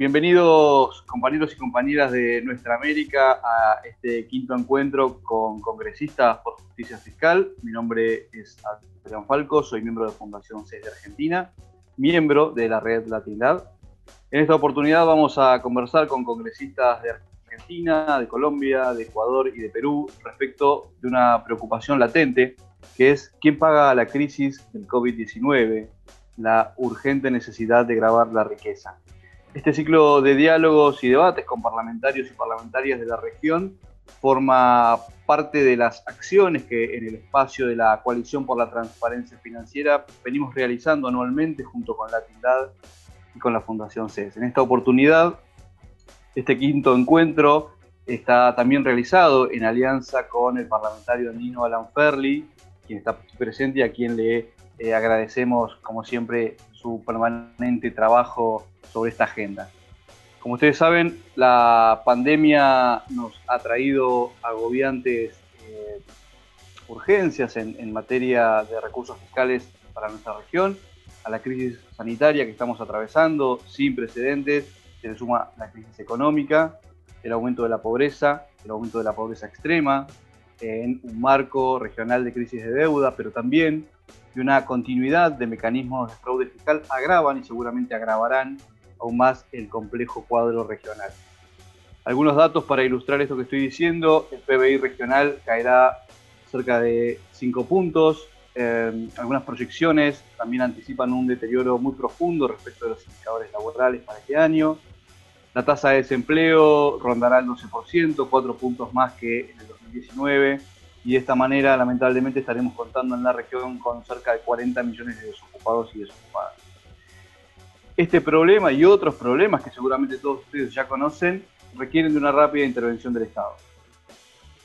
bienvenidos compañeros y compañeras de Nuestra América a este quinto encuentro con congresistas por justicia fiscal. Mi nombre es Adrián Falco, soy miembro de Fundación 6 de Argentina, miembro de la red Latinidad. En esta oportunidad vamos a conversar con congresistas de Argentina, de Colombia, de Ecuador y de Perú respecto de una preocupación latente, que es quién paga la crisis del COVID-19, la urgente necesidad de grabar la riqueza. Este ciclo de diálogos y debates con parlamentarios y parlamentarias de la región forma parte de las acciones que en el espacio de la Coalición por la Transparencia Financiera venimos realizando anualmente junto con la Tindad y con la Fundación CES. En esta oportunidad, este quinto encuentro está también realizado en alianza con el parlamentario Nino Alan Ferli, quien está presente y a quien le eh, agradecemos, como siempre, su permanente trabajo sobre esta agenda. Como ustedes saben, la pandemia nos ha traído agobiantes eh, urgencias en, materia de recursos fiscales para nuestra región, a la crisis sanitaria que estamos atravesando sin precedentes, se le suma la crisis económica, el aumento de la pobreza, el aumento de la pobreza extrema, en un marco regional de crisis de deuda, pero también de una continuidad de mecanismos de fraude fiscal agravan y seguramente agravarán aún más el complejo cuadro regional. Algunos datos para ilustrar esto que estoy diciendo, el PBI regional caerá cerca de 5 puntos, eh, algunas proyecciones también anticipan un deterioro muy profundo respecto de los indicadores laborales para este año. La tasa de desempleo rondará el 12%, 4 puntos más que en el 2019, y de esta manera lamentablemente estaremos contando en la región con cerca de 40 millones de desocupados y desocupadas. Este problema y otros problemas que seguramente todos ustedes ya conocen requieren de una rápida intervención del Estado.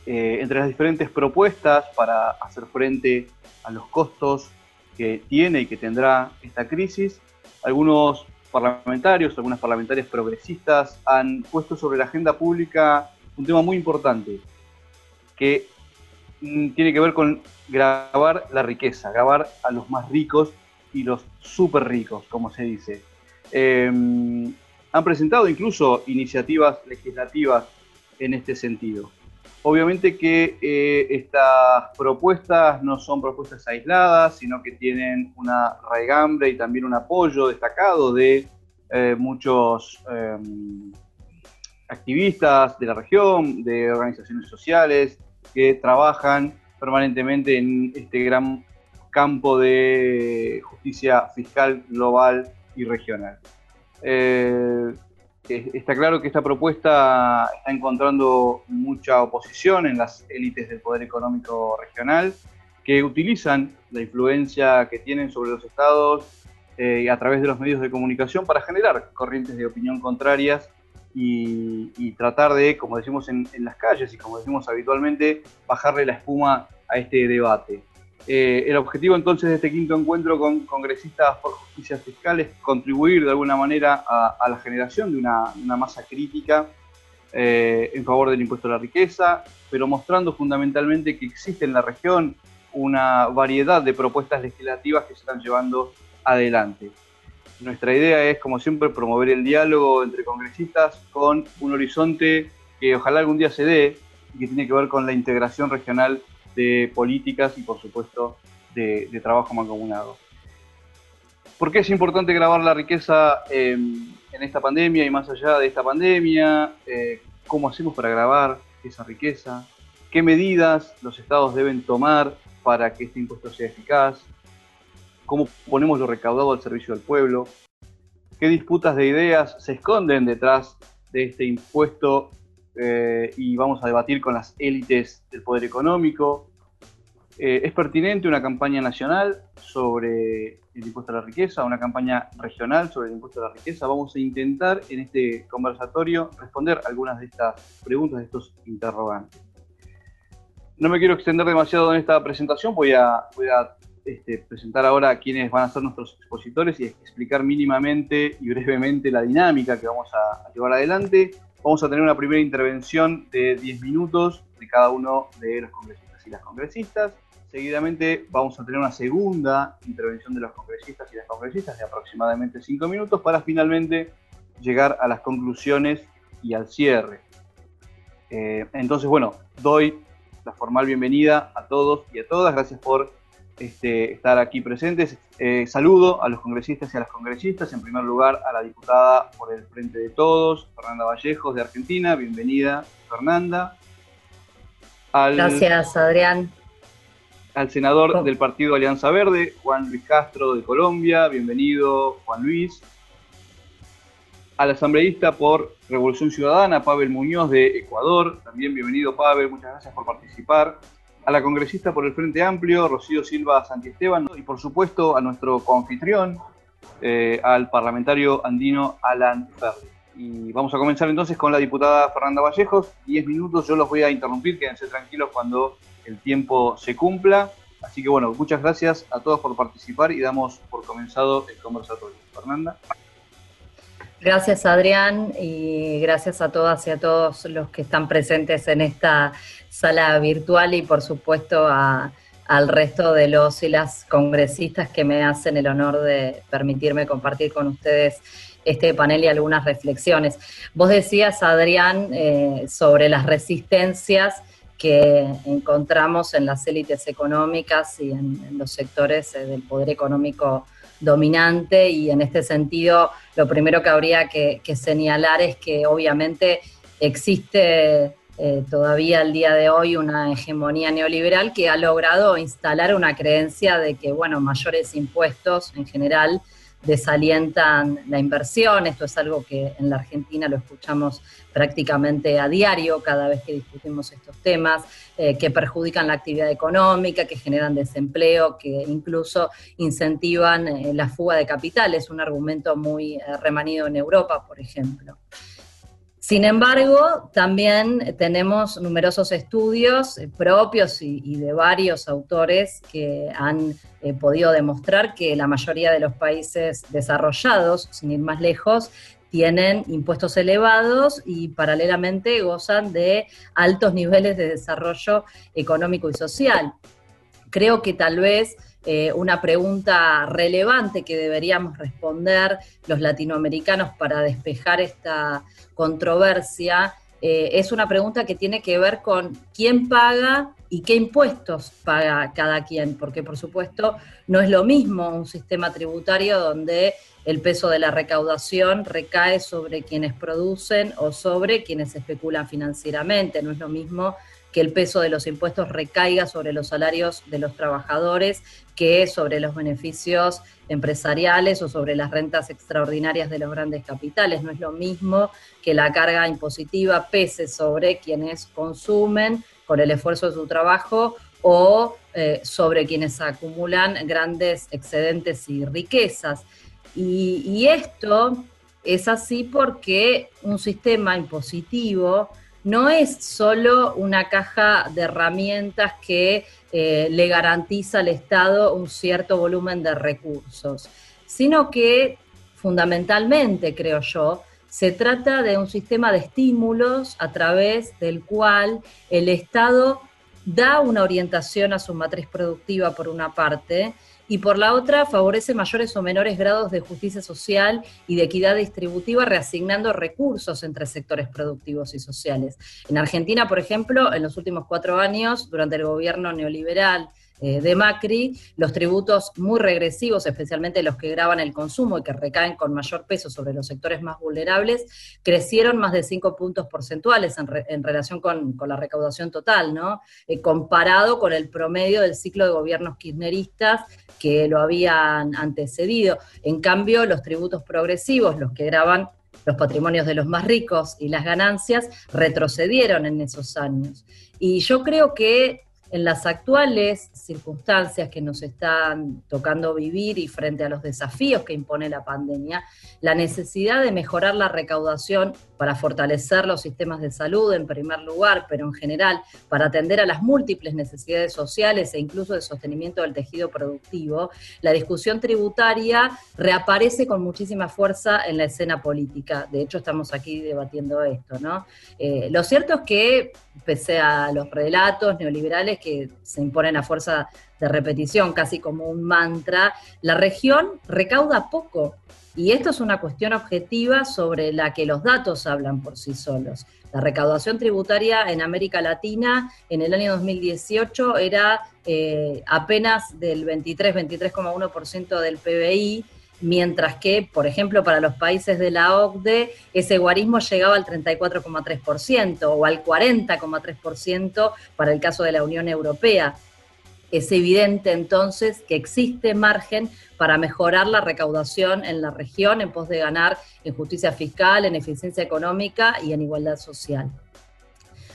Eh, entre las diferentes propuestas para hacer frente a los costos que tiene y que tendrá esta crisis, algunos parlamentarios, algunas parlamentarias progresistas han puesto sobre la agenda pública un tema muy importante que tiene que ver con grabar la riqueza, grabar a los más ricos y los súper ricos, como se dice. Em, han presentado incluso iniciativas legislativas en este sentido. Obviamente que eh, estas propuestas no son propuestas aisladas, sino que tienen una raigambre y también un apoyo destacado de eh, muchos em, activistas de la región, de organizaciones sociales que trabajan permanentemente en este gran campo de justicia fiscal global y regional. Eh, está claro que esta propuesta está encontrando mucha oposición en las élites del poder económico regional que utilizan la influencia que tienen sobre los estados eh, a través de los medios de comunicación para generar corrientes de opinión contrarias y, tratar de, como decimos en, en, las calles y como decimos habitualmente, bajarle la espuma a este debate. Eh, el objetivo entonces de este quinto encuentro con congresistas por justicia fiscal es contribuir de alguna manera a, la generación de una, masa crítica eh, en favor del impuesto a la riqueza, pero mostrando fundamentalmente que existe en la región una variedad de propuestas legislativas que se están llevando adelante. Nuestra idea es, como siempre, promover el diálogo entre congresistas con un horizonte que ojalá algún día se dé y que tiene que ver con la integración regional de políticas y por supuesto de, trabajo mancomunado. ¿Por qué es importante grabar la riqueza en esta pandemia y más allá de esta pandemia? Eh, ¿Cómo hacemos para grabar esa riqueza? ¿Qué medidas los estados deben tomar para que este impuesto sea eficaz? ¿Cómo ponemos lo recaudado al servicio del pueblo? ¿Qué disputas de ideas se esconden detrás de este impuesto eh, y vamos a debatir con las élites del poder económico. Eh, ¿Es pertinente una campaña nacional sobre el impuesto a la riqueza, una campaña regional sobre el impuesto a la riqueza? Vamos a intentar en este conversatorio responder algunas de estas preguntas, de estos interrogantes. No me quiero extender demasiado en esta presentación, voy a, este, presentar ahora a quienes van a ser nuestros expositores y explicar mínimamente y brevemente la dinámica que vamos a llevar adelante. Vamos a tener una primera intervención de 10 minutos de cada uno de los congresistas y las congresistas. Seguidamente vamos a tener una segunda intervención de los congresistas y las congresistas de aproximadamente 5 minutos para finalmente llegar a las conclusiones y al cierre. Eh, entonces, bueno, doy la formal bienvenida a todos y a todas. Gracias por este, estar aquí presentes. Eh, saludo a los congresistas y a las congresistas. En primer lugar, a la diputada por el Frente de Todos, Fernanda Vallejos, de Argentina. Bienvenida, Fernanda. Gracias, Adrián. Al senador del Partido Alianza Verde, Juan Luis Castro, de Colombia. Bienvenido, Juan Luis. Al asambleísta por Revolución Ciudadana, Pavel Muñoz, de Ecuador. También bienvenido, Pavel. Muchas gracias por participar a la congresista por el Frente Amplio, Rocío Silva Santiesteban, y por supuesto a nuestro confitrión, eh, al parlamentario andino Alan Ferri. Y vamos a comenzar entonces con la diputada Fernanda Vallejos. Diez minutos, yo los voy a interrumpir, quédense tranquilos cuando el tiempo se cumpla. Así que bueno, muchas gracias a todos por participar y damos por comenzado el conversatorio. Fernanda. Gracias Adrián y gracias a todas y a todos los que están presentes en esta sala virtual y por supuesto al resto de los y las congresistas que me hacen el honor de permitirme compartir con ustedes este panel y algunas reflexiones. Vos decías, Adrián, eh, sobre las resistencias que encontramos en las élites económicas y en, los sectores eh, del poder económico dominante y en este sentido lo primero que habría que, señalar es que obviamente existe eh, todavía al día de hoy una hegemonía neoliberal que ha logrado instalar una creencia de que, bueno, mayores impuestos en general desalientan la inversión. Esto es algo que en la Argentina lo escuchamos prácticamente a diario cada vez que discutimos estos temas, eh, que perjudican la actividad económica, que generan desempleo, que incluso incentivan eh, la fuga de capitales, un argumento muy eh, remanido en Europa, por ejemplo. Sin embargo, también tenemos numerosos estudios eh, propios y, de varios autores que han eh, podido demostrar que la mayoría de los países desarrollados, sin ir más lejos, tienen impuestos elevados y paralelamente gozan de altos niveles de desarrollo económico y social. Creo que tal vez eh, una pregunta relevante que deberíamos responder los latinoamericanos para despejar esta controversia eh, es una pregunta que tiene que ver con quién paga y qué impuestos paga cada quien, porque por supuesto no es lo mismo un sistema tributario donde el peso de la recaudación recae sobre quienes producen o sobre quienes especulan financieramente, no es lo mismo que el peso de los impuestos recaiga sobre los salarios de los trabajadores que sobre los beneficios empresariales o sobre las rentas extraordinarias de los grandes capitales. No es lo mismo que la carga impositiva pese sobre quienes consumen con el esfuerzo de su trabajo o eh, sobre quienes acumulan grandes excedentes y riquezas. y esto es así porque un sistema impositivo no es solo una caja de herramientas que eh, le garantiza al Estado un cierto volumen de recursos, sino que fundamentalmente, creo yo, se trata de un sistema de estímulos a través del cual el Estado da una orientación a su matriz productiva por una parte y por la otra favorece mayores o menores grados de justicia social y de equidad distributiva, reasignando recursos entre sectores productivos y sociales. En Argentina, por ejemplo, en los últimos cuatro años, durante el gobierno neoliberal, eh, de Macri, los tributos muy regresivos, especialmente los que graban el consumo y que recaen con mayor peso sobre los sectores más vulnerables, crecieron más de 5 puntos porcentuales en, relación con, la recaudación total, ¿no? Eh, comparado con el promedio del ciclo de gobiernos kirchneristas que lo habían antecedido. En cambio, los tributos progresivos, los que graban los patrimonios de los más ricos y las ganancias retrocedieron en esos años. Y yo creo que en las actuales circunstancias que nos están tocando vivir y frente a los desafíos que impone la pandemia, la necesidad de mejorar la recaudación para fortalecer los sistemas de salud en primer lugar, pero en general para atender a las múltiples necesidades sociales e incluso de sostenimiento del tejido productivo, la discusión tributaria reaparece con muchísima fuerza en la escena política. De hecho, estamos aquí debatiendo esto, ¿no? Eh, lo cierto es que, pese a los relatos neoliberales que se imponen a fuerza de repetición, casi como un mantra, la región recauda poco. Y esto es una cuestión objetiva sobre la que los datos hablan por sí solos. La recaudación tributaria en América Latina en el año 2018 era eh, apenas del 23-23,1% del PBI, mientras que, por ejemplo, para los países de la OCDE, ese guarismo llegaba al 34,3% o al 40,3% para el caso de la Unión Europea. Es evidente entonces que existe margen para mejorar la recaudación en la región en pos de ganar en justicia fiscal, en eficiencia económica y en igualdad social.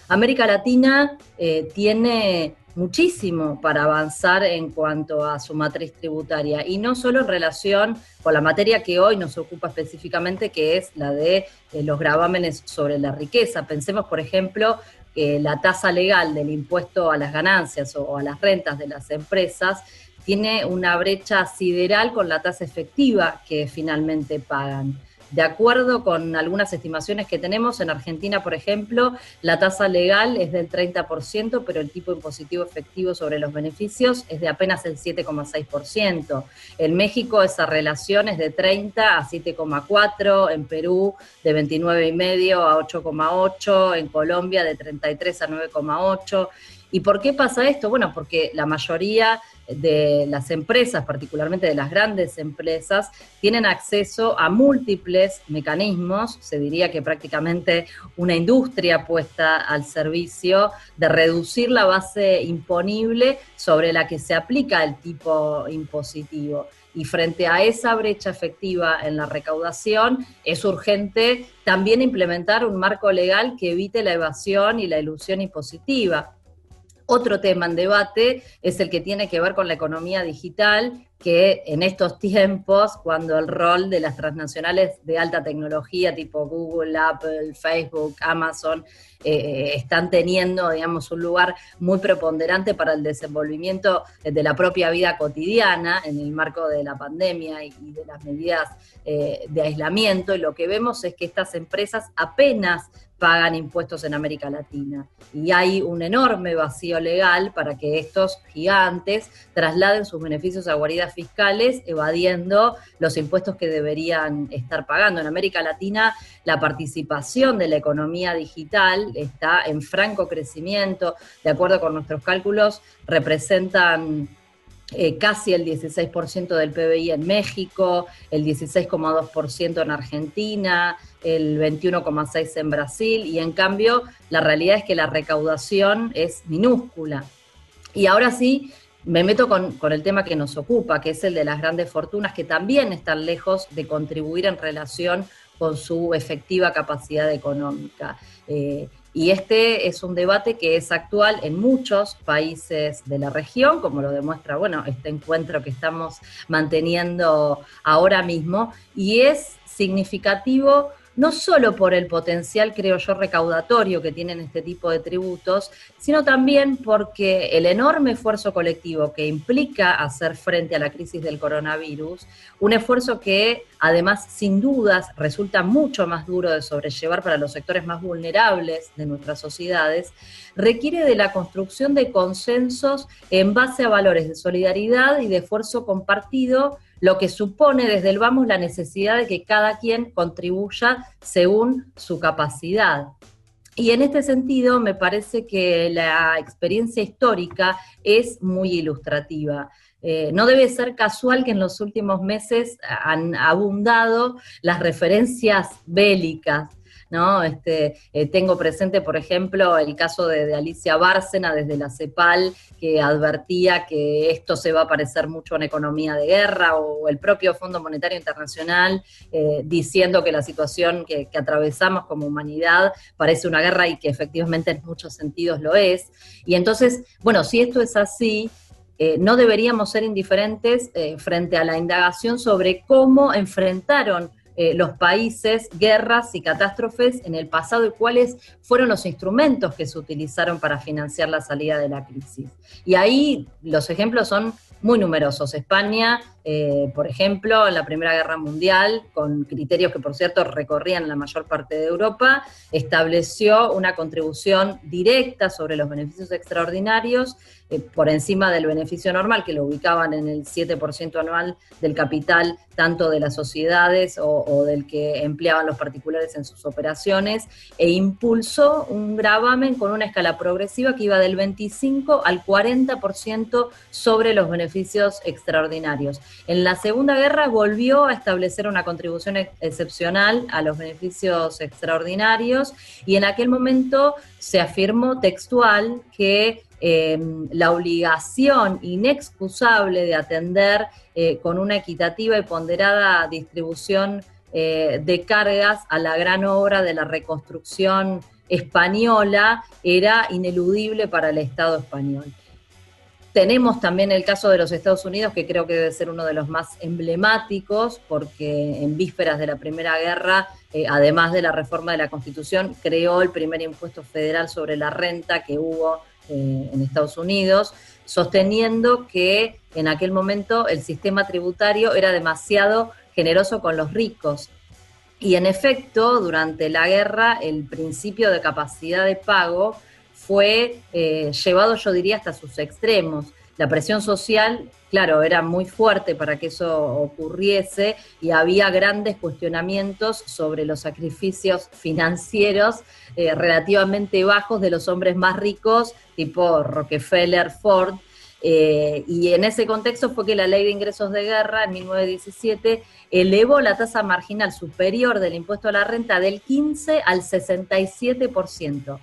América Latina eh, tiene muchísimo para avanzar en cuanto a su matriz tributaria y no solo en relación con la materia que hoy nos ocupa específicamente, que es la de eh, los gravámenes sobre la riqueza. Pensemos, por ejemplo, que la tasa legal del impuesto a las ganancias o a las rentas de las empresas tiene una brecha sideral con la tasa efectiva que finalmente pagan. De acuerdo con algunas estimaciones que tenemos, en Argentina, por ejemplo, la tasa legal es del 30%, pero el tipo impositivo efectivo sobre los beneficios es de apenas el 7,6%. En México esa relación es de 30 a 7,4, en Perú de 29,5 a 8,8, en Colombia de 33 a 9,8. ¿Y por qué pasa esto? Bueno, porque la mayoría de las empresas, particularmente de las grandes empresas, tienen acceso a múltiples mecanismos, se diría que prácticamente una industria puesta al servicio de reducir la base imponible sobre la que se aplica el tipo impositivo. Y frente a esa brecha efectiva en la recaudación, es urgente también implementar un marco legal que evite la evasión y la ilusión impositiva otro tema en debate es el que tiene que ver con la economía digital, que en estos tiempos, cuando el rol de las transnacionales de alta tecnología tipo Google, Apple, Facebook, Amazon, eh, están teniendo, digamos, un lugar muy preponderante para el desenvolvimiento de la propia vida cotidiana en el marco de la pandemia y, de las medidas eh, de aislamiento, y lo que vemos es que estas empresas apenas pagan impuestos en América Latina. Y hay un enorme vacío legal para que estos gigantes trasladen sus beneficios a guaridas fiscales evadiendo los impuestos que deberían estar pagando. En América Latina la participación de la economía digital está en franco crecimiento. De acuerdo con nuestros cálculos, representan eh, casi el 16% del PBI en México, el 16,2% en Argentina, el 21,6% en Brasil, y en cambio la realidad es que la recaudación es minúscula. Y ahora sí, me meto con, el tema que nos ocupa, que es el de las grandes fortunas, que también están lejos de contribuir en relación con su efectiva capacidad económica. Eh, y este es un debate que es actual en muchos países de la región, como lo demuestra, bueno, este encuentro que estamos manteniendo ahora mismo, y es significativo no solo por el potencial, creo yo, recaudatorio que tienen este tipo de tributos, sino también porque el enorme esfuerzo colectivo que implica hacer frente a la crisis del coronavirus, un esfuerzo que además sin dudas resulta mucho más duro de sobrellevar para los sectores más vulnerables de nuestras sociedades, requiere de la construcción de consensos en base a valores de solidaridad y de esfuerzo compartido lo que supone desde el vamos la necesidad de que cada quien contribuya según su capacidad. Y en este sentido me parece que la experiencia histórica es muy ilustrativa. Eh, no debe ser casual que en los últimos meses han abundado las referencias bélicas ¿no? Este, eh, tengo presente, por ejemplo, el caso de, Alicia Bárcena desde la CEPAL, que advertía que esto se va a parecer mucho a una economía de guerra, o el propio Fondo Monetario Internacional eh, diciendo que la situación que, atravesamos como humanidad parece una guerra y que efectivamente en muchos sentidos lo es. Y entonces, bueno, si esto es así, eh, no deberíamos ser indiferentes frente a la indagación sobre cómo enfrentaron eh, los países, guerras y catástrofes en el pasado y cuáles fueron los instrumentos que se utilizaron para financiar la salida de la crisis. Y ahí los ejemplos son muy numerosos. España, eh, por ejemplo, en la Primera Guerra Mundial, con criterios que por cierto recorrían la mayor parte de Europa, estableció una contribución directa sobre los beneficios extraordinarios eh, por encima del beneficio normal, que lo ubicaban en el 7% anual del capital, tanto de las sociedades o, del que empleaban los particulares en sus operaciones, e impulsó un gravamen con una escala progresiva que iba del 25 al 40% sobre los beneficios extraordinarios. En la Segunda Guerra volvió a establecer una contribución excepcional a los beneficios extraordinarios y en aquel momento se afirmó textual que em, la obligación inexcusable de atender eh, con una equitativa y ponderada distribución eh, de cargas a la gran obra de la reconstrucción española era ineludible para el Estado español. Tenemos también el caso de los Estados Unidos, que creo que debe ser uno de los más emblemáticos, porque en vísperas de la Primera Guerra, eh, además de la reforma de la Constitución, creó el primer impuesto federal sobre la renta que hubo eh, en Estados Unidos, sosteniendo que en aquel momento el sistema tributario era demasiado generoso con los ricos. Y en efecto, durante la guerra, el principio de capacidad de pago fue eh, llevado, yo diría, hasta sus extremos. La presión social, claro, era muy fuerte para que eso ocurriese y había grandes cuestionamientos sobre los sacrificios financieros eh, relativamente bajos de los hombres más ricos, tipo Rockefeller, Ford, eh, y en ese contexto fue que la ley de ingresos de guerra en 1917 elevó la tasa marginal superior del impuesto a la renta del 15 al 67%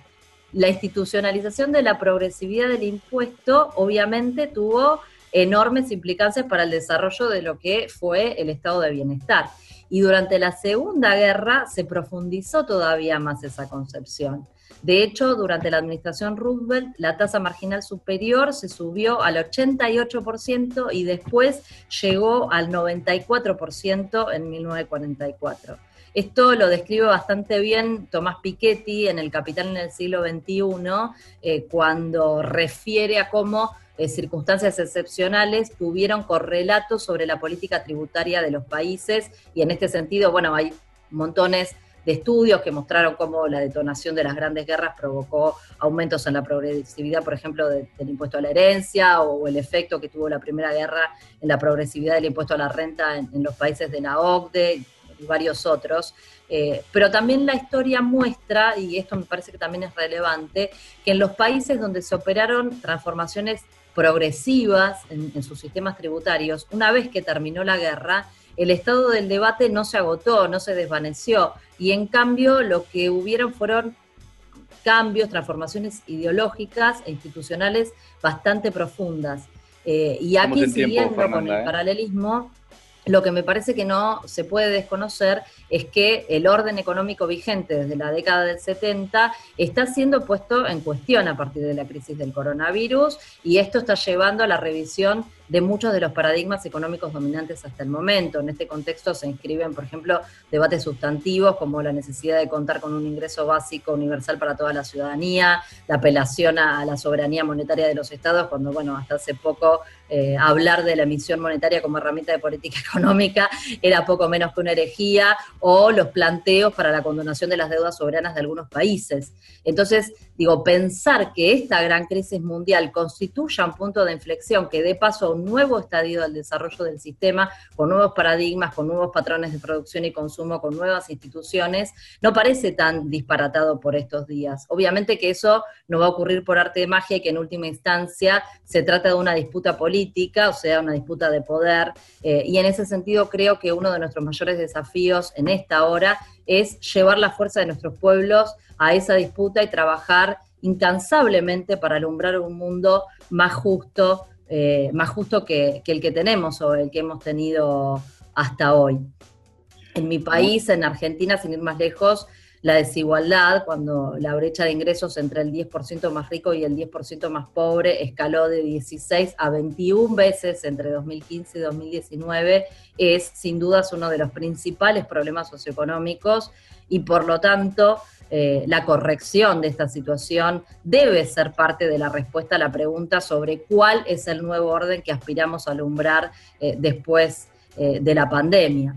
la institucionalización de la progresividad del impuesto obviamente tuvo enormes implicancias para el desarrollo de lo que fue el estado de bienestar. Y durante la Segunda Guerra se profundizó todavía más esa concepción. De hecho, durante la administración Roosevelt, la tasa marginal superior se subió al 88% y después llegó al 94% en 1944. Esto lo describe bastante bien Tomás Piketty en El Capital en el siglo XXI, eh, cuando refiere a cómo eh, circunstancias excepcionales tuvieron correlatos sobre la política tributaria de los países. Y en este sentido, bueno, hay montones de estudios que mostraron cómo la detonación de las grandes guerras provocó aumentos en la progresividad, por ejemplo, del impuesto a la herencia o, el efecto que tuvo la Primera Guerra en la progresividad del impuesto a la renta en los países de la OCDE y varios otros. Eh, pero también la historia muestra, y esto me parece que también es relevante, que en los países donde se operaron transformaciones progresivas en, sus sistemas tributarios, una vez que terminó la guerra, el estado del debate no se agotó, no se desvaneció, y en cambio lo que hubieron fueron cambios, transformaciones ideológicas e institucionales bastante profundas. Eh, y aquí, siguiendo con el ¿eh? paralelismo, lo que me parece que no se puede desconocer es que el orden económico vigente desde la década del 70 está siendo puesto en cuestión a partir de la crisis del coronavirus y esto está llevando a la revisión de muchos de los paradigmas económicos dominantes hasta el momento. En este contexto se inscriben, por ejemplo, debates sustantivos como la necesidad de contar con un ingreso básico universal para toda la ciudadanía, la apelación a, la soberanía monetaria de los estados, cuando, bueno, hasta hace poco eh, hablar de la emisión monetaria como herramienta de política económica era poco menos que una herejía, o los planteos para la condonación de las deudas soberanas de algunos países. Entonces, digo, pensar que esta gran crisis mundial constituya un punto de inflexión que dé paso a un nuevo estadio del desarrollo del sistema, con nuevos paradigmas, con nuevos patrones de producción y consumo, con nuevas instituciones, no parece tan disparatado por estos días. Obviamente que eso no va a ocurrir por arte de magia y que en última instancia se trata de una disputa política, o sea, una disputa de poder, eh, y en ese sentido creo que uno de nuestros mayores desafíos en esta hora es llevar la fuerza de nuestros pueblos a esa disputa y trabajar incansablemente para alumbrar un mundo más justo, eh, más justo que, el que tenemos o el que hemos tenido hasta hoy. En mi país, en Argentina, sin ir más lejos, la desigualdad, cuando la brecha de ingresos entre el 10% más rico y el 10% más pobre escaló de 16 a 21 veces entre 2015 y 2019, es sin dudas uno de los principales problemas socioeconómicos y por lo tanto eh, la corrección de esta situación debe ser parte de la respuesta a la pregunta sobre cuál es el nuevo orden que aspiramos a alumbrar eh, después eh, de la pandemia.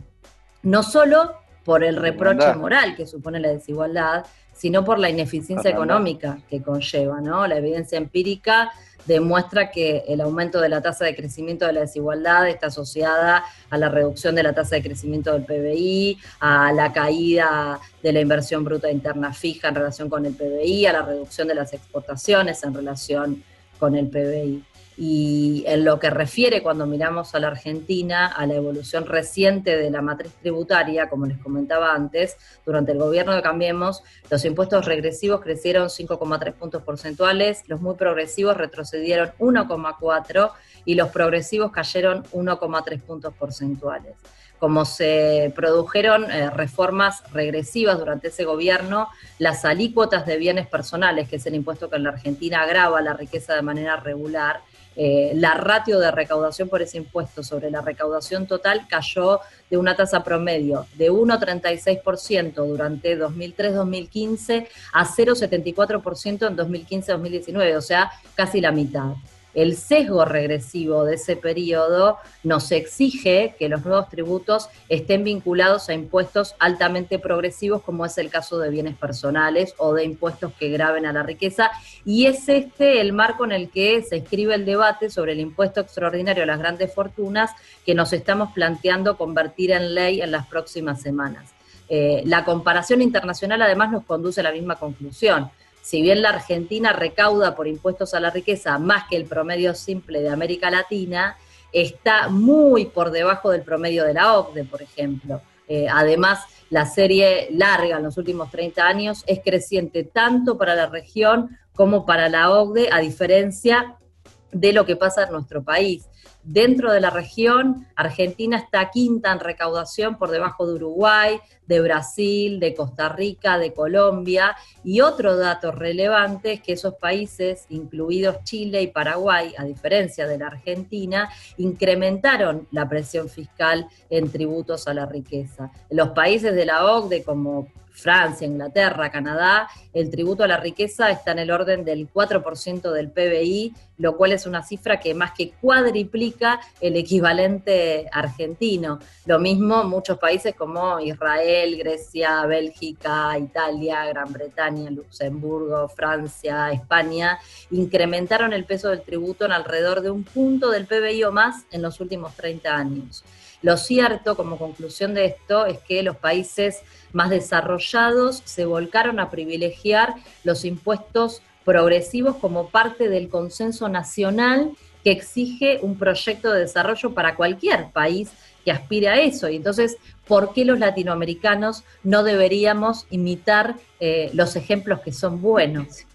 No solo por el reproche moral que supone la desigualdad, sino por la ineficiencia económica que conlleva, ¿no? La evidencia empírica demuestra que el aumento de la tasa de crecimiento de la desigualdad está asociada a la reducción de la tasa de crecimiento del PBI, a la caída de la inversión bruta interna fija en relación con el PBI, a la reducción de las exportaciones en relación con el PBI. Y en lo que refiere cuando miramos a la Argentina, a la evolución reciente de la matriz tributaria, como les comentaba antes, durante el gobierno de Cambiemos, los impuestos regresivos crecieron 5,3 puntos porcentuales, los muy progresivos retrocedieron 1,4 y los progresivos cayeron 1,3 puntos porcentuales. Como se produjeron eh, reformas regresivas durante ese gobierno, las alícuotas de bienes personales, que es el impuesto que en la Argentina agrava la riqueza de manera regular, eh, la ratio de recaudación por ese impuesto sobre la recaudación total cayó de una tasa promedio de 1,36% durante 2003-2015 a 0,74% en 2015-2019, o sea, casi la mitad el sesgo regresivo de ese periodo nos exige que los nuevos tributos estén vinculados a impuestos altamente progresivos, como es el caso de bienes personales o de impuestos que graben a la riqueza. Y es este el marco en el que se escribe el debate sobre el impuesto extraordinario a las grandes fortunas que nos estamos planteando convertir en ley en las próximas semanas. Eh, la comparación internacional además nos conduce a la misma conclusión si bien la Argentina recauda por impuestos a la riqueza más que el promedio simple de América Latina, está muy por debajo del promedio de la OCDE, por ejemplo. Eh, además, la serie larga en los últimos 30 años es creciente tanto para la región como para la OCDE, a diferencia de lo que pasa en nuestro país. Dentro de la región, Argentina está quinta en recaudación por debajo de Uruguay, de Brasil, de Costa Rica, de Colombia. Y otro dato relevante es que esos países, incluidos Chile y Paraguay, a diferencia de la Argentina, incrementaron la presión fiscal en tributos a la riqueza. Los países de la OCDE, como Francia, Inglaterra, Canadá, el tributo a la riqueza está en el orden del 4% del PBI, lo cual es una cifra que más que cuadriplica el equivalente argentino. Lo mismo muchos países como Israel, Grecia, Bélgica, Italia, Gran Bretaña, Luxemburgo, Francia, España, incrementaron el peso del tributo en alrededor de un punto del PBI o más en los últimos 30 años. Lo cierto, como conclusión de esto, es que los países más desarrollados se volcaron a privilegiar los impuestos progresivos como parte del consenso nacional que exige un proyecto de desarrollo para cualquier país que aspire a eso. Y entonces, ¿por qué los latinoamericanos no deberíamos imitar eh, los ejemplos que son buenos?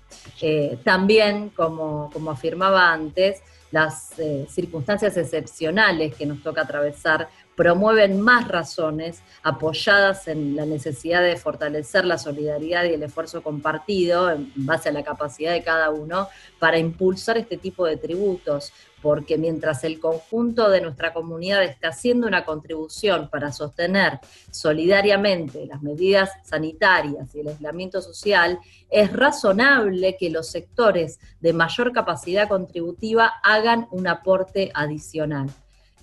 Eh, también, como, como afirmaba antes, las eh, circunstancias excepcionales que nos toca atravesar promueven más razones apoyadas en la necesidad de fortalecer la solidaridad y el esfuerzo compartido en base a la capacidad de cada uno para impulsar este tipo de tributos, porque mientras el conjunto de nuestra comunidad está haciendo una contribución para sostener solidariamente las medidas sanitarias y el aislamiento social, es razonable que los sectores de mayor capacidad contributiva hagan un aporte adicional.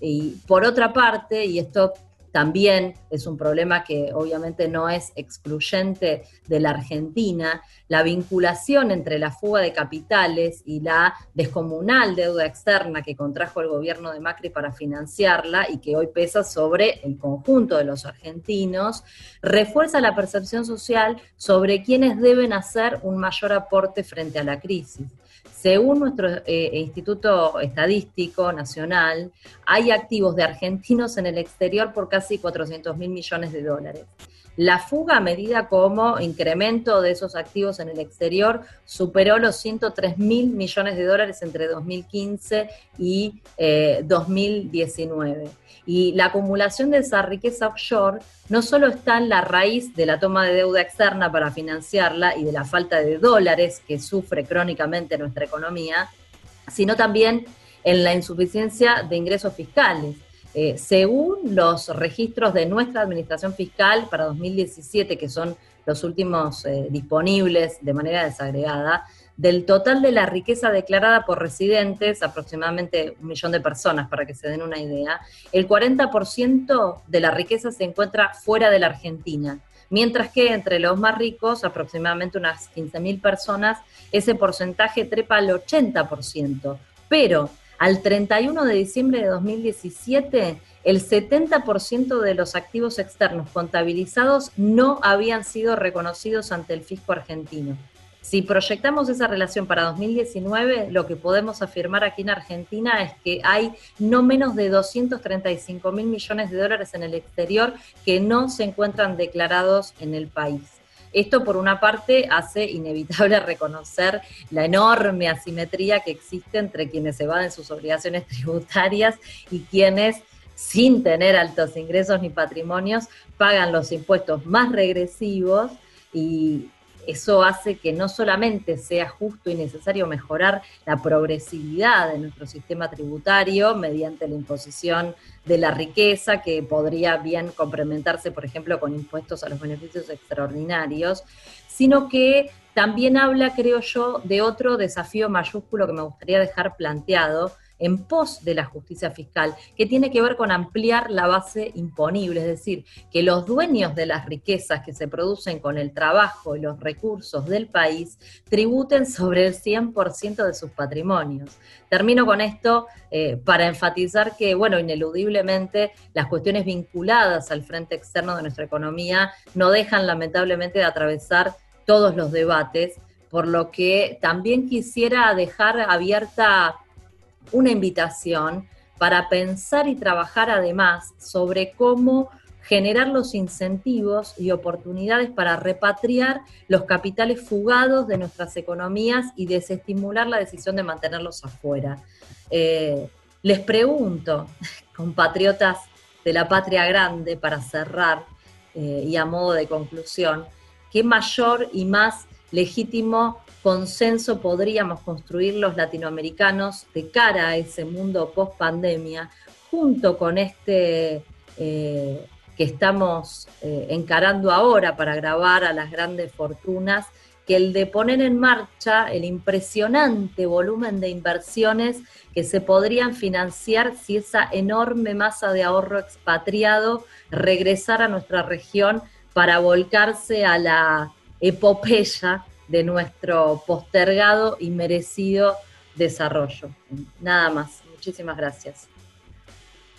Y por otra parte, y esto también es un problema que obviamente no es excluyente de la Argentina, la vinculación entre la fuga de capitales y la descomunal deuda externa que contrajo el gobierno de Macri para financiarla y que hoy pesa sobre el conjunto de los argentinos, refuerza la percepción social sobre quienes deben hacer un mayor aporte frente a la crisis. Según nuestro eh, Instituto Estadístico Nacional, hay activos de argentinos en el exterior por casi 400 mil millones de dólares. La fuga medida como incremento de esos activos en el exterior superó los 103 mil millones de dólares entre 2015 y 2019. Eh, y la acumulación de esa riqueza offshore no solo está en la raíz de la toma de deuda externa para financiarla y de la falta de dólares que sufre crónicamente nuestra economía, sino también en la insuficiencia de ingresos fiscales. Eh, según los registros de nuestra administración fiscal para 2017, que son los últimos eh, disponibles de manera desagregada, del total de la riqueza declarada por residentes, aproximadamente un millón de personas para que se den una idea, el 40% de la riqueza se encuentra fuera de la Argentina, mientras que entre los más ricos, aproximadamente unas 15.000 personas, ese porcentaje trepa al 80%. Pero al 31 de diciembre de 2017, el 70% de los activos externos contabilizados no habían sido reconocidos ante el fisco argentino. Si proyectamos esa relación para 2019, lo que podemos afirmar aquí en Argentina es que hay no menos de 235 mil millones de dólares en el exterior que no se encuentran declarados en el país. Esto, por una parte, hace inevitable reconocer la enorme asimetría que existe entre quienes evaden sus obligaciones tributarias y quienes, sin tener altos ingresos ni patrimonios, pagan los impuestos más regresivos y eso hace que no solamente sea justo y necesario mejorar la progresividad de nuestro sistema tributario mediante la imposición de la riqueza, que podría bien complementarse, por ejemplo, con impuestos a los beneficios extraordinarios, sino que también habla, creo yo, de otro desafío mayúsculo que me gustaría dejar planteado, en pos de la justicia fiscal, que tiene que ver con ampliar la base imponible, es decir, que los dueños de las riquezas que se producen con el trabajo y los recursos del país tributen sobre el 100% de sus patrimonios. Termino con esto eh, para enfatizar que, bueno, ineludiblemente las cuestiones vinculadas al frente externo de nuestra economía no dejan lamentablemente de atravesar todos los debates, por lo que también quisiera dejar abierta una invitación para pensar y trabajar además sobre cómo generar los incentivos y oportunidades para repatriar los capitales fugados de nuestras economías y desestimular la decisión de mantenerlos afuera. Eh, les pregunto, compatriotas de la patria grande, para cerrar eh, y a modo de conclusión, ¿qué mayor y más legítimo consenso podríamos construir los latinoamericanos de cara a ese mundo post pandemia, junto con este eh, que estamos eh, encarando ahora para grabar a las grandes fortunas, que el de poner en marcha el impresionante volumen de inversiones que se podrían financiar si esa enorme masa de ahorro expatriado regresara a nuestra región para volcarse a la epopeya de nuestro postergado y merecido desarrollo. Nada más. Muchísimas gracias.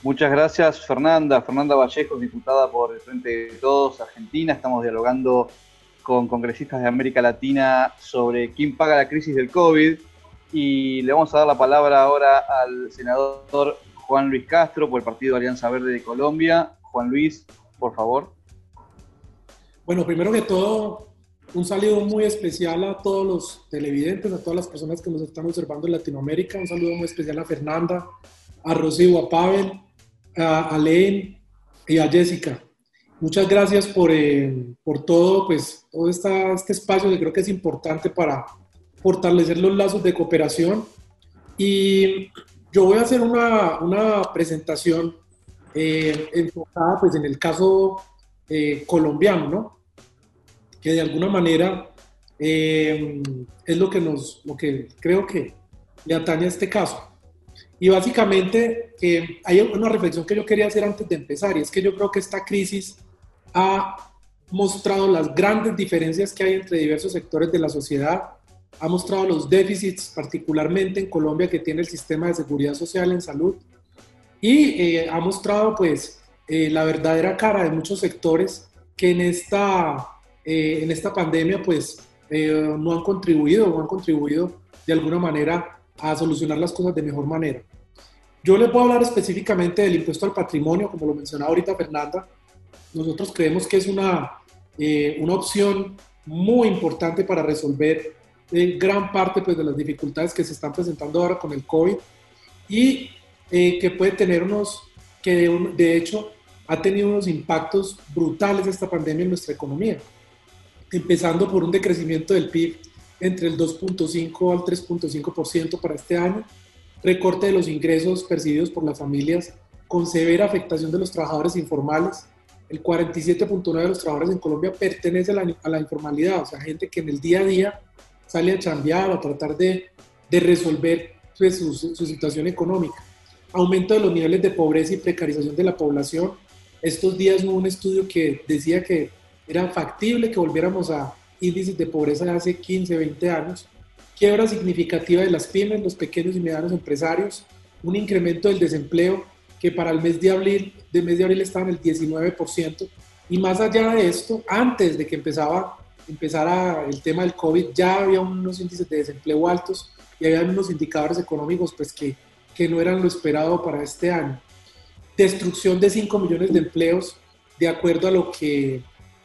Muchas gracias, Fernanda. Fernanda Vallejo, diputada por el Frente de Todos, Argentina. Estamos dialogando con congresistas de América Latina sobre quién paga la crisis del COVID. Y le vamos a dar la palabra ahora al senador Juan Luis Castro por el Partido Alianza Verde de Colombia. Juan Luis, por favor. Bueno, primero que todo, un saludo muy especial a todos los televidentes, a todas las personas que nos están observando en Latinoamérica. Un saludo muy especial a Fernanda, a Rocío, a Pavel, a Len y a Jessica. Muchas gracias por, eh, por todo, pues, todo esta, este espacio que creo que es importante para fortalecer los lazos de cooperación. Y yo voy a hacer una, una presentación eh, enfocada pues, en el caso eh, colombiano, ¿no? Que de alguna manera eh, es lo que, nos, lo que creo que le atañe a este caso. Y básicamente eh, hay una reflexión que yo quería hacer antes de empezar, y es que yo creo que esta crisis ha mostrado las grandes diferencias que hay entre diversos sectores de la sociedad, ha mostrado los déficits, particularmente en Colombia, que tiene el sistema de seguridad social en salud, y eh, ha mostrado pues la verdadera cara de muchos sectores que en esta eh, en esta pandemia pues eh, no han contribuido o han contribuido de alguna manera a solucionar las cosas de mejor manera. Yo les puedo hablar específicamente del impuesto al patrimonio, como lo mencionaba ahorita Fernanda. Nosotros creemos que es una, eh, una opción muy importante para resolver gran parte pues, de las dificultades que se están presentando ahora con el COVID y que puede tener unos, que de, de hecho ha tenido unos impactos brutales esta pandemia en nuestra economía empezando por un decrecimiento del PIB entre el 2.5 al 3.5% para este año, recorte de los ingresos percibidos por las familias con severa afectación de los trabajadores informales, el 47.9 de los trabajadores en Colombia pertenece a la, informalidad, o sea, gente que en el día a día sale a chambear o a tratar de, de resolver pues, su, su, situación económica. Aumento de los niveles de pobreza y precarización de la población. Estos días hubo un estudio que decía que era factible que volviéramos a índices de pobreza de hace 15, 20 años. Quiebra significativa de las pymes, los pequeños y medianos empresarios, un incremento del desempleo que para el mes de abril, de mes de abril estaba en el 19%. Y más allá de esto, antes de que empezaba, empezara el tema del COVID, ya había unos índices de desempleo altos y había unos indicadores económicos pues, que, que no eran lo esperado para este año. Destrucción de 5 millones de empleos, de acuerdo a lo que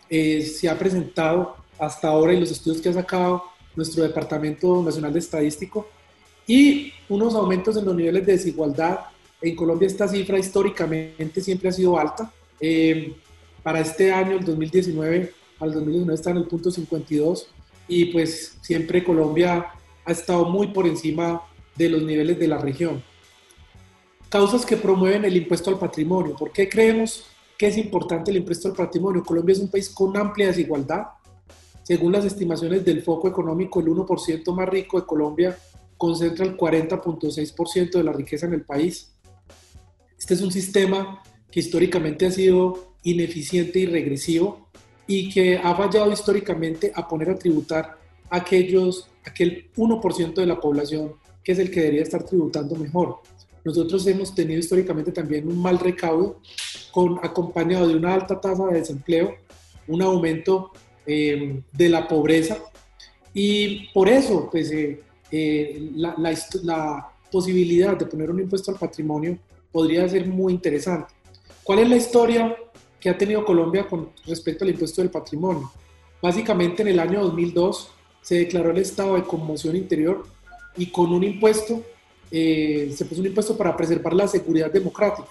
eh, se ha presentado hasta ahora y los estudios que ha sacado nuestro Departamento Nacional de Estadístico, y unos aumentos en los niveles de desigualdad en Colombia esta cifra históricamente siempre ha sido alta. Eh, para este año, el 2019, al 2019 está en el punto 52 y pues siempre Colombia ha estado muy por encima de los niveles de la región. Causas que promueven el impuesto al patrimonio. ¿Por qué creemos que es importante el impuesto al patrimonio? Colombia es un país con amplia desigualdad. Según las estimaciones del Foco Económico, el 1% más rico de Colombia concentra el 40.6% de la riqueza en el país. Este es un sistema que históricamente ha sido ineficiente y regresivo y que ha fallado históricamente a poner a tributar aquellos, aquel 1% de la población que es el que debería estar tributando mejor. Nosotros hemos tenido históricamente también un mal recaudo con, acompañado de una alta tasa de desempleo, un aumento eh, de la pobreza y por eso pues, eh, eh, la, la posibilidad de poner un impuesto al patrimonio podría ser muy interesante. ¿Cuál es la historia que ha tenido Colombia con respecto al impuesto del patrimonio? Básicamente en el año 2002 se declaró el estado de conmoción interior y con un impuesto, eh, se puso un impuesto para preservar la seguridad democrática.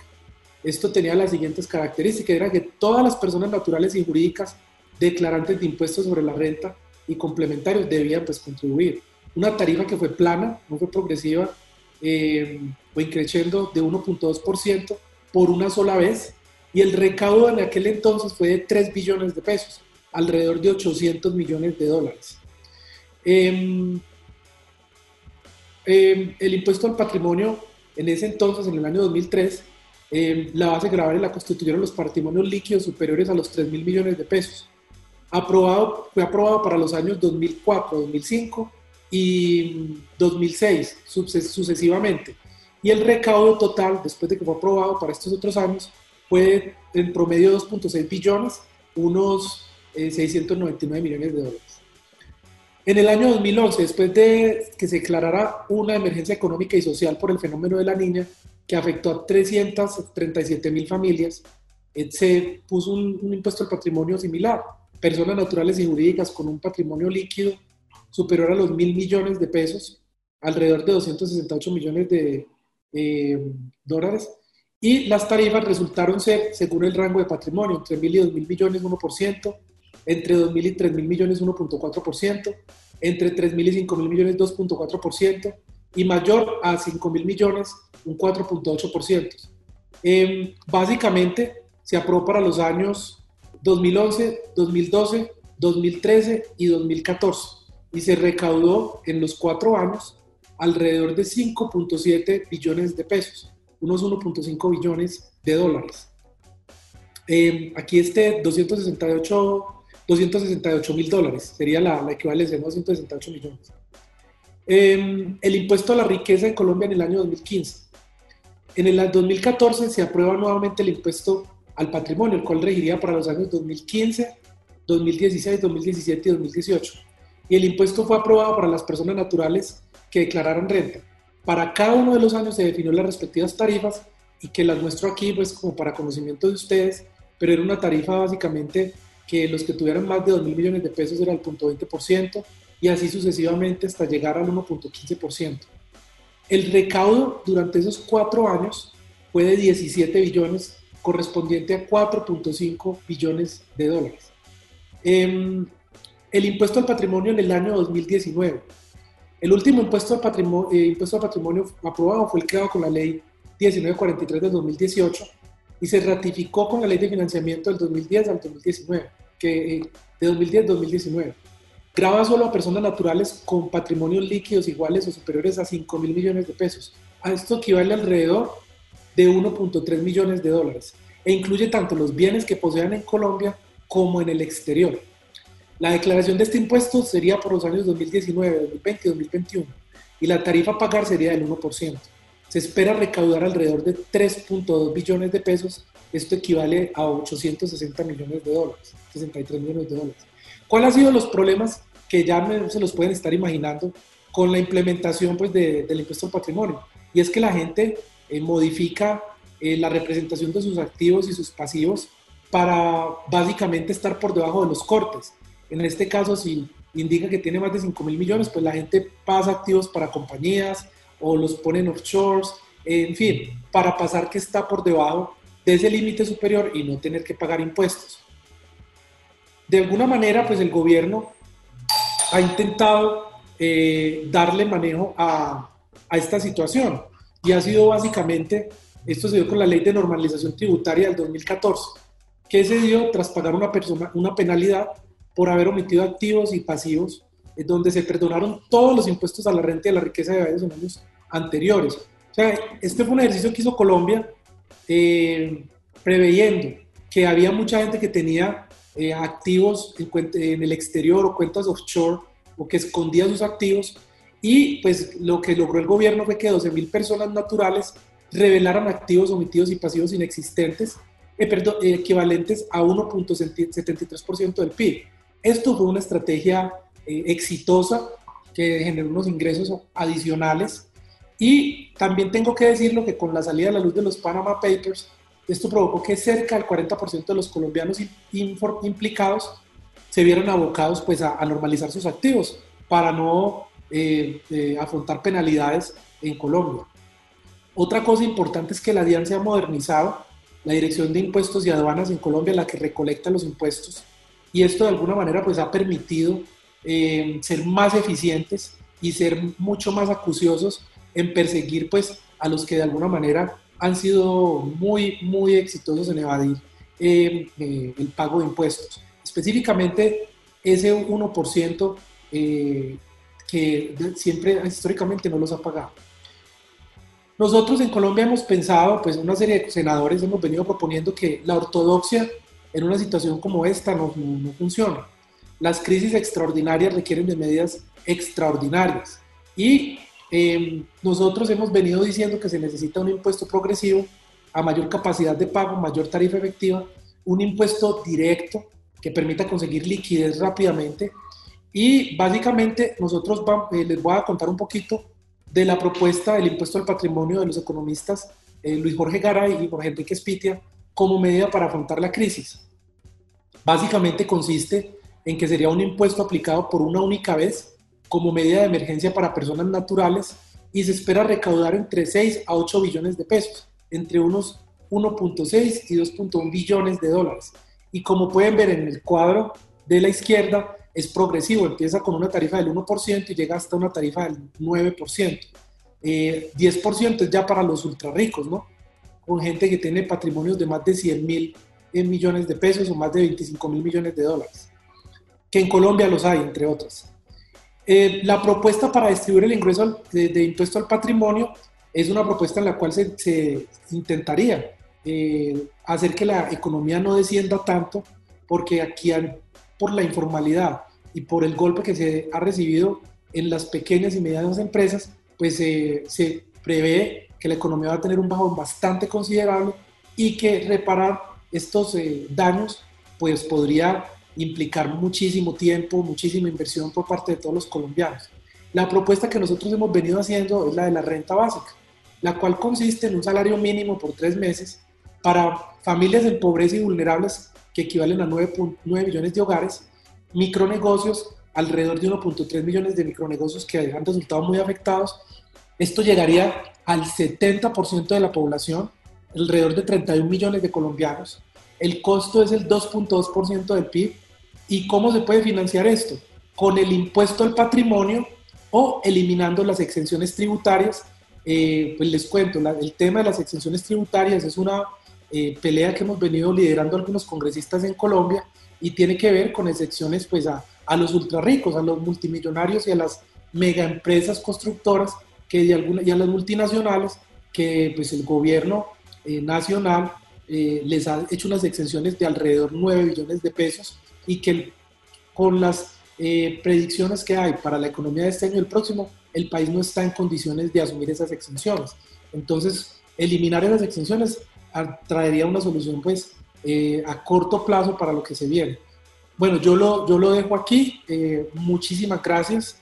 Esto tenía las siguientes características, era que todas las personas naturales y jurídicas declarantes de impuestos sobre la renta y complementarios debían pues contribuir. Una tarifa que fue plana, no fue progresiva, eh, fue creciendo de 1.2% por una sola vez y el recaudo en aquel entonces fue de 3 billones de pesos, alrededor de 800 millones de dólares. Em, em, el impuesto al patrimonio en ese entonces, en el año 2003, em, la base grabable la constituyeron los patrimonios líquidos superiores a los 3 mil millones de pesos. Aprobado, fue aprobado para los años 2004, 2005 y 2006 sucesivamente. Y el recaudo total, después de que fue aprobado para estos otros años, fue en promedio 2.6 billones, unos 699 eh, millones de dólares. En el año 2011, después de que se declarara una emergencia económica y social por el fenómeno de la niña, que afectó a 337 mil familias, eh, se puso un, un impuesto al patrimonio similar. Personas naturales y jurídicas con un patrimonio líquido superior a los mil millones de pesos, alrededor de 268 millones de eh, dólares, y las tarifas resultaron ser, según el rango de patrimonio, entre mil y dos mil millones 1%, entre dos mil y tres mil millones 1.4%, entre tres mil y cinco mil millones 2.4%, y mayor a cinco mil millones un 4.8%. Eh, básicamente se aprobó para los años 2011, 2012, 2013 y 2014 y se recaudó en los cuatro años alrededor de 5.7 billones de pesos, unos 1.5 billones de dólares. Em, aquí este 268 268 mil dólares, sería la, la, equivalencia de 268 millones. Em, el impuesto a la riqueza en Colombia en el año 2015. En el 2014 se aprueba nuevamente el impuesto al patrimonio, el cual regiría para los años 2015, 2016, 2017 y 2018 y el impuesto fue aprobado para las personas naturales que declararon renta. Para cada uno de los años se definió las respectivas tarifas y que las muestro aquí pues como para conocimiento de ustedes, pero era una tarifa básicamente que los que tuvieran más de 2 mil millones de pesos era el punto .20% y así sucesivamente hasta llegar al 1.15%. El recaudo durante esos cuatro años fue de 17 billones, correspondiente a 4.5 billones de dólares. Eh, el impuesto al patrimonio en el año 2019. El último impuesto al patrimonio, eh, impuesto al patrimonio aprobado fue el creado con la ley 1943 del 2018 y se ratificó con la ley de financiamiento del 2010 al 2019, que, eh, de 2010 2019. Graba solo a personas naturales con patrimonios líquidos iguales o superiores a 5 mil millones de pesos. A esto equivale alrededor de 1.3 millones de dólares e incluye tanto los bienes que posean en Colombia como en el exterior. La declaración de este impuesto sería por los años 2019, 2020 y 2021 y la tarifa a pagar sería del 1%. Se espera recaudar alrededor de 3.2 billones de pesos, esto equivale a 860 millones de dólares, 63 millones de dólares. ¿Cuáles han sido los problemas que ya se los pueden estar imaginando con la implementación pues, del impuesto al patrimonio? Y es que la gente eh, modifica eh, la representación de sus activos y sus pasivos para básicamente estar por debajo de los cortes. En este caso, si indica que tiene más de 5 mil millones, pues la gente pasa activos para compañías o los pone en offshores, en fin, para pasar que está por debajo de ese límite superior y no tener que pagar impuestos. De alguna manera, pues el gobierno ha intentado eh, darle manejo a, a esta situación y ha sido básicamente, esto se dio con la ley de normalización tributaria del 2014, que se dio tras pagar una, persona, una penalidad por haber omitido activos y pasivos, donde se perdonaron todos los impuestos a la renta y a la riqueza de varios años anteriores. O sea, este fue un ejercicio que hizo Colombia eh, preveyendo que había mucha gente que tenía eh, activos en, en, el exterior o cuentas offshore o que escondía sus activos y pues lo que logró el gobierno fue que 12 mil personas naturales revelaran activos omitidos y pasivos inexistentes eh, equivalentes a 1.73% del PIB. Esto fue una estrategia eh, exitosa que generó unos ingresos adicionales y también tengo que decirlo que con la salida a la luz de los Panama Papers, esto provocó que cerca del 40% de los colombianos implicados se vieron abocados pues, a, normalizar sus activos para no eh, eh, afrontar penalidades en Colombia. Otra cosa importante es que la DIAN se ha modernizado, la Dirección de Impuestos y Aduanas en Colombia, la que recolecta los impuestos, y esto de alguna manera pues ha permitido eh, ser más eficientes y ser mucho más acuciosos en perseguir pues a los que de alguna manera han sido muy, muy exitosos en evadir eh, eh, el pago de impuestos. Específicamente ese 1% que siempre históricamente no los ha pagado. Nosotros en Colombia hemos pensado, pues una serie de senadores hemos venido proponiendo que la ortodoxia en una situación como esta no, no, funciona. Las crisis extraordinarias requieren de medidas extraordinarias y em, nosotros hemos venido diciendo que se necesita un impuesto progresivo a mayor capacidad de pago, mayor tarifa efectiva, un impuesto directo que permita conseguir liquidez rápidamente y básicamente nosotros eh, les voy a contar un poquito de la propuesta del impuesto al patrimonio de los economistas eh, Luis Jorge Garay y Jorge Enrique Spitia como medida para afrontar la crisis. Básicamente consiste en que sería un impuesto aplicado por una única vez como medida de emergencia para personas naturales y se espera recaudar entre 6 a 8 billones de pesos, entre unos 1.6 y 2.1 billones de dólares. Y como pueden ver en el cuadro de la izquierda, es progresivo, empieza con una tarifa del 1% y llega hasta una tarifa del 9%. 10% eh, es ya para los ultra ricos, ¿no? con gente que tiene patrimonios de más de 100 mil eh, millones de pesos o más de 25 mil millones de dólares, que en Colombia los hay, entre otras. Eh, la propuesta para distribuir el ingreso de, impuesto al patrimonio es una propuesta en la cual se, intentaría eh, hacer que la economía no descienda tanto, porque aquí por la informalidad y por el golpe que se ha recibido en las pequeñas y medianas empresas, pues se prevé que la economía va a tener un bajón bastante considerable y que reparar estos eh, daños pues podría implicar muchísimo tiempo, muchísima inversión por parte de todos los colombianos. La propuesta que nosotros hemos venido haciendo es la de la renta básica, la cual consiste en un salario mínimo por tres meses para familias en pobreza y vulnerables que equivalen a 9.9 millones de hogares, micronegocios, alrededor de 1.3 millones de micronegocios que han resultado muy afectados. Esto llegaría al 70% de la población, alrededor de 31 millones de colombianos. El costo es el 2.2% del PIB. ¿Y cómo se puede financiar esto? Con el impuesto al patrimonio o eliminando las exenciones tributarias. Eh, pues les cuento, el tema de las exenciones tributarias es una eh, pelea que hemos venido liderando algunos congresistas en Colombia y tiene que ver con excepciones pues a, a los ultra ricos, a los multimillonarios y a las mega empresas constructoras que de alguna, y a las multinacionales que pues el gobierno eh, nacional eh, les ha hecho unas exenciones de alrededor 9 billones de pesos y que con las eh, predicciones que hay para la economía de este año y el próximo, el país no está en condiciones de asumir esas exenciones. Entonces, eliminar esas exenciones traería una solución pues a corto plazo para lo que se viene. Bueno, yo lo, yo lo dejo aquí. muchísimas gracias.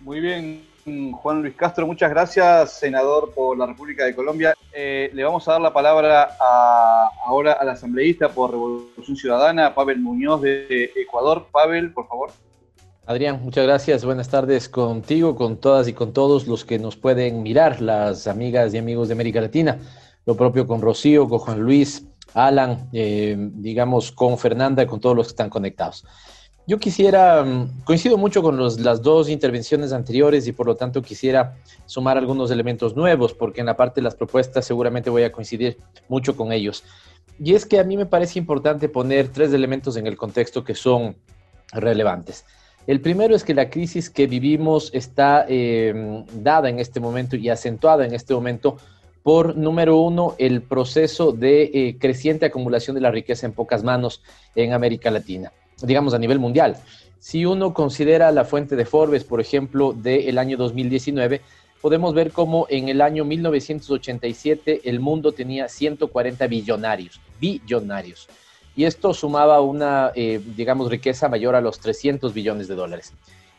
Muy bien, Juan Luis Castro, muchas gracias, senador por la República de Colombia. Eh, le vamos a dar la palabra ahora al asambleísta por Revolución Ciudadana, Pavel Muñoz de Ecuador. Pavel, por favor. Adrián, muchas gracias. Buenas tardes contigo, con todas y con todos los que nos pueden mirar, las amigas y amigos de América Latina. Lo propio con Rocío, con Juan Luis, Alan, eh, digamos con Fernanda, con todos los que están conectados. Yo quisiera, mm, coincido mucho con las dos intervenciones anteriores y por lo tanto quisiera sumar algunos elementos nuevos, porque en la parte de las propuestas seguramente voy a coincidir mucho con ellos. Y es que a mí me parece importante poner tres elementos en el contexto que son relevantes. El primero es que la crisis que vivimos está eh, dada en este momento y acentuada en este momento por, número uno, el proceso de eh, creciente acumulación de la riqueza en pocas manos en América Latina digamos, a nivel mundial. Si uno considera la fuente de Forbes, por ejemplo, del año 2019, podemos ver cómo en el año 1987 el mundo tenía 140 billonarios, billonarios. Y esto sumaba una, eh, digamos, riqueza mayor a los 300 billones de dólares.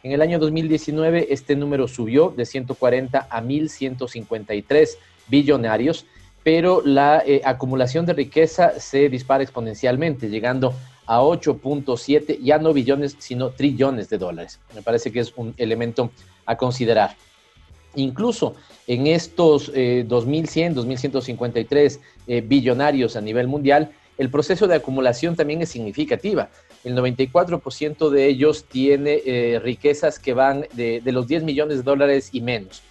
En el año 2019 este número subió de 140 a 1.153 billonarios, pero la eh, acumulación de riqueza se dispara exponencialmente, llegando a 8.7, ya no billones, sino trillones de dólares. Me parece que es un elemento a considerar. Incluso en estos 2.100, 2.153 eh, billonarios a nivel mundial, el proceso de acumulación también es significativa. El 94% de ellos tiene eh, riquezas que van de, de los 10 millones de dólares y menos.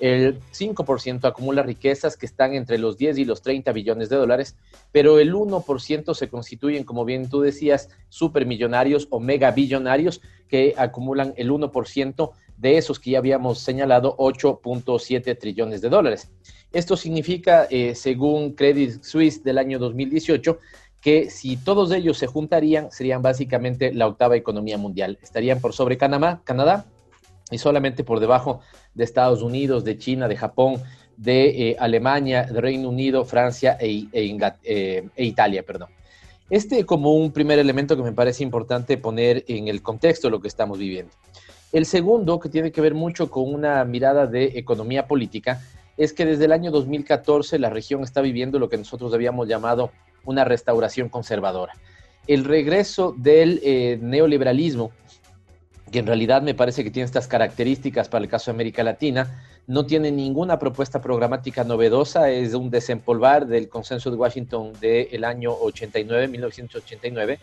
El 5% acumula riquezas que están entre los 10 y los 30 billones de dólares, pero el 1% se constituyen, como bien tú decías, supermillonarios o megabillonarios que acumulan el 1% de esos que ya habíamos señalado, 8.7 trillones de dólares. Esto significa, eh, según Credit Suisse del año 2018, que si todos ellos se juntarían, serían básicamente la octava economía mundial. Estarían por sobre Canadá, Canadá y solamente por debajo de Estados Unidos, de China, de Japón, de eh, Alemania, de Reino Unido, Francia e, e, eh, e, Italia. Perdón. Este como un primer elemento que me parece importante poner en el contexto de lo que estamos viviendo. El segundo, que tiene que ver mucho con una mirada de economía política, es que desde el año 2014 la región está viviendo lo que nosotros habíamos llamado una restauración conservadora. El regreso del eh, neoliberalismo que en realidad me parece que tiene estas características para el caso de América Latina, no tiene ninguna propuesta programática novedosa, es un desempolvar del consenso de Washington del año 89, 1989.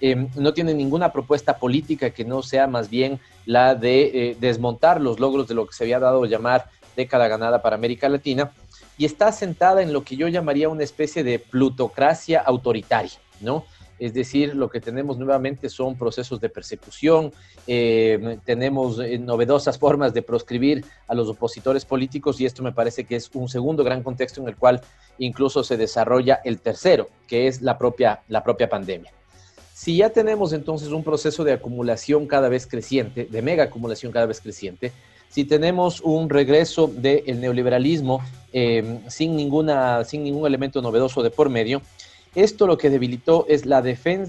Em, no tiene ninguna propuesta política que no sea más bien la de eh, desmontar los logros de lo que se había dado llamar década ganada para América Latina y está sentada en lo que yo llamaría una especie de plutocracia autoritaria, ¿no? Es decir, lo que tenemos nuevamente son procesos de persecución, eh, tenemos eh, novedosas formas de proscribir a los opositores políticos y esto me parece que es un segundo gran contexto en el cual incluso se desarrolla el tercero, que es la propia, la propia pandemia. Si ya tenemos entonces un proceso de acumulación cada vez creciente, de mega acumulación cada vez creciente, si tenemos un regreso del neoliberalismo eh, sin, ninguna, sin ningún elemento novedoso de por medio, esto lo que debilitó es la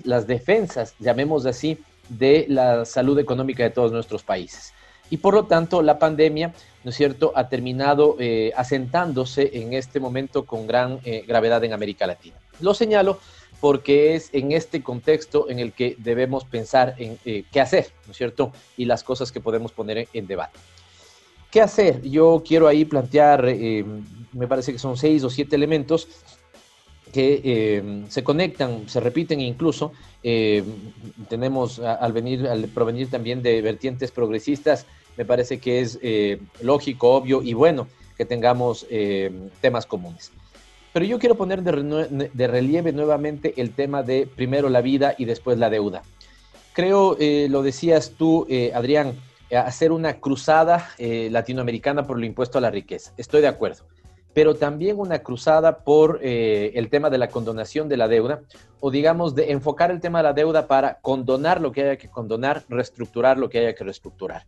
las defensas, llamemos así, de la salud económica de todos nuestros países. Y por lo tanto, la pandemia, ¿no es cierto?, ha terminado eh, asentándose en este momento con gran eh, gravedad en América Latina. Lo señalo porque es en este contexto en el que debemos pensar en eh, qué hacer, ¿no es cierto?, y las cosas que podemos poner en, debate. ¿Qué hacer? Yo quiero ahí plantear, me parece que son seis o siete elementos que eh, se conectan, se repiten incluso. Eh, tenemos al venir, al provenir también de vertientes progresistas, me parece que es eh, lógico, obvio y bueno que tengamos temas comunes. Pero yo quiero poner de, relieve nuevamente el tema de primero la vida y después la deuda. Creo, lo decías tú, Adrián, hacer una cruzada latinoamericana por el impuesto a la riqueza. Estoy de acuerdo. Pero también una cruzada por el tema de la condonación de la deuda, o digamos, de enfocar el tema de la deuda para condonar lo que haya que condonar, reestructurar lo que haya que reestructurar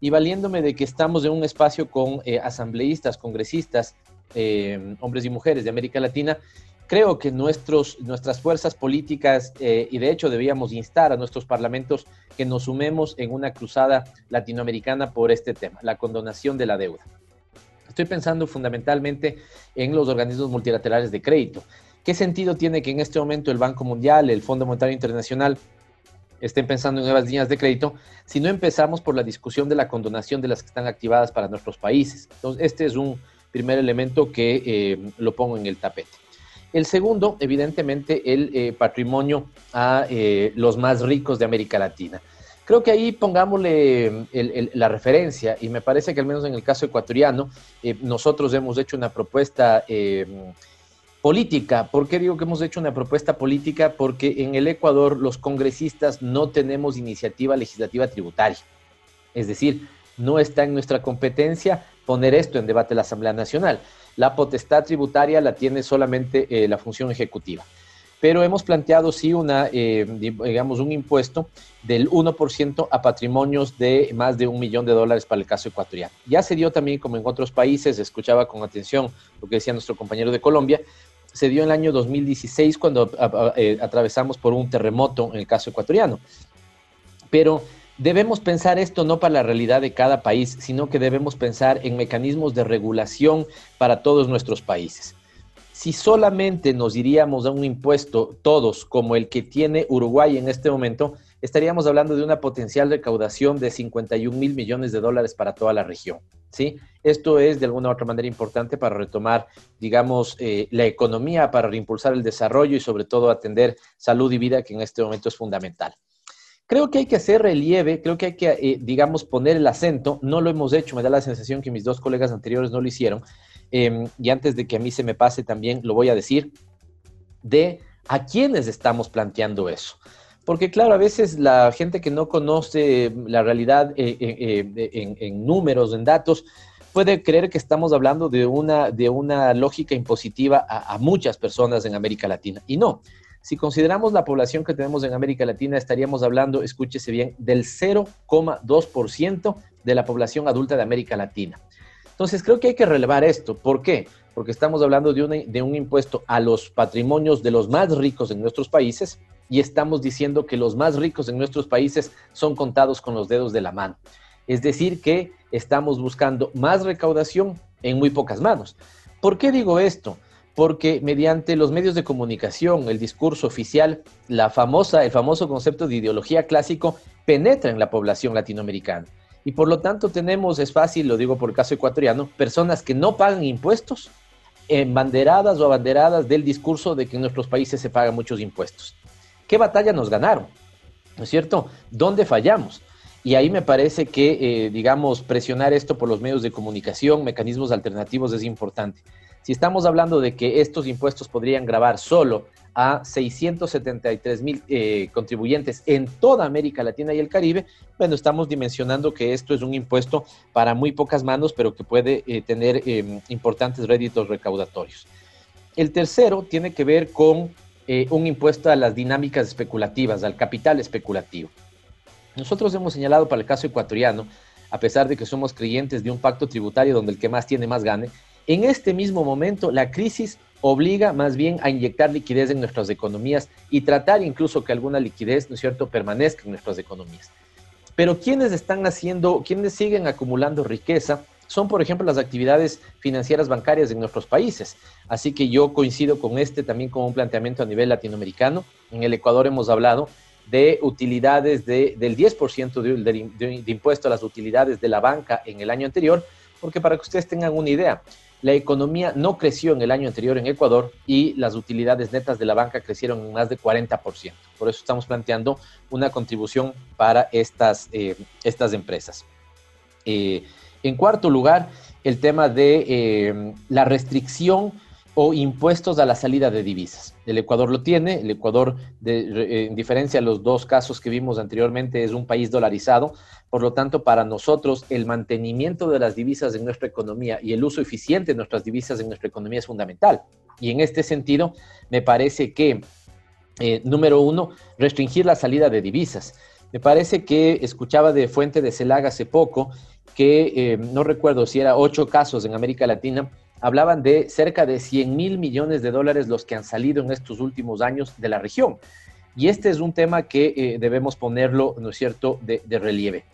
y valiéndome de que estamos en un espacio con eh, asambleístas, congresistas, eh, hombres y mujeres de América Latina, creo que nuestros, nuestras fuerzas políticas, eh, y de hecho debíamos instar a nuestros parlamentos que nos sumemos en una cruzada latinoamericana por este tema, la condonación de la deuda. Estoy pensando fundamentalmente en los organismos multilaterales de crédito. ¿Qué sentido tiene que en este momento el Banco Mundial, el Fondo Monetario Internacional, estén pensando en nuevas líneas de crédito, si no empezamos por la discusión de la condonación de las que están activadas para nuestros países. Entonces, este es un primer elemento que eh, lo pongo en el tapete. El segundo, evidentemente, el eh, patrimonio a eh, los más ricos de América Latina. Creo que ahí pongámosle la referencia y me parece que al menos en el caso ecuatoriano, nosotros hemos hecho una propuesta política. ¿Por qué digo que hemos hecho una propuesta política? Porque en el Ecuador los congresistas no tenemos iniciativa legislativa tributaria. Es decir, no está en nuestra competencia poner esto en debate la Asamblea Nacional. La potestad tributaria la tiene solamente eh, la función ejecutiva. Pero hemos planteado sí una, eh, digamos, un impuesto del 1% a patrimonios de más de un millón de dólares para el caso ecuatoriano. Ya se dio también como en otros países, escuchaba con atención lo que decía nuestro compañero de Colombia, se dio en el año 2016 cuando eh, atravesamos por un terremoto en el caso ecuatoriano. Pero debemos pensar esto no para la realidad de cada país, sino que debemos pensar en mecanismos de regulación para todos nuestros países. Si solamente nos iríamos a un impuesto todos como el que tiene Uruguay en este momento, estaríamos hablando de una potencial recaudación de 51 mil millones de dólares para toda la región. ¿sí? Esto es de alguna u otra manera importante para retomar, digamos, eh, la economía, para reimpulsar el desarrollo y sobre todo atender salud y vida, que en este momento es fundamental. Creo que hay que hacer relieve, creo que hay que, eh, digamos, poner el acento. No lo hemos hecho, me da la sensación que mis dos colegas anteriores no lo hicieron. Em, y antes de que a mí se me pase también, lo voy a decir, de a quiénes estamos planteando eso. Porque claro, a veces la gente que no conoce la realidad eh, eh, eh, en, números, en datos, puede creer que estamos hablando de una, de una lógica impositiva a, muchas personas en América Latina. Y no, si consideramos la población que tenemos en América Latina, estaríamos hablando, escúchese bien, del 0,2% de la población adulta de América Latina. Entonces, creo que hay que relevar esto. ¿Por qué? Porque estamos hablando de, un impuesto a los patrimonios de los más ricos en nuestros países, y estamos diciendo que los más ricos en nuestros países son contados con los dedos de la mano. Es decir, que estamos buscando más recaudación en muy pocas manos. ¿Por qué digo esto? Porque mediante los medios de comunicación, el discurso oficial, la famosa, el famoso concepto de ideología clásico penetra en la población latinoamericana. Y por lo tanto tenemos, es fácil, lo digo por el caso ecuatoriano, personas que no pagan impuestos, embanderadas o abanderadas del discurso de que en nuestros países se pagan muchos impuestos. ¿Qué batalla nos ganaron? ¿No es cierto? ¿Dónde fallamos? Y ahí me parece que, eh, digamos, presionar esto por los medios de comunicación, mecanismos alternativos es importante. Si estamos hablando de que estos impuestos podrían grabar solo a 673 mil eh, contribuyentes en toda América Latina y el Caribe, bueno, estamos dimensionando que esto es un impuesto para muy pocas manos, pero que puede eh, tener importantes réditos recaudatorios. El tercero tiene que ver con eh, un impuesto a las dinámicas especulativas, al capital especulativo. Nosotros hemos señalado para el caso ecuatoriano, a pesar de que somos creyentes de un pacto tributario donde el que más tiene más gane, en este mismo momento la crisis obliga más bien a inyectar liquidez en nuestras economías y tratar incluso que alguna liquidez, ¿no es cierto?, permanezca en nuestras economías. Pero quienes están haciendo, quienes siguen acumulando riqueza, son, por ejemplo, las actividades financieras bancarias en nuestros países. Así que yo coincido con este también como un planteamiento a nivel latinoamericano. En el Ecuador hemos hablado de utilidades del 10% de, de, impuesto a las utilidades de la banca en el año anterior, porque para que ustedes tengan una idea, la economía no creció en el año anterior en Ecuador y las utilidades netas de la banca crecieron en más de 40%. Por eso estamos planteando una contribución para estas, eh, estas empresas. Eh, en cuarto lugar, el tema de eh, la restricción o impuestos a la salida de divisas. El Ecuador lo tiene, el Ecuador, en diferencia a los dos casos que vimos anteriormente, es un país dolarizado, por lo tanto, para nosotros el mantenimiento de las divisas en nuestra economía y el uso eficiente de nuestras divisas en nuestra economía es fundamental. Y en este sentido, me parece que, eh, número uno, restringir la salida de divisas. Me parece que escuchaba de fuente de CELAG hace poco que, eh, no recuerdo si era ocho casos en América Latina, hablaban de cerca de 100 mil millones de dólares los que han salido en estos últimos años de la región. Y este es un tema que eh, debemos ponerlo, ¿no es cierto?, de, relieve.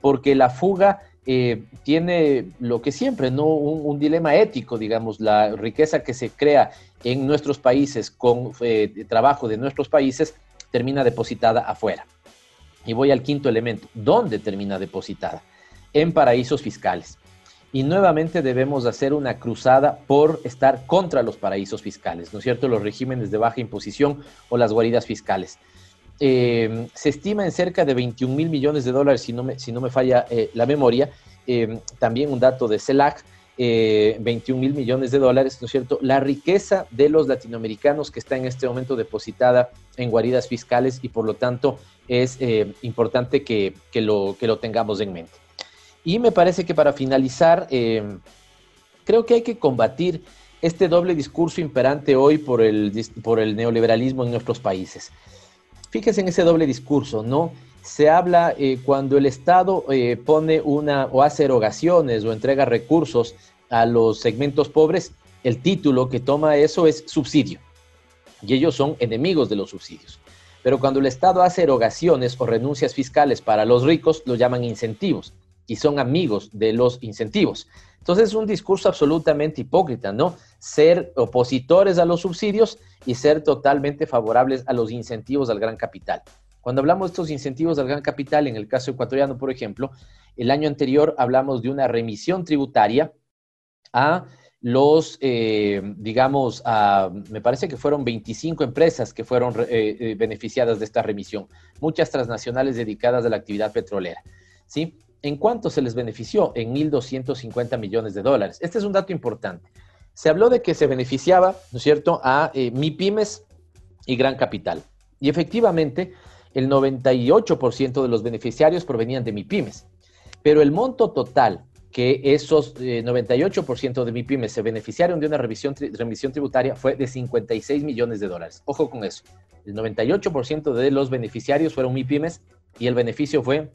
Porque la fuga eh, tiene lo que siempre, ¿no? Un, dilema ético, digamos, la riqueza que se crea en nuestros países con eh, trabajo de nuestros países termina depositada afuera. Y voy al quinto elemento. ¿Dónde termina depositada? En paraísos fiscales y nuevamente debemos hacer una cruzada por estar contra los paraísos fiscales, ¿no es cierto? Los regímenes de baja imposición o las guaridas fiscales. Eh, se estima en cerca de 21 mil millones de dólares, si no me, falla eh, la memoria. Eh, también un dato de CELAC, 21 mil millones de dólares, ¿no es cierto? La riqueza de los latinoamericanos que está en este momento depositada en guaridas fiscales y por lo tanto es importante que lo tengamos en mente. Y me parece que para finalizar, eh, creo que hay que combatir este doble discurso imperante hoy por el, por el neoliberalismo en nuestros países. Fíjese en ese doble discurso, ¿no? Se habla eh, cuando el Estado eh, pone una o hace erogaciones o entrega recursos a los segmentos pobres, el título que toma eso es subsidio. Y ellos son enemigos de los subsidios. Pero cuando el Estado hace erogaciones o renuncias fiscales para los ricos, lo llaman incentivos y son amigos de los incentivos. Entonces es un discurso absolutamente hipócrita, ¿no? Ser opositores a los subsidios y ser totalmente favorables a los incentivos al gran capital. Cuando hablamos de estos incentivos al gran capital, en el caso ecuatoriano, por ejemplo, el año anterior hablamos de una remisión tributaria a los, eh, digamos, a, me parece que fueron 25 empresas que fueron eh, eh, beneficiadas de esta remisión, muchas transnacionales dedicadas a la actividad petrolera. ¿sí? ¿En cuánto se les benefició? En 1.250 millones de dólares. Este es un dato importante. Se habló de que se beneficiaba, ¿no es cierto?, a eh, MIPIMES y Gran Capital. Y efectivamente, el 98% de los beneficiarios provenían de MIPIMES. Pero el monto total que esos 98% eh, de MIPIMES se beneficiaron de una revisión, remisión tributaria fue de 56 millones de dólares. Ojo con eso. El 98% de los beneficiarios fueron MIPIMES y el beneficio fue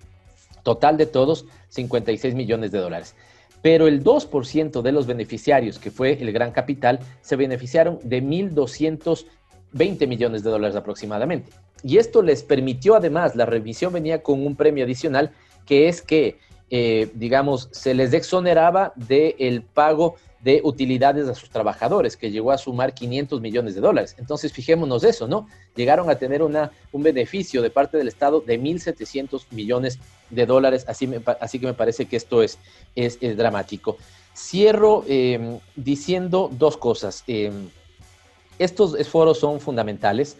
Total de todos, 56 millones de dólares. Pero el 2% de los beneficiarios, que fue el gran capital, se beneficiaron de 1.220 millones de dólares aproximadamente. Y esto les permitió además, la revisión venía con un premio adicional, que es que, eh, digamos, se les exoneraba del pago de utilidades a sus trabajadores, que llegó a sumar 500 millones de dólares. Entonces, fijémonos eso, ¿no? Llegaron a tener una, un beneficio de parte del Estado de 1.700 millones de dólares, así, así que me parece que esto es, es, dramático. Cierro em, diciendo dos cosas. Em, estos foros son fundamentales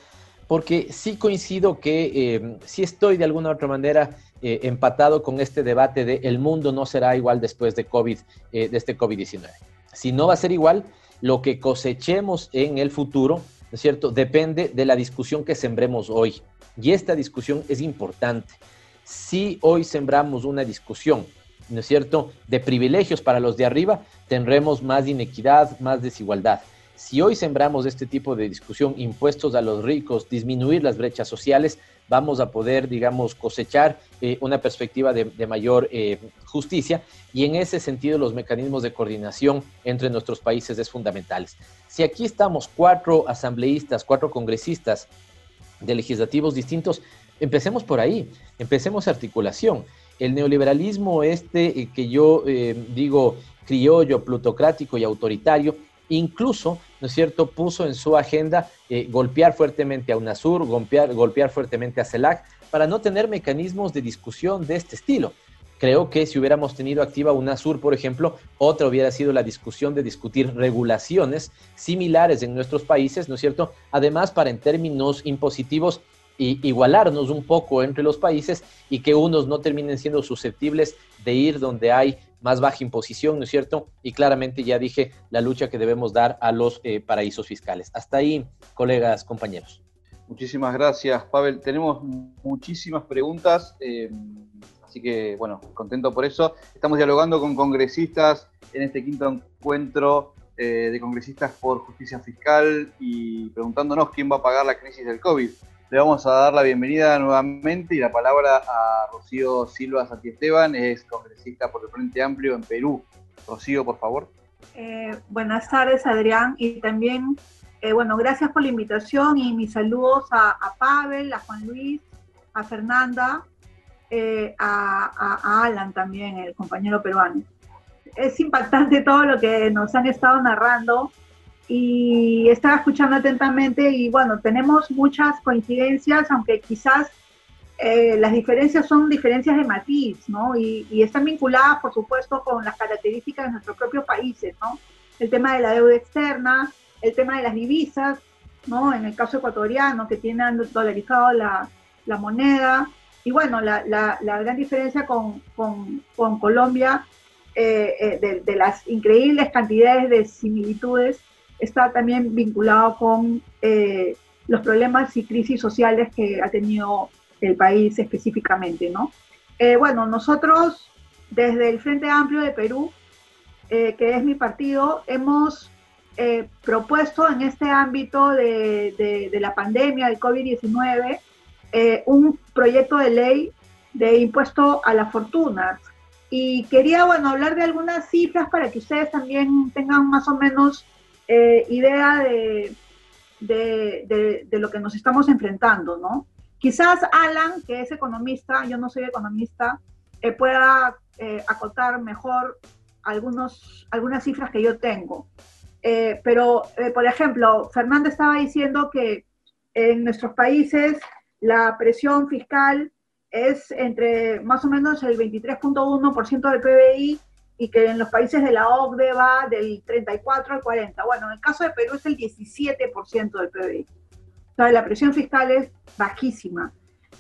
porque sí coincido que eh, sí estoy de alguna u otra manera eh, empatado con este debate de el mundo no será igual después de COVID, eh, de este COVID-19. Si no va a ser igual, lo que cosechemos en el futuro, ¿no es cierto?, depende de la discusión que sembremos hoy. Y esta discusión es importante. Si hoy sembramos una discusión, ¿no es cierto?, de privilegios para los de arriba, tendremos más inequidad, más desigualdad. Si hoy sembramos este tipo de discusión, impuestos a los ricos, disminuir las brechas sociales, vamos a poder, digamos, cosechar eh, una perspectiva de, mayor eh, justicia y en ese sentido los mecanismos de coordinación entre nuestros países es fundamentales. Si aquí estamos cuatro asambleístas, cuatro congresistas de legislativos distintos, empecemos por ahí, empecemos articulación. El neoliberalismo este eh, que yo digo criollo, plutocrático y autoritario, incluso, ¿no es cierto?, puso en su agenda eh, golpear fuertemente a UNASUR, golpear, golpear fuertemente a CELAC, para no tener mecanismos de discusión de este estilo. Creo que si hubiéramos tenido activa UNASUR, por ejemplo, otra hubiera sido la discusión de discutir regulaciones similares en nuestros países, ¿no es cierto? Además, para en términos impositivos, igualarnos un poco entre los países y que unos no terminen siendo susceptibles de ir donde hay más baja imposición, ¿no es cierto? Y claramente ya dije la lucha que debemos dar a los eh, paraísos fiscales. Hasta ahí, colegas, compañeros. Muchísimas gracias, Pavel. Tenemos muchísimas preguntas, eh, así que, bueno, contento por eso. Estamos dialogando con congresistas en este quinto encuentro eh, de congresistas por justicia fiscal y preguntándonos quién va a pagar la crisis del COVID. Le vamos a dar la bienvenida nuevamente y la palabra a Rocío Silva Esteban, es congresista por el Frente Amplio en Perú. Rocío, por favor. Eh, buenas tardes, Adrián, y también, eh, bueno, gracias por la invitación y mis saludos a, Pavel, a Juan Luis, a Fernanda, eh, a, Alan también, el compañero peruano. Es impactante todo lo que nos han estado narrando y estaba escuchando atentamente y bueno, tenemos muchas coincidencias, aunque quizás eh, las diferencias son diferencias de matiz, ¿no? Y, están vinculadas, por supuesto, con las características de nuestros propios países, ¿no? El tema de la deuda externa, el tema de las divisas, ¿no? En el caso ecuatoriano, que tienen dolarizado la, la moneda. Y bueno, la, la, la gran diferencia con, con, con Colombia, eh, eh, de, de, las increíbles cantidades de similitudes está también vinculado con eh, los problemas y crisis sociales que ha tenido el país específicamente, ¿no? Eh, bueno, nosotros desde el Frente Amplio de Perú, eh, que es mi partido, hemos propuesto en este ámbito de, de la pandemia del COVID-19 un proyecto de ley de impuesto a las fortunas. Y quería, bueno, hablar de algunas cifras para que ustedes también tengan más o menos eh, idea de, de, lo que nos estamos enfrentando, ¿no? Quizás Alan, que es economista, yo no soy economista, eh, pueda eh, acotar mejor algunos, algunas cifras que yo tengo. pero, por ejemplo, Fernanda estaba diciendo que en nuestros países la presión fiscal es entre más o menos el 23.1% del PBI y que en los países de la OCDE va del 34 al 40. Bueno, en el caso de Perú es el 17% del PBI. O sea, la presión fiscal es bajísima.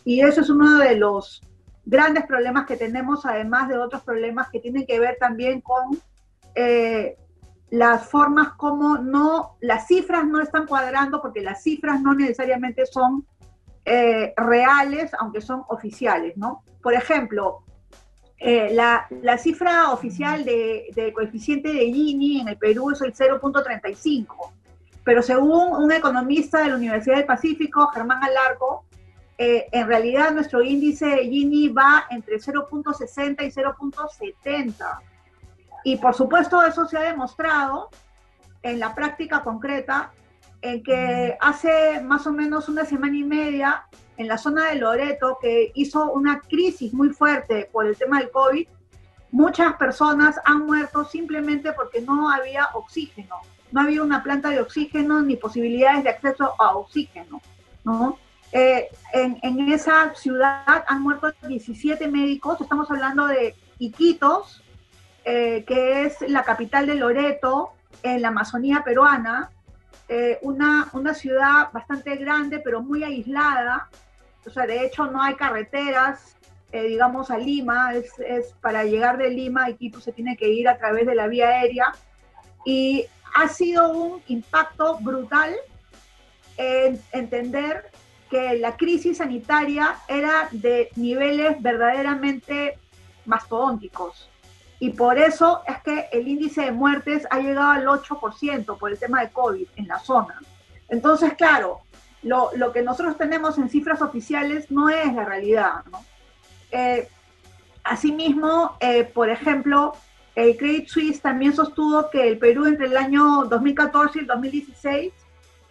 Y eso es uno de los grandes problemas que tenemos, además de otros problemas que tienen que ver también con eh, las formas como no, las cifras no están cuadrando, porque las cifras no necesariamente son eh, reales, aunque son oficiales, ¿no? Por ejemplo, eh, la, cifra oficial de, coeficiente de Gini en el Perú es el 0.35, pero según un economista de la Universidad del Pacífico, Germán Alarco, eh, en realidad nuestro índice de Gini va entre 0.60 y 0.70. Y por supuesto eso se ha demostrado en la práctica concreta, en que hace más o menos una semana y media en la zona de Loreto, que hizo una crisis muy fuerte por el tema del COVID, muchas personas han muerto simplemente porque no había oxígeno. No había una planta de oxígeno ni posibilidades de acceso a oxígeno. ¿no? Eh, en, esa ciudad han muerto 17 médicos, estamos hablando de Iquitos, eh, que es la capital de Loreto, en la Amazonía peruana, eh, una, una ciudad bastante grande pero muy aislada, o sea, de hecho no hay carreteras, eh, digamos, a Lima, es, es, para llegar de Lima a Quito se tiene que ir a través de la vía aérea y ha sido un impacto brutal en entender que la crisis sanitaria era de niveles verdaderamente mastodónticos. Y por eso es que el índice de muertes ha llegado al 8% por el tema de COVID en la zona. Entonces, claro, lo, lo, que nosotros tenemos en cifras oficiales no es la realidad. ¿no? Eh, asimismo, eh, por ejemplo, el Credit Suisse también sostuvo que el Perú entre el año 2014 y el 2016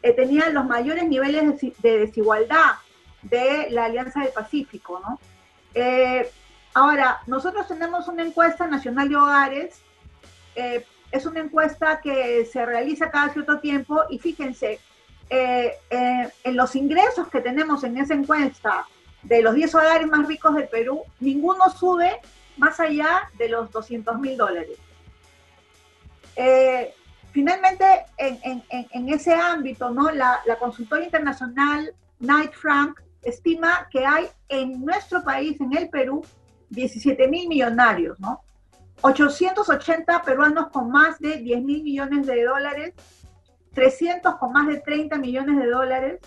eh, tenía los mayores niveles de, de, desigualdad de la Alianza del Pacífico. ¿no? Ahora, nosotros tenemos una encuesta nacional de hogares. es una encuesta que se realiza cada cierto tiempo y fíjense, eh, eh, en los ingresos que tenemos en esa encuesta de los 10 hogares más ricos del Perú, ninguno sube más allá de los 200 mil dólares. Eh, finalmente, en, ese ámbito, ¿no? la, consultora internacional Knight Frank estima que hay en nuestro país, en el Perú, 17 mil millonarios, ¿no? 880 peruanos con más de 10 mil millones de dólares, 300 con más de 30 millones de dólares,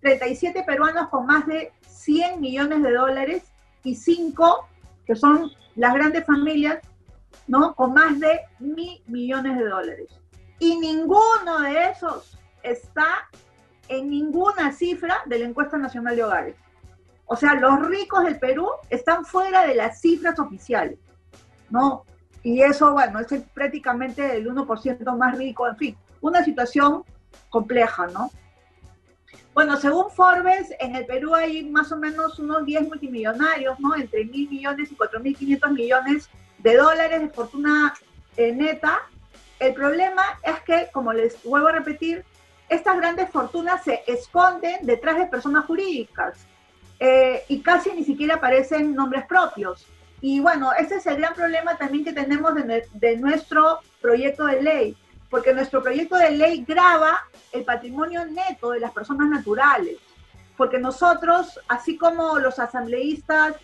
37 peruanos con más de 100 millones de dólares y 5, que son las grandes familias, ¿no? Con más de mil millones de dólares. Y ninguno de esos está en ninguna cifra de la encuesta nacional de hogares. O sea, los ricos del Perú están fuera de las cifras oficiales, ¿no? Y eso, bueno, es prácticamente el 1% más rico, en fin, una situación compleja, ¿no? Bueno, según Forbes, en el Perú hay más o menos unos 10 multimillonarios, ¿no? Entre mil millones y 4.500 millones de dólares de fortuna eh, neta. El problema es que, como les vuelvo a repetir, estas grandes fortunas se esconden detrás de personas jurídicas eh, y casi ni siquiera aparecen nombres propios. Y bueno, ese es el gran problema también que tenemos de, de nuestro proyecto de ley, porque nuestro proyecto de ley graba el patrimonio neto de las personas naturales, porque nosotros, así como los asambleístas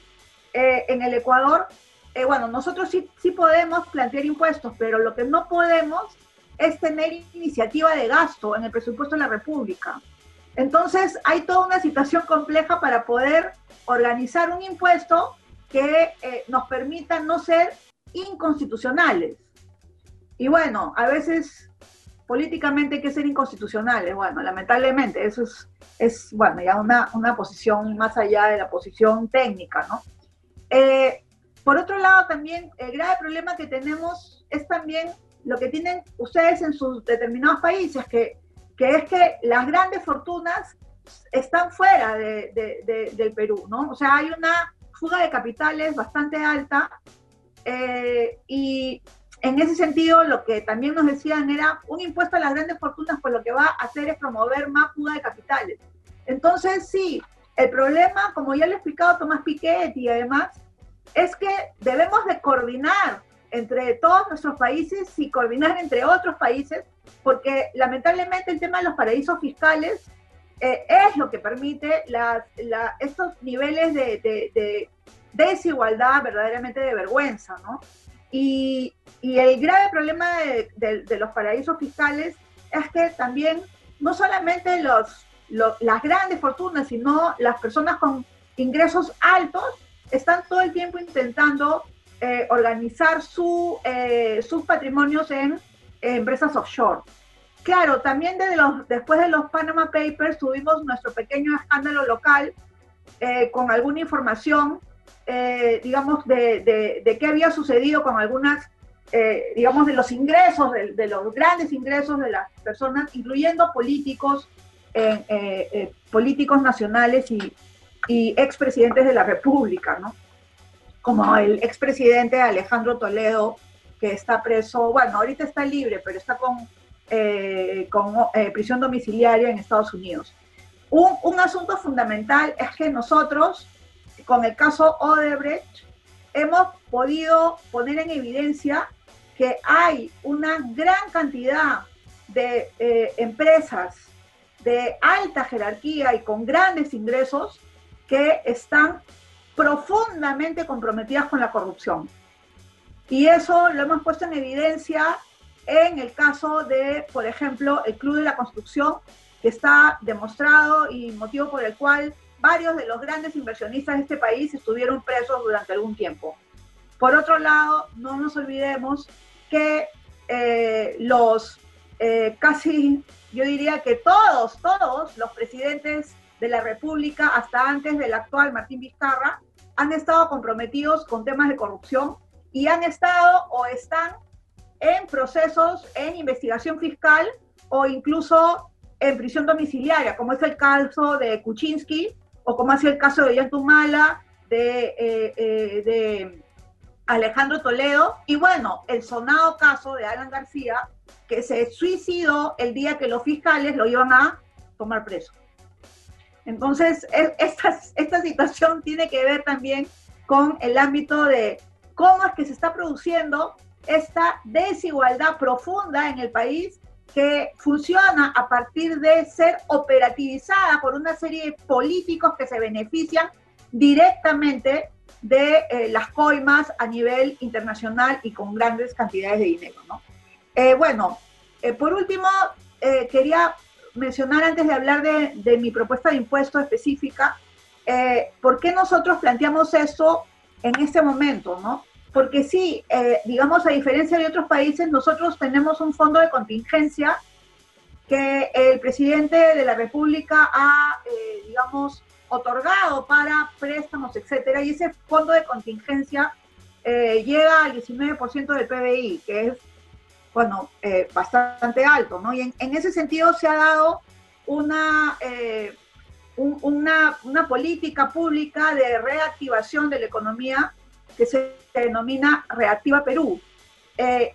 eh, en el Ecuador, eh, bueno, nosotros sí, sí podemos plantear impuestos, pero lo que no podemos es tener iniciativa de gasto en el presupuesto de la República. Entonces, hay toda una situación compleja para poder organizar un impuesto que eh, nos permita no ser inconstitucionales. Y bueno, a veces políticamente hay que ser inconstitucionales. Bueno, lamentablemente, eso es, bueno, ya una, una posición más allá de la posición técnica, ¿no? Eh, por otro lado, también el grave problema que tenemos es también lo que tienen ustedes en sus determinados países, que, que es que las grandes fortunas están fuera de, del Perú, ¿no? O sea, hay una fuga de capitales bastante alta eh, y en ese sentido, lo que también nos decían era un impuesto a las grandes fortunas, pues lo que va a hacer es promover más fuga de capitales. Entonces, sí, el problema, como ya le ha explicado Tomás Piquet y además, es que debemos de coordinar entre todos nuestros países y coordinar entre otros países, porque lamentablemente el tema de los paraísos fiscales eh, es lo que permite estos niveles de, de desigualdad verdaderamente de vergüenza, ¿no? Y, el grave problema de, los paraísos fiscales es que también no solamente los, las grandes fortunas, sino las personas con ingresos altos están todo el tiempo intentando eh, organizar su, eh, sus patrimonios en, empresas offshore. Claro, también desde los, después de los Panama Papers tuvimos nuestro pequeño escándalo local eh, con alguna información eh, digamos, de, de, qué había sucedido con algunas, eh, digamos, de los ingresos, de, los grandes ingresos de las personas, incluyendo políticos, eh, políticos nacionales y, y expresidentes de la República, ¿no? Como el expresidente Alejandro Toledo, que está preso, bueno, ahorita está libre, pero está con, con prisión domiciliaria en Estados Unidos. Un, un asunto fundamental es que nosotros, con el caso Odebrecht hemos podido poner en evidencia que hay una gran cantidad de eh, empresas de alta jerarquía y con grandes ingresos que están profundamente comprometidas con la corrupción. Y eso lo hemos puesto en evidencia en el caso de, por ejemplo, el Club de la Construcción, que está demostrado y motivo por el cual varios de los grandes inversionistas de este país estuvieron presos durante algún tiempo. Por otro lado, no nos olvidemos que eh, los eh, casi, yo diría que todos, todos los presidentes de la República, hasta antes del actual Martín Vizcarra, han estado comprometidos con temas de corrupción y han estado o están en procesos en investigación fiscal o incluso en prisión domiciliaria, como es el caso de Kuczynski, o como ha sido el caso de Yantumala, de, eh, eh, de Alejandro Toledo, y bueno, el sonado caso de Alan García, que se suicidó el día que los fiscales lo iban a tomar preso. Entonces, esta, esta situación tiene que ver también con el ámbito de cómo es que se está produciendo esta desigualdad profunda en el país que funciona a partir de ser operativizada por una serie de políticos que se benefician directamente de eh, las coimas a nivel internacional y con grandes cantidades de dinero. ¿no? Eh, bueno, eh, por último, quería mencionar antes de hablar de, de, mi propuesta de impuesto específica, ¿por qué nosotros planteamos eso en este momento? ¿no? Porque sí, digamos, a diferencia de otros países, nosotros tenemos un fondo de contingencia que el presidente de la República ha, digamos, otorgado para préstamos, etcétera, y ese fondo de contingencia eh, llega al 19% del PBI, que es, bueno, eh, bastante alto, ¿no? Y en, ese sentido se ha dado una, eh, una, una, política pública de reactivación de la economía que se denomina Reactiva Perú.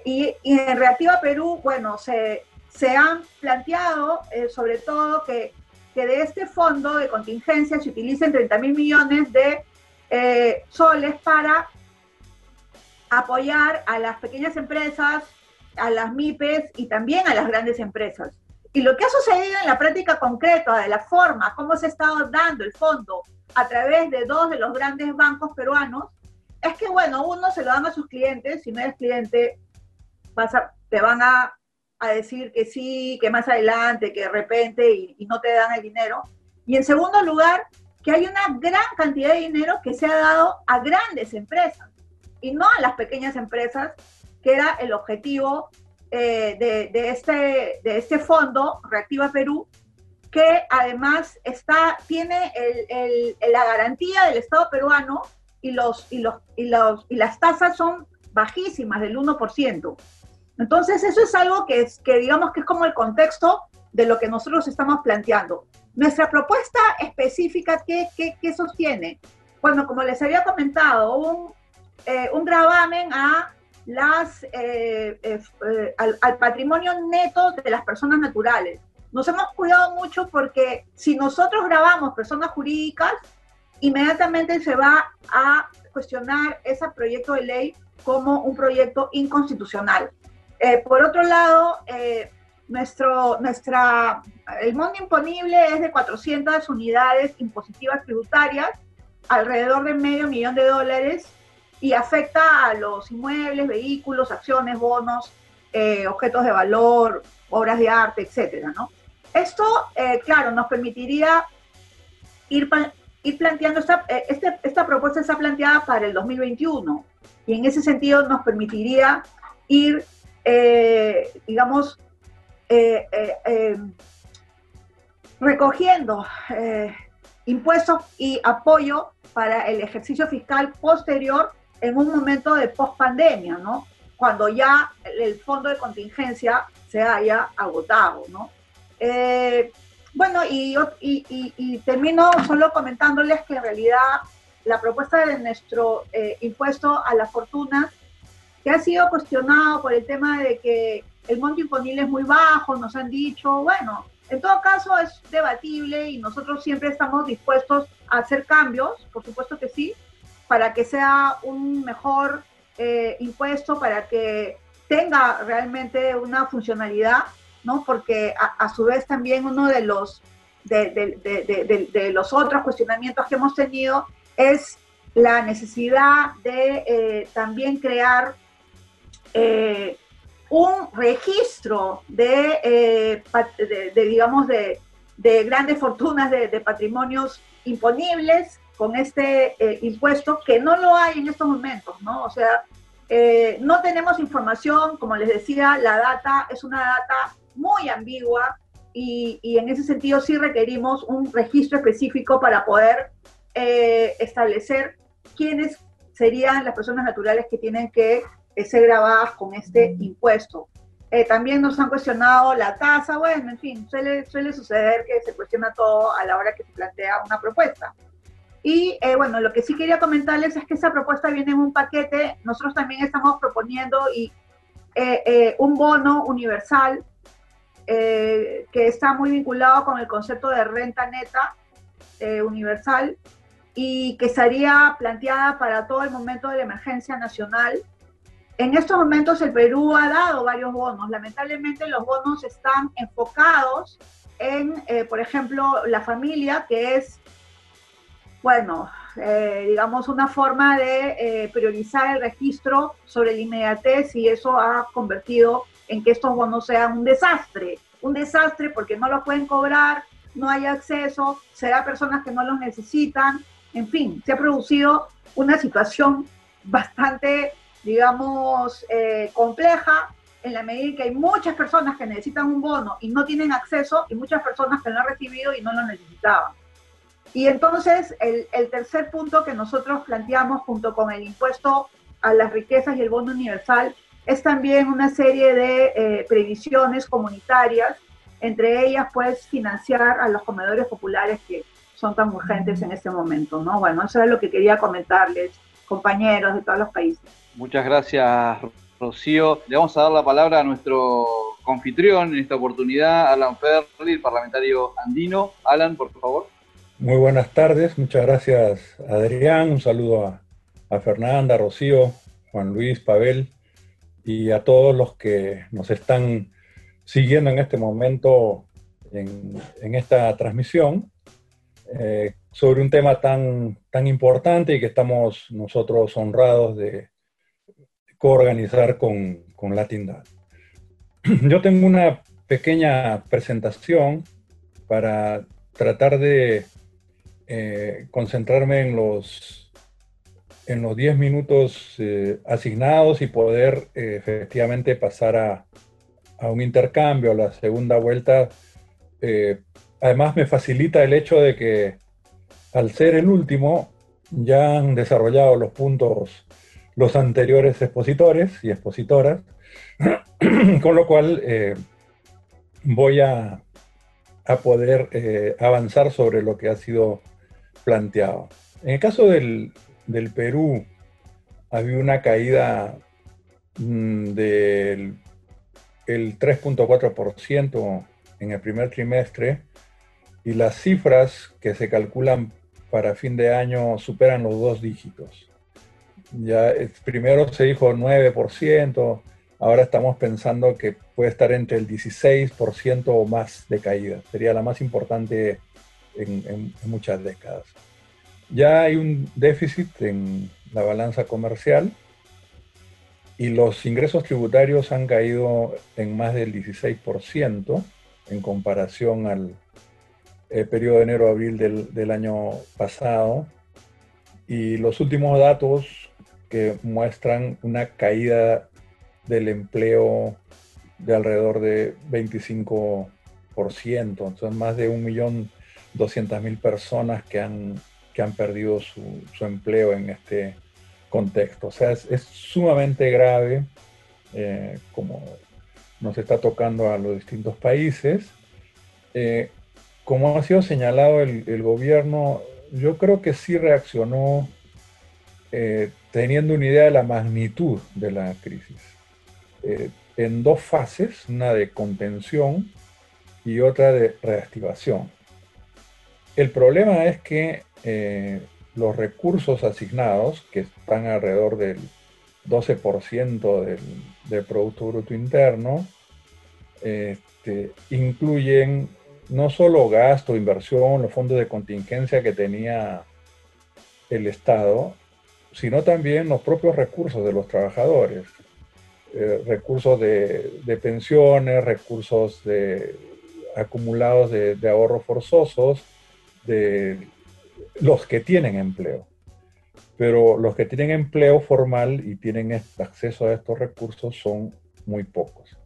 Y, y, en Reactiva Perú, bueno, se, se han planteado sobre todo que que de este fondo de contingencia se utilicen 30 mil millones de eh, soles para apoyar a las pequeñas empresas, a las MIPES y también a las grandes empresas. Y lo que ha sucedido en la práctica concreta de la forma como se ha estado dando el fondo a través de dos de los grandes bancos peruanos es que, bueno, uno se lo dan a sus clientes, si no eres cliente, vas te van a decir que sí, que más adelante, que de repente y, no te dan el dinero. Y en segundo lugar, que hay una gran cantidad de dinero que se ha dado a grandes empresas y no a las pequeñas empresas, que era el objetivo eh, de, este, de este fondo, Reactiva Perú, que además está, tiene la garantía del Estado peruano y, los, y, los, y, los, y las tasas son bajísimas, del 1%. Entonces, eso es algo que, es, que digamos que es como el contexto de lo que nosotros estamos planteando. Nuestra propuesta específica, ¿qué, qué, sostiene? Bueno, como les había comentado, un, eh, un gravamen a las, eh, eh, al, al, patrimonio neto de las personas naturales. Nos hemos cuidado mucho porque si nosotros grabamos personas jurídicas, inmediatamente se va a cuestionar ese proyecto de ley como un proyecto inconstitucional. Eh, por otro lado, eh, nuestro, nuestra, el monto imponible es de 400 unidades impositivas tributarias, alrededor de medio millón de dólares, y afecta a los inmuebles, vehículos, acciones, bonos, eh, objetos de valor, obras de arte, etcétera, ¿no? Esto, claro, nos permitiría ir, ir planteando, esta, este, esta propuesta está planteada para el 2021, y en ese sentido nos permitiría ir eh, digamos, eh, eh, recogiendo impuestos y apoyo para el ejercicio fiscal posterior en un momento de post-pandemia, ¿no? Cuando ya el fondo de contingencia se haya agotado, ¿no? Bueno, y, y, y, termino solo comentándoles que en realidad la propuesta de nuestro impuesto a las fortunas que ha sido cuestionado por el tema de que el monto imponible es muy bajo, nos han dicho, bueno, en todo caso es debatible y nosotros siempre estamos dispuestos a hacer cambios, por supuesto que sí, para que sea un mejor eh, impuesto, para que tenga realmente una funcionalidad, ¿no? Porque a, su vez también uno de los, de, los otros cuestionamientos que hemos tenido es la necesidad de eh, también crear eh, un registro de, eh, de, digamos, de, de, grandes fortunas, de, patrimonios imponibles con este eh, impuesto, que no lo hay en estos momentos, ¿no? O sea, no tenemos información, como les decía, la data es una data muy ambigua y, y en ese sentido sí requerimos un registro específico para poder establecer quiénes serían las personas naturales que tienen que ser grabadas con este impuesto. Eh, también nos han cuestionado la tasa, bueno, en fin, suele, suele suceder que se cuestiona todo a la hora que se plantea una propuesta. Y eh, bueno, lo que sí quería comentarles es que esa propuesta viene en un paquete, nosotros también estamos proponiendo y, eh, un bono universal que está muy vinculado con el concepto de renta neta universal y que estaría planteada para todo el momento de la emergencia nacional en estos momentos el Perú ha dado varios bonos. Lamentablemente los bonos están enfocados en, eh, por ejemplo, la familia, que es, bueno, eh, digamos, una forma de eh, priorizar el registro sobre el inmediatez y eso ha convertido en que estos bonos sean un desastre. Un desastre porque no los pueden cobrar, no hay acceso, será personas que no los necesitan, en fin, se ha producido una situación bastante, digamos, eh, compleja en la medida que hay muchas personas que necesitan un bono y no tienen acceso y muchas personas que lo han recibido y no lo necesitaban. Y entonces el, tercer punto que nosotros planteamos junto con el impuesto a las riquezas y el bono universal es también una serie de eh, previsiones comunitarias, entre ellas pues financiar a los comedores populares que son tan urgentes en este momento, ¿no? Bueno, eso es lo que quería comentarles, compañeros de todos los países. Muchas gracias, Rocío. Le vamos a dar la palabra a nuestro confitrión en esta oportunidad, Alan Ferri, parlamentario andino. Alan, por favor. Muy buenas tardes, muchas gracias Adrián, un saludo a, a, Fernanda, Rocío, Juan Luis, Pavel y a todos los que nos están siguiendo en este momento en, esta transmisión eh, sobre un tema tan, tan importante y que estamos nosotros honrados de coorganizar con, con Latindad. Yo tengo una pequeña presentación para tratar de eh, concentrarme en los, en los 10 minutos eh, asignados y poder eh, efectivamente pasar a, a, un intercambio, a la segunda vuelta. además me facilita el hecho de que al ser el último ya han desarrollado los puntos los anteriores expositores y expositoras, con lo cual voy a, a poder avanzar sobre lo que ha sido planteado. En el caso del, Perú, había una caída mm, del 3.4% en el primer trimestre y las cifras que se calculan para fin de año superan los dos dígitos. Ya primero se dijo 9%, ahora estamos pensando que puede estar entre el 16% o más de caída. Sería la más importante en, muchas décadas. Ya hay un déficit en la balanza comercial y los ingresos tributarios han caído en más del 16% en comparación al eh, periodo de enero-abril del, del, año pasado. Y los últimos datos que muestran una caída del empleo de alrededor de 25%, entonces más de un millón 200.000 personas que han, han perdido su, empleo en este contexto. O sea, es, sumamente grave eh, como nos está tocando a los distintos países. Eh, como ha sido señalado el, el, gobierno, yo creo que sí reaccionó eh, teniendo una idea de la magnitud de la crisis. en dos fases, una de contención y otra de reactivación. El problema es que eh, los recursos asignados, que están alrededor del 12% del, Producto Bruto Interno, este, incluyen no solo gasto, inversión, los fondos de contingencia que tenía el Estado, sino también los propios recursos de los trabajadores, eh, recursos de, pensiones, recursos de, acumulados de, de ahorros forzosos, de los que tienen empleo. Pero los que tienen empleo formal y tienen acceso a estos recursos son muy pocos.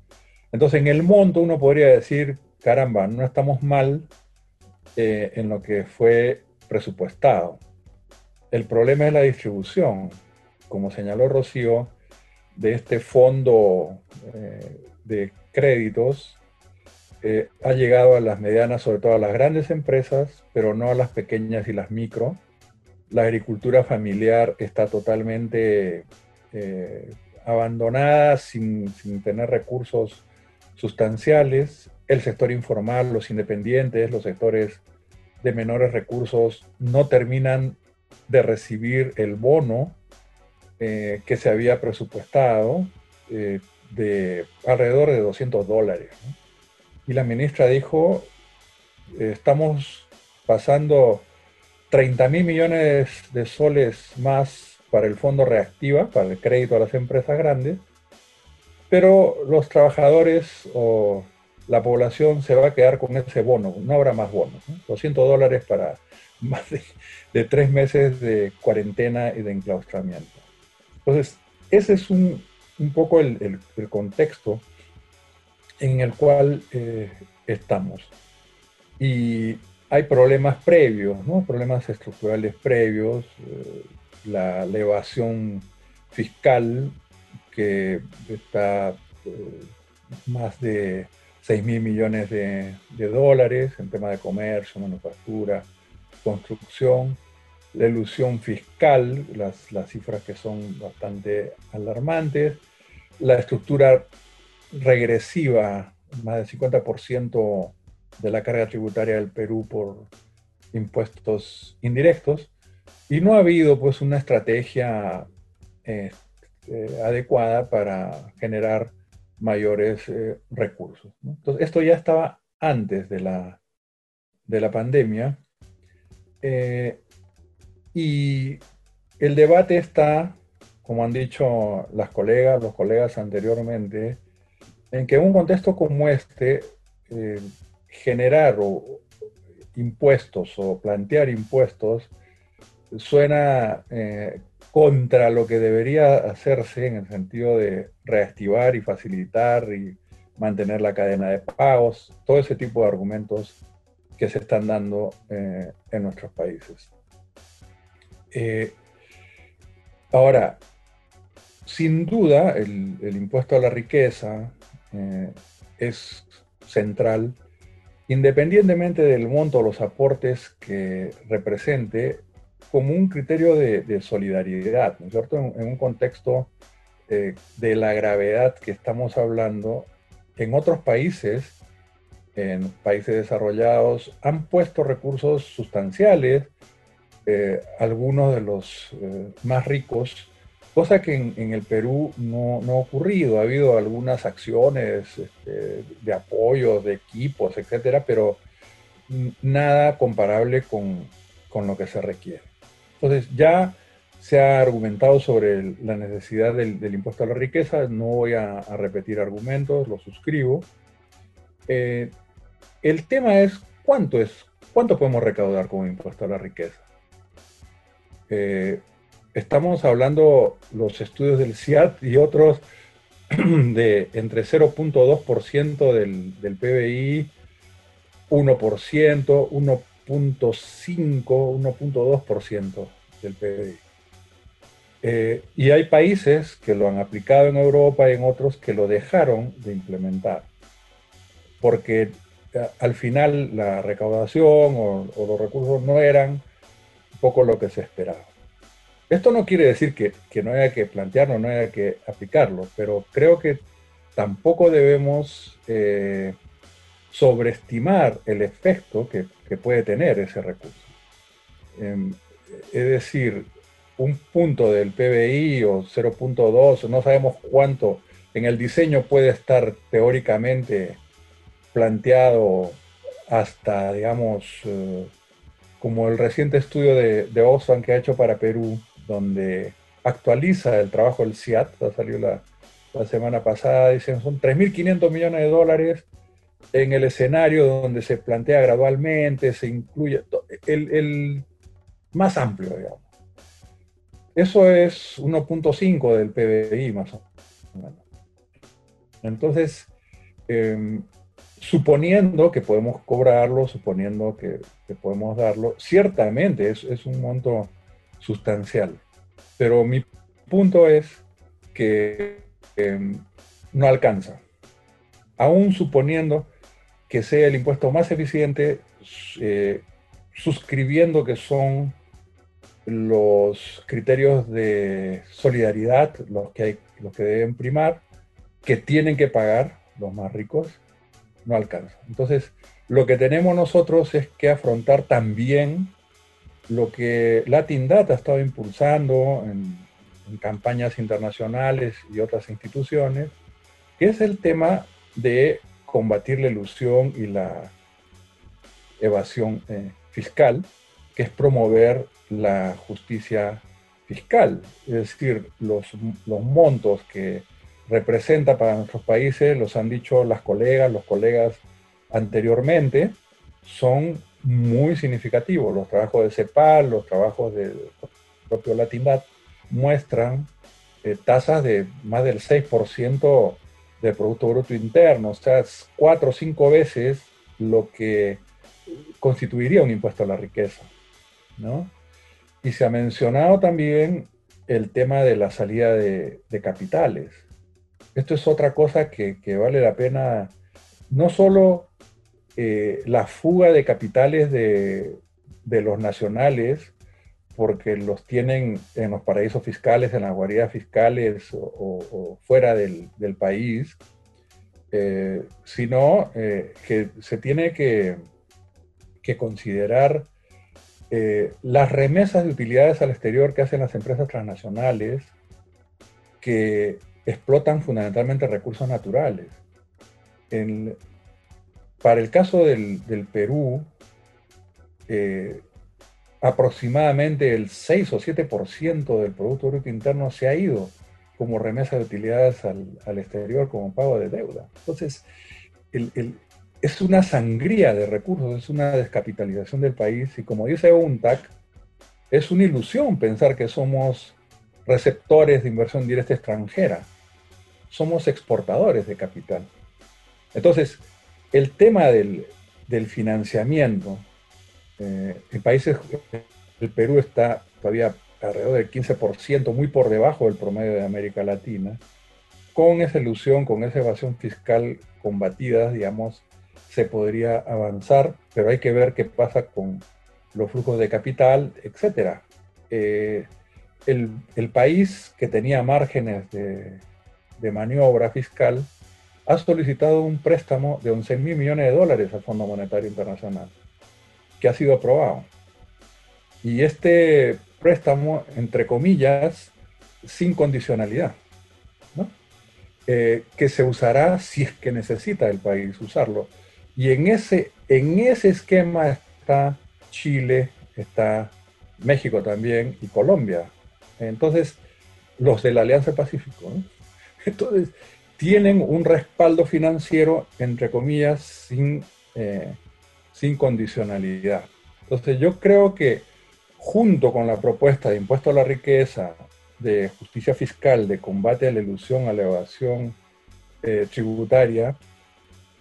Entonces, en el monto uno podría decir, caramba, no estamos mal eh, en lo que fue presupuestado. El problema es la distribución, como señaló Rocío, de este fondo eh, de créditos eh, ha llegado a las medianas, sobre todo a las grandes empresas, pero no a las pequeñas y las micro. La agricultura familiar está totalmente eh, abandonada, sin, tener recursos sustanciales. El sector informal, los independientes, los sectores de menores recursos no terminan de recibir el bono eh, que se había presupuestado de alrededor de 200 dólares. Y la ministra dijo, estamos pasando 30 mil millones de soles más para el fondo reactiva, para el crédito a las empresas grandes, pero los trabajadores o la población se va a quedar con ese bono, no habrá más bonos. 200 dólares para más de, tres meses de cuarentena y de enclaustramiento. Entonces, ese es un, poco el, contexto en el cual eh, estamos. Y hay problemas previos, ¿no? problemas estructurales previos, eh, la, evasión fiscal que está eh, más de 6 mil millones de, dólares en tema de comercio, manufactura, construcción, la ilusión fiscal, las, las cifras que son bastante alarmantes, la estructura regresiva, más del 50% de la carga tributaria del Perú por impuestos indirectos, y no ha habido pues una estrategia este, adecuada para generar mayores eh, recursos. Entonces, esto ya estaba antes de la, de la pandemia eh, y el debate está, como han dicho las colegas, los colegas anteriormente, en que en un contexto como este, eh, generar impuestos o plantear impuestos suena contra lo que debería hacerse en el sentido de reactivar y facilitar y mantener la cadena de pagos, todo ese tipo de argumentos que se están dando eh, en nuestros países. Eh, ahora, sin duda, el, impuesto a la riqueza eh, es central, independientemente del monto o los aportes que represente, como un criterio de, solidaridad, ¿no es cierto? En, un contexto eh, de la gravedad que estamos hablando, en otros países, en países desarrollados, han puesto recursos sustanciales, eh, algunos de los más ricos, cosa que en, el Perú no, ha ocurrido. Ha habido algunas acciones este, de apoyo, de equipos, etcétera, pero nada comparable con lo que se requiere. Entonces ya se ha argumentado sobre la necesidad del, impuesto a la riqueza, no voy a, repetir argumentos, lo suscribo. Eh, el tema es cuánto es, cuánto podemos recaudar como impuesto a la riqueza. Eh, estamos hablando los estudios del CIAT y otros de entre 0.2% del, PBI, 1%, 1%. 1.5, 1.2% del PBI. Eh, y hay países que lo han aplicado en Europa y en otros que lo dejaron de implementar, porque eh, al final la recaudación o, los recursos no eran poco lo que se esperaba. Esto no quiere decir que, no haya que plantearlo, no haya que aplicarlo, pero creo que tampoco debemos eh, sobreestimar el efecto que, puede tener ese recurso. Em, es decir, un punto del PBI o 0.2, no sabemos cuánto en el diseño puede estar teóricamente planteado hasta, digamos, eh, como el reciente estudio de, de Oxfam que ha hecho para Perú, donde actualiza el trabajo del CIAT, ha salido la, la semana pasada, dicen son 3.500 millones de dólares en el escenario donde se plantea gradualmente, se incluye el, más amplio, digamos. Eso es 1.5 del PBI más o menos. Entonces, em, suponiendo que podemos cobrarlo, suponiendo que, podemos darlo, ciertamente es, es, un monto sustancial. Pero mi punto es que em, no alcanza. Aún suponiendo que sea el impuesto más eficiente, eh, suscribiendo que son los criterios de solidaridad los que, hay, los que deben primar, que tienen que pagar los más ricos, no alcanza. Entonces, lo que tenemos nosotros es que afrontar también lo que Latin Data ha estado impulsando en campañas internacionales y otras instituciones, que es el tema de combatir la ilusión y la evasión eh, fiscal, que es promover la justicia fiscal, es decir, los, los montos que representa para nuestros países, los han dicho las colegas, los colegas anteriormente, son muy significativos. Los trabajos de CEPAL, los trabajos del propio Latinat muestran eh, tasas de más del 6% del Producto Bruto Interno, o sea, cuatro o cinco veces lo que constituiría un impuesto a la riqueza. ¿no? Y se ha mencionado también el tema de la salida de, capitales. Esto es otra cosa que, vale la pena, no solo eh, la fuga de capitales de, los nacionales, porque los tienen en los paraísos fiscales, en las guaridas fiscales o, fuera del, país, eh, sino eh, que se tiene que, que considerar las remesas de utilidades al exterior que hacen las empresas transnacionales que explotan fundamentalmente recursos naturales. Para el caso del, Perú, eh, aproximadamente el 6 o 7% del Producto Bruto Interno se ha ido como remesa de utilidades al, exterior como pago de deuda. Entonces, el, es una sangría de recursos, es una descapitalización del país y como dice UNTAC, es una ilusión pensar que somos receptores de inversión directa extranjera, somos exportadores de capital. Entonces, el tema del, financiamiento, eh, en países, el Perú está todavía alrededor del 15%, muy por debajo del promedio de América Latina, con esa ilusión, con esa evasión fiscal combatida, digamos, se podría avanzar, pero hay que ver qué pasa con los flujos de capital, etc. Eh, el, país que tenía márgenes de, maniobra fiscal ha solicitado un préstamo de 11 mil millones de dólares al Fondo Monetario Internacional, que ha sido aprobado. Y este préstamo, entre comillas, sin condicionalidad, eh, que se usará si es que necesita el país usarlo. Y en ese, en ese esquema está Chile, está México también y Colombia. Entonces, los de la Alianza Pacífico. Entonces, tienen un respaldo financiero, entre comillas, sin, eh, sin condicionalidad. Entonces, yo creo que junto con la propuesta de impuesto a la riqueza, de justicia fiscal, de combate a la ilusión, a la evasión eh, tributaria,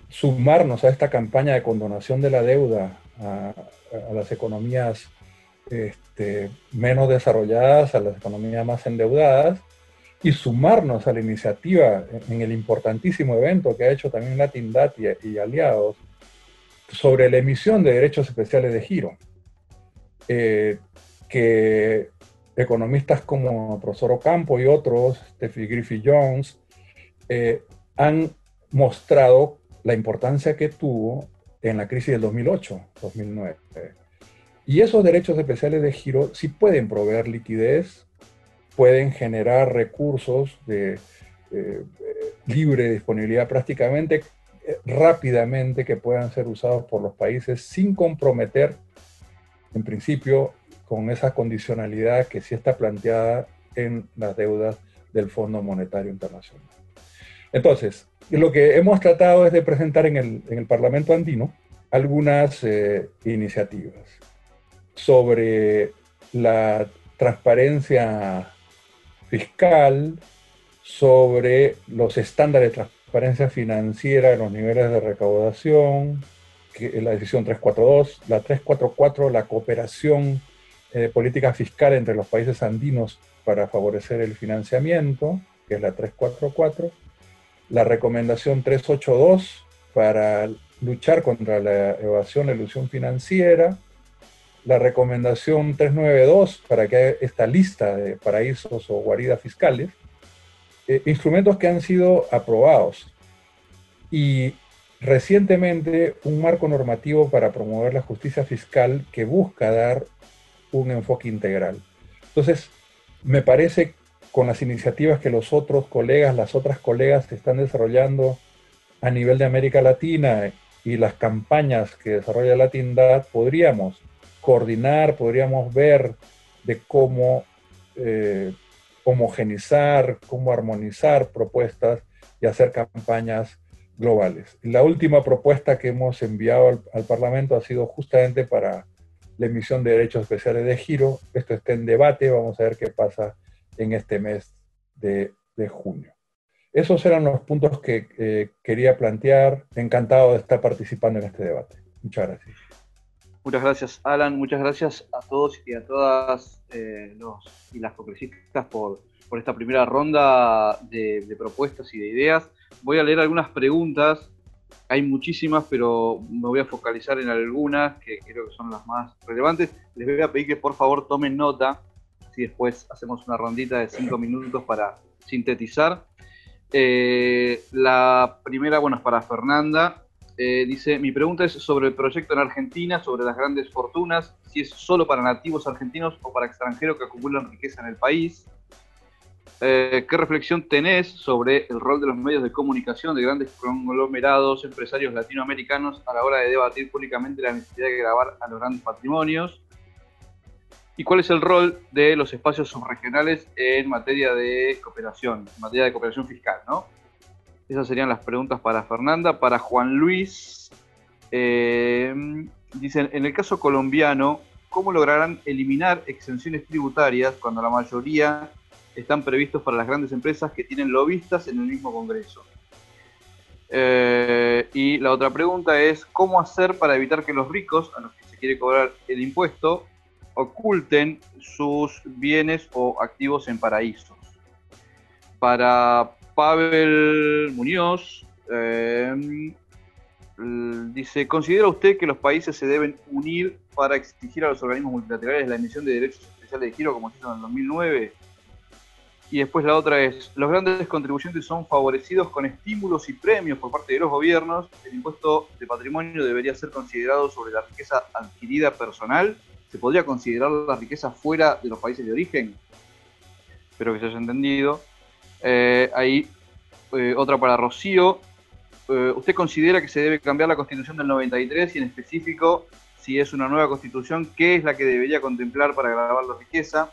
sumarnos a esta campaña de condonación de la deuda a, las economías este, menos desarrolladas, a las economías más endeudadas, y sumarnos a la iniciativa en, el importantísimo evento que ha hecho también Latindat y, aliados sobre la emisión de derechos especiales de giro, eh, que economistas como profesor Ocampo y otros, Steffi Griffith Jones, eh, han mostrado la importancia que tuvo en la crisis del 2008-2009. Y esos derechos especiales de giro sí pueden proveer liquidez, pueden generar recursos de eh, libre disponibilidad prácticamente eh, rápidamente que puedan ser usados por los países sin comprometer, en principio, con esa condicionalidad que sí está planteada en las deudas del Fondo Monetario Internacional. Entonces, lo que hemos tratado es de presentar en el, Parlamento andino algunas eh, iniciativas sobre la transparencia fiscal, sobre los estándares de transparencia financiera, los niveles de recaudación, que la decisión 342, la 344, la cooperación eh, política fiscal entre los países andinos para favorecer el financiamiento, que es la 344, la recomendación 382 para luchar contra la evasión, la ilusión financiera, la recomendación 392 para que haya esta lista de paraísos o guaridas fiscales, eh, instrumentos que han sido aprobados. Y recientemente un marco normativo para promover la justicia fiscal que busca dar un enfoque integral. Entonces, me parece con las iniciativas que los otros colegas, las otras colegas están desarrollando a nivel de América Latina y las campañas que desarrolla Latindad, podríamos coordinar, podríamos ver de cómo eh, homogenizar, cómo armonizar propuestas y hacer campañas globales. la última propuesta que hemos enviado al, Parlamento ha sido justamente para la emisión de derechos especiales de giro. Esto está en debate, vamos a ver qué pasa en este mes de, junio. Esos eran los puntos que eh, quería plantear. Encantado de estar participando en este debate. Muchas gracias. Muchas gracias, Alan. Muchas gracias a todos y a todas eh, los y las congresistas por, por esta primera ronda de, propuestas y de ideas. Voy a leer algunas preguntas. Hay muchísimas, pero me voy a focalizar en algunas que creo que son las más relevantes. Les voy a pedir que por favor tomen nota. Si después hacemos una rondita de cinco minutos para sintetizar. Eh, la primera, bueno, es para Fernanda. Eh, dice, mi pregunta es sobre el proyecto en Argentina, sobre las grandes fortunas, si es solo para nativos argentinos o para extranjeros que acumulan riqueza en el país. Eh, ¿Qué reflexión tenés sobre el rol de los medios de comunicación de grandes conglomerados empresarios latinoamericanos a la hora de debatir públicamente la necesidad de grabar a los grandes patrimonios? ¿Y cuál es el rol de los espacios subregionales en materia de cooperación, en materia de cooperación fiscal, ¿no? Esas serían las preguntas para Fernanda. Para Juan Luis, eh, dicen, en el caso colombiano, ¿cómo lograrán eliminar exenciones tributarias cuando la mayoría están previstos para las grandes empresas que tienen lobistas en el mismo Congreso? Eh, y la otra pregunta es, ¿cómo hacer para evitar que los ricos, a los que se quiere cobrar el impuesto, oculten sus bienes o activos en paraísos? Para Pavel Muñoz eh, dice, ¿considera usted que los países se deben unir para exigir a los organismos multilaterales la emisión de derechos especiales de giro como se hizo en el 2009? Y después la otra es, los grandes contribuyentes son favorecidos con estímulos y premios por parte de los gobiernos. El impuesto de patrimonio debería ser considerado sobre la riqueza adquirida personal. ¿Se podría considerar la riqueza fuera de los países de origen? Espero que se haya entendido. Eh, ahí eh, otra para Rocío. Eh, ¿Usted considera que se debe cambiar la constitución del 93 y en específico, si es una nueva constitución, qué es la que debería contemplar para grabar la riqueza?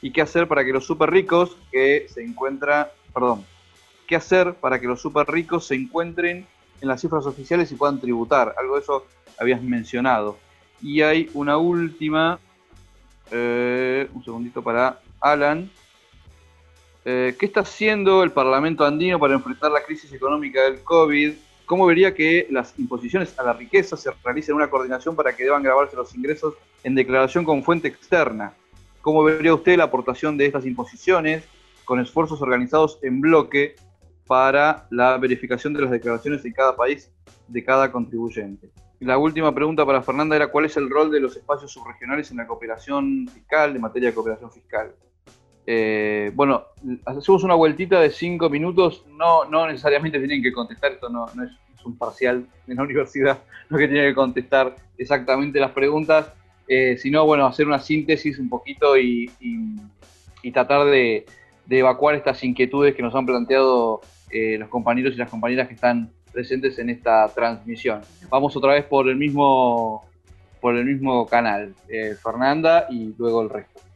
¿Y qué hacer para que los super ricos que se encuentran, perdón, qué hacer para que los super ricos se encuentren en las cifras oficiales y puedan tributar? Algo de eso habías mencionado. Y hay una última, un segundito para Alan. Eh, ¿Qué está haciendo el Parlamento andino para enfrentar la crisis económica del COVID? ¿Cómo vería que las imposiciones a la riqueza se realicen una coordinación para que deban grabarse los ingresos en declaración con fuente externa? ¿Cómo vería usted la aportación de estas imposiciones con esfuerzos organizados en bloque para la verificación de las declaraciones en cada país de cada contribuyente? La última pregunta para Fernanda era cuál es el rol de los espacios subregionales en la cooperación fiscal, en materia de cooperación fiscal. Eh, bueno, hacemos una vueltita de cinco minutos, no, no necesariamente tienen que contestar, esto no, es, un parcial en la universidad, no que tienen que contestar exactamente las preguntas, eh, sino bueno, hacer una síntesis un poquito y, tratar de, evacuar estas inquietudes que nos han planteado eh, los compañeros y las compañeras que están presentes en esta transmisión. Vamos otra vez por el mismo, por el mismo canal, Fernanda y luego el resto.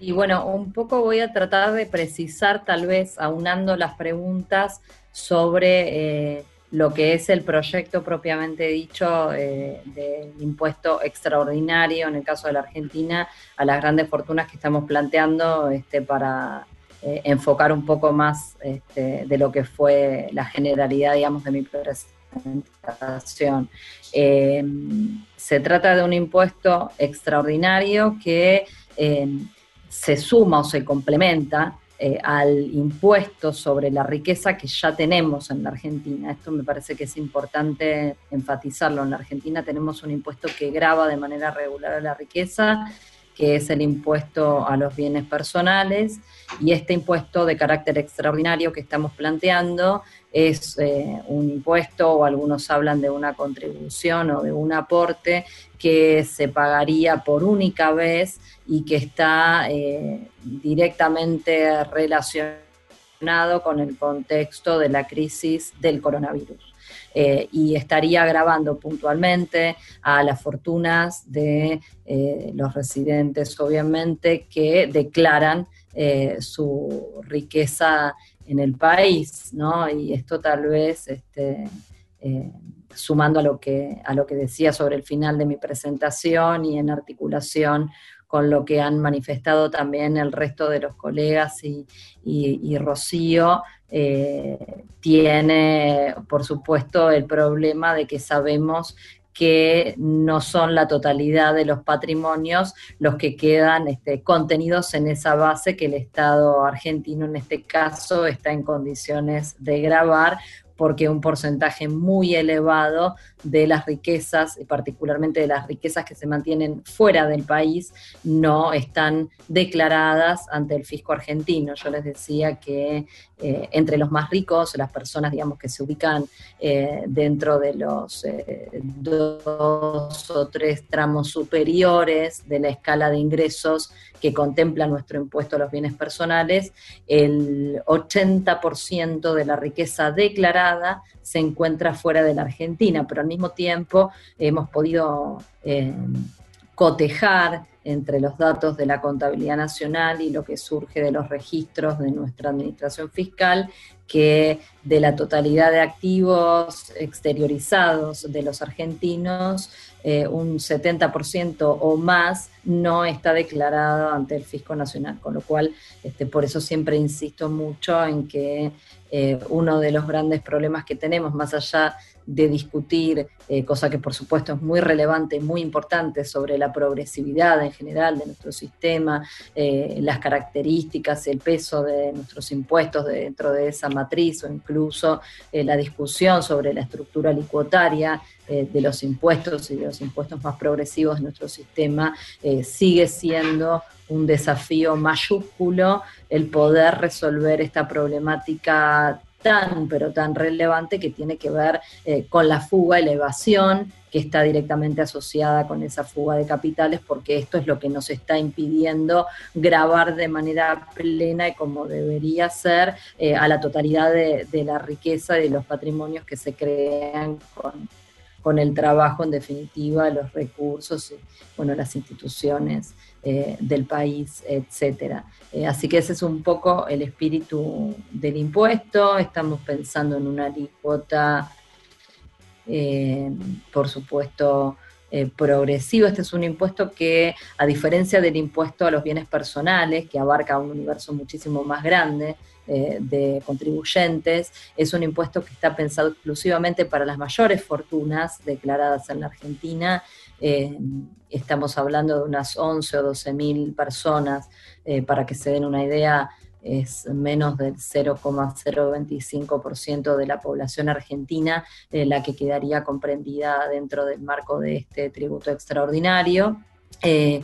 Y bueno, un poco voy a tratar de precisar, tal vez aunando las preguntas sobre eh, lo que es el proyecto propiamente dicho eh, del impuesto extraordinario, en el caso de la Argentina, a las grandes fortunas que estamos planteando este, para eh, enfocar un poco más este, de lo que fue la generalidad, digamos, de mi presentación. se trata de un impuesto extraordinario que se suma o se complementa eh, al impuesto sobre la riqueza que ya tenemos en la Argentina. Esto me parece que es importante enfatizarlo. En la Argentina tenemos un impuesto que graba de manera regular a la riqueza, que es el impuesto a los bienes personales, y este impuesto de carácter extraordinario que estamos planteando es eh, un impuesto, o algunos hablan de una contribución o de un aporte que se pagaría por única vez y que está eh, directamente relacionado con el contexto de la crisis del coronavirus. Eh, y estaría grabando puntualmente a las fortunas de los residentes, obviamente, que declaran su riqueza en el país, ¿no? Y esto tal vez, este, sumando a lo, que, a lo que decía sobre el final de mi presentación y en articulación con lo que han manifestado también el resto de los colegas y, y Rocío, eh, tiene, por supuesto, el problema de que sabemos que no son la totalidad de los patrimonios los que quedan este, contenidos en esa base que el Estado argentino en este caso está en condiciones de grabar porque un porcentaje muy elevado de las riquezas, y particularmente de las riquezas que se mantienen fuera del país, no están declaradas ante el fisco argentino. Yo les decía que eh, entre los más ricos, las personas, digamos, que se ubican eh, dentro de los eh, dos o tres tramos superiores de la escala de ingresos que contempla nuestro impuesto a los bienes personales, el 80% de la riqueza declarada se encuentra fuera de la Argentina, pero al mismo tiempo hemos podido cotejar entre los datos de la contabilidad nacional y lo que surge de los registros de nuestra administración fiscal, que de la totalidad de activos exteriorizados de los argentinos, eh, un 70% o más no está declarado ante el Fisco Nacional, con lo cual este, por eso siempre insisto mucho en que eh, uno de los grandes problemas que tenemos, más allá de discutir, eh, cosa que por supuesto es muy relevante muy importante sobre la progresividad en general de nuestro sistema, eh, las características, el peso de nuestros impuestos dentro de esa matriz o incluso eh, la discusión sobre la estructura licuotaria de los impuestos y de los impuestos más progresivos de nuestro sistema, sigue siendo un desafío mayúsculo el poder resolver esta problemática tan, pero tan relevante que tiene que ver eh, con la fuga y la evasión que está directamente asociada con esa fuga de capitales, porque esto es lo que nos está impidiendo grabar de manera plena y como debería ser eh, a la totalidad de, de, la riqueza y de los patrimonios que se crean con, con el trabajo, en definitiva, los recursos y bueno, las instituciones eh, del país, etcétera. Eh, así que ese es un poco el espíritu del impuesto. Estamos pensando en una alícuota, eh, por supuesto, progresivo. Este es un impuesto que, a diferencia del impuesto a los bienes personales, que abarca un universo muchísimo más grande, de contribuyentes. Es un impuesto que está pensado exclusivamente para las mayores fortunas declaradas en la Argentina eh, estamos hablando de unas 11 o 12 mil personas, eh, para que se den una idea, es menos del 0,025% de la población argentina eh, la que quedaría comprendida dentro del marco de este tributo extraordinario. Eh,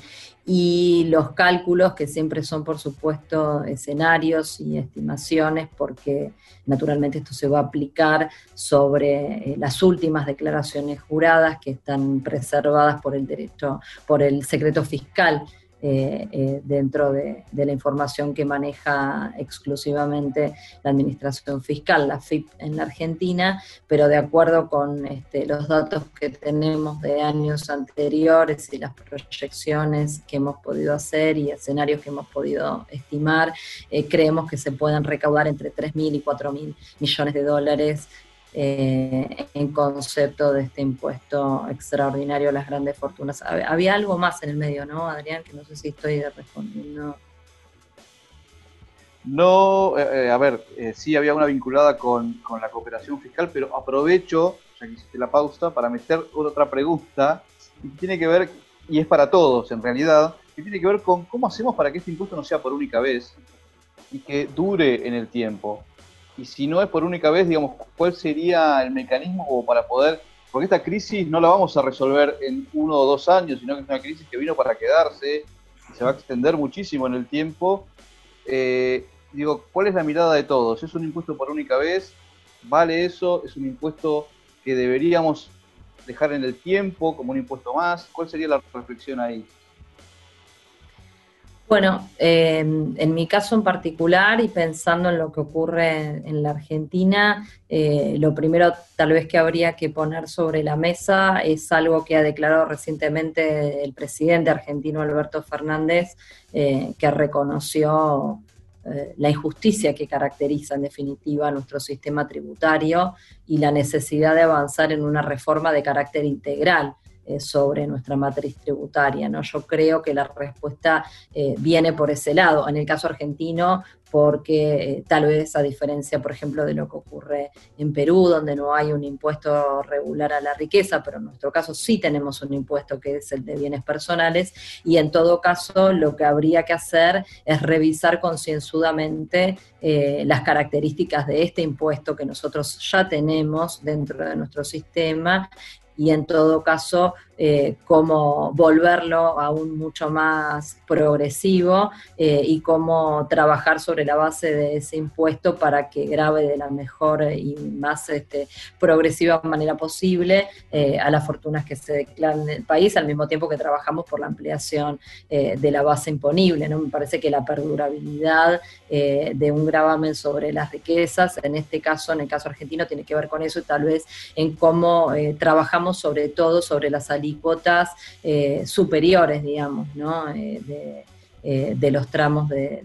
y los cálculos, que siempre son, por supuesto, escenarios y estimaciones, porque naturalmente esto se va a aplicar sobre eh, las últimas declaraciones juradas que están preservadas por el derecho, por el secreto fiscal eh, eh, dentro de, la información que maneja exclusivamente la Administración Fiscal, la FIP en la Argentina, pero de acuerdo con este, los datos que tenemos de años anteriores y las proyecciones que hemos podido hacer y escenarios que hemos podido estimar, eh, creemos que se puedan recaudar entre 3.000 y 4.000 millones de dólares eh, en concepto de este impuesto extraordinario a las grandes fortunas. Había algo más en el medio, ¿no, Adrián? Que no sé si estoy respondiendo. No, eh, eh, a ver, sí había una vinculada con, la cooperación fiscal, pero aprovecho, ya que hiciste la pausa, para meter otra pregunta que tiene que ver, y es para todos en realidad, que tiene que ver con cómo hacemos para que este impuesto no sea por única vez y que dure en el tiempo y si no es por única vez, digamos, ¿cuál sería el mecanismo para poder, porque esta crisis no la vamos a resolver en uno o dos años, sino que es una crisis que vino para quedarse, se va a extender muchísimo en el tiempo. Eh, digo, ¿cuál es la mirada de todos? ¿Es un impuesto por única vez? ¿Vale eso? ¿Es un impuesto que deberíamos dejar en el tiempo como un impuesto más? ¿Cuál sería la reflexión ahí? Bueno, em, en mi caso en particular y pensando en lo que ocurre en, la Argentina, eh, lo primero tal vez que habría que poner sobre la mesa es algo que ha declarado recientemente el presidente argentino Alberto Fernández, eh, que reconoció eh, la injusticia que caracteriza en definitiva nuestro sistema tributario y la necesidad de avanzar en una reforma de carácter integral eh, sobre nuestra matriz tributaria. ¿no? Yo creo que la respuesta eh, viene por ese lado. En el caso argentino, porque eh, tal vez a diferencia, por ejemplo, de lo que ocurre en Perú, donde no hay un impuesto regular a la riqueza, pero en nuestro caso sí tenemos un impuesto que es el de bienes personales, y en todo caso lo que habría que hacer es revisar concienzudamente las características de este impuesto que nosotros ya tenemos dentro de nuestro sistema y en todo caso eh, cómo volverlo aún mucho más progresivo eh, y cómo trabajar sobre la base de ese impuesto para que grave de la mejor y más este, progresiva manera posible eh, a las fortunas que se declaran en el país, al mismo tiempo que trabajamos por la ampliación de la base imponible. ¿no? Me parece que la perdurabilidad de un gravamen sobre las riquezas, en este caso, en el caso argentino, tiene que ver con eso y tal vez en cómo trabajamos sobre todo sobre la salida alícuotas eh, superiores, digamos, ¿no? Eh, de, eh, de, los tramos de,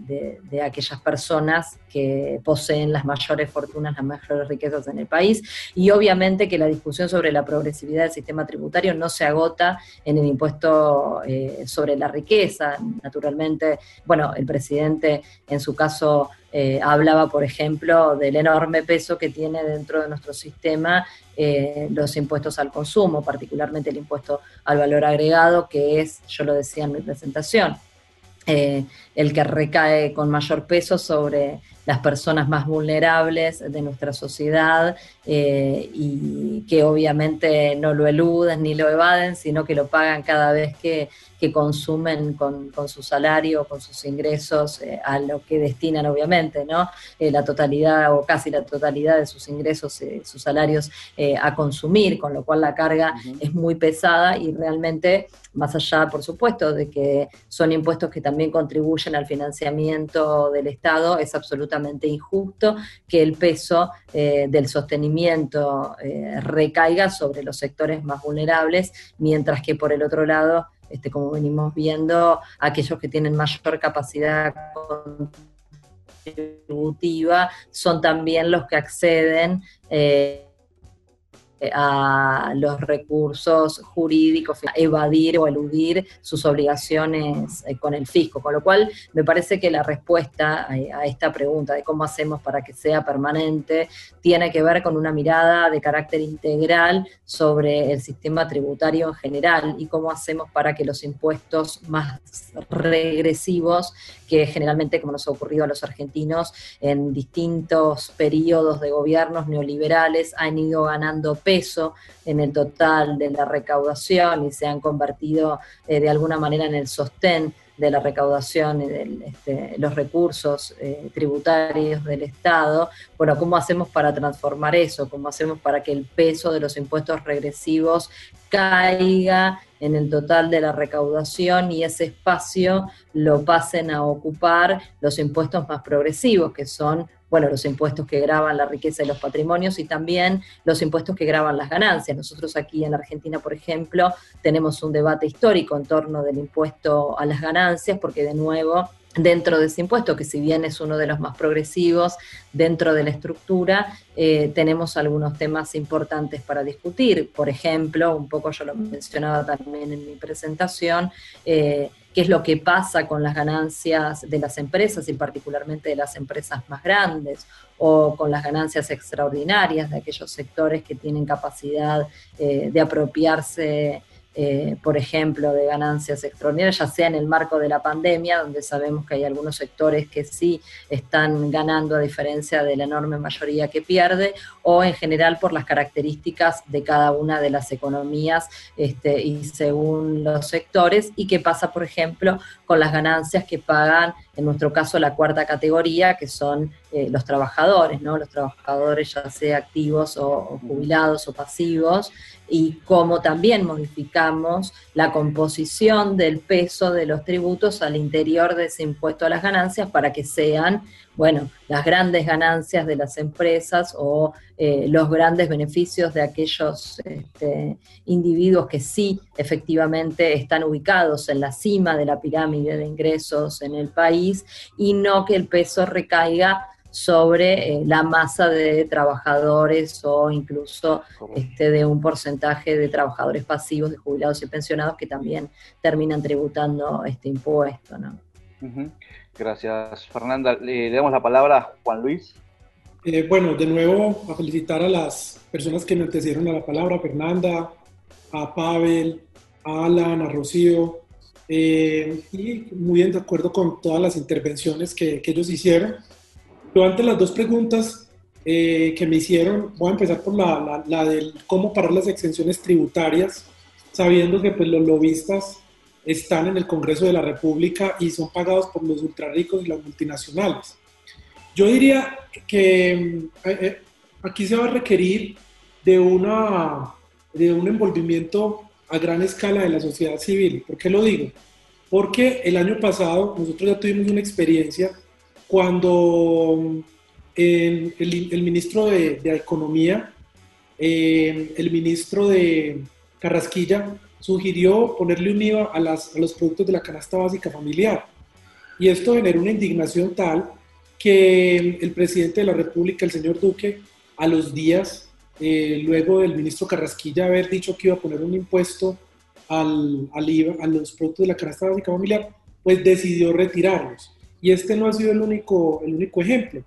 de, aquellas personas que poseen las mayores fortunas, las mayores riquezas en el país. Y obviamente que la discusión sobre la progresividad del sistema tributario no se agota en el impuesto sobre la riqueza. Naturalmente, bueno, el presidente en su caso eh, hablaba, por ejemplo, del enorme peso que tiene dentro de nuestro sistema eh, los impuestos al consumo, particularmente el impuesto al valor agregado, que es, yo lo decía en mi presentación, eh, el que recae con mayor peso sobre las personas más vulnerables de nuestra sociedad y que obviamente no lo eluden ni lo evaden, sino que lo pagan cada vez que, que consumen con, su salario, con sus ingresos, eh, a lo que destinan obviamente, ¿no? Eh, la totalidad o casi la totalidad de sus ingresos, eh, sus salarios a consumir, con lo cual la carga es muy pesada y realmente, más allá, por supuesto, de que son impuestos que también contribuyen al financiamiento del Estado, es absolutamente injusto que el peso del sostenimiento recaiga sobre los sectores más vulnerables, mientras que por el otro lado este, como venimos viendo, aquellos que tienen mayor capacidad contributiva son también los que acceden eh, a los recursos jurídicos, evadir o eludir sus obligaciones eh, con el fisco. Con lo cual, me parece que la respuesta a esta pregunta de cómo hacemos para que sea permanente tiene que ver con una mirada de carácter integral sobre el sistema tributario en general y cómo hacemos para que los impuestos más regresivos, que generalmente, como nos ha ocurrido a los argentinos, en distintos periodos de gobiernos neoliberales han ido ganando peso en el total de la recaudación y se han convertido eh, de alguna manera en el sostén de la recaudación y de este, los recursos eh, tributarios del Estado. Bueno, ¿cómo hacemos para transformar eso? ¿Cómo hacemos para que el peso de los impuestos regresivos caiga en el total de la recaudación y ese espacio lo pasen a ocupar los impuestos más progresivos, que son bueno, los impuestos que graban la riqueza y los patrimonios y también los impuestos que graban las ganancias. Nosotros aquí en la Argentina, por ejemplo, tenemos un debate histórico en torno del impuesto a las ganancias, porque de nuevo dentro de ese impuesto, que si bien es uno de los más progresivos dentro de la estructura, eh, tenemos algunos temas importantes para discutir. Por ejemplo, un poco yo lo mencionaba también en mi presentación, eh, qué es lo que pasa con las ganancias de las empresas y particularmente de las empresas más grandes o con las ganancias extraordinarias de aquellos sectores que tienen capacidad eh, de apropiarse eh, por ejemplo, de ganancias extraordinarias, ya sea en el marco de la pandemia, donde sabemos que hay algunos sectores que sí están ganando a diferencia de la enorme mayoría que pierde, o en general por las características de cada una de las economías este, y según los sectores, y qué pasa, por ejemplo, con las ganancias que pagan, en nuestro caso, la cuarta categoría, que son eh, los trabajadores, ¿no? Los trabajadores ya sea activos o jubilados o pasivos, y cómo también modificamos la composición del peso de los tributos al interior de ese impuesto a las ganancias para que sean, bueno, las grandes ganancias de las empresas o eh, los grandes beneficios de aquellos este, individuos que sí efectivamente están ubicados en la cima de la pirámide de ingresos en el país y no que el peso recaiga sobre eh, la masa de trabajadores o incluso este, de un porcentaje de trabajadores pasivos, de jubilados y pensionados que también terminan tributando este impuesto. ¿no? Gracias, Fernanda. Le, damos la palabra a Juan Luis. Eh, bueno, de nuevo a felicitar a las personas que me antecedieron a la palabra, Fernanda, a Pavel, a Alan, a Rocío, eh, y muy bien de acuerdo con todas las intervenciones que, que ellos hicieron. Yo ante las dos preguntas eh, que me hicieron, voy a empezar por la, la, la, del cómo parar las exenciones tributarias, sabiendo que pues, los lobistas están en el Congreso de la República y son pagados por los ultrarricos y las multinacionales. Yo diría que eh, eh, aquí se va a requerir de, una, de un envolvimiento a gran escala de la sociedad civil. ¿Por qué lo digo? Porque el año pasado nosotros ya tuvimos una experiencia cuando el, el, ministro de, de Economía, eh, el ministro de Carrasquilla, sugirió ponerle un IVA a, las, a, los productos de la canasta básica familiar. Y esto generó una indignación tal que el presidente de la República, el señor Duque, a los días, eh, luego del ministro Carrasquilla haber dicho que iba a poner un impuesto al, al IVA, a los productos de la canasta básica familiar, pues decidió retirarlos. Y este no ha sido el único, el único ejemplo.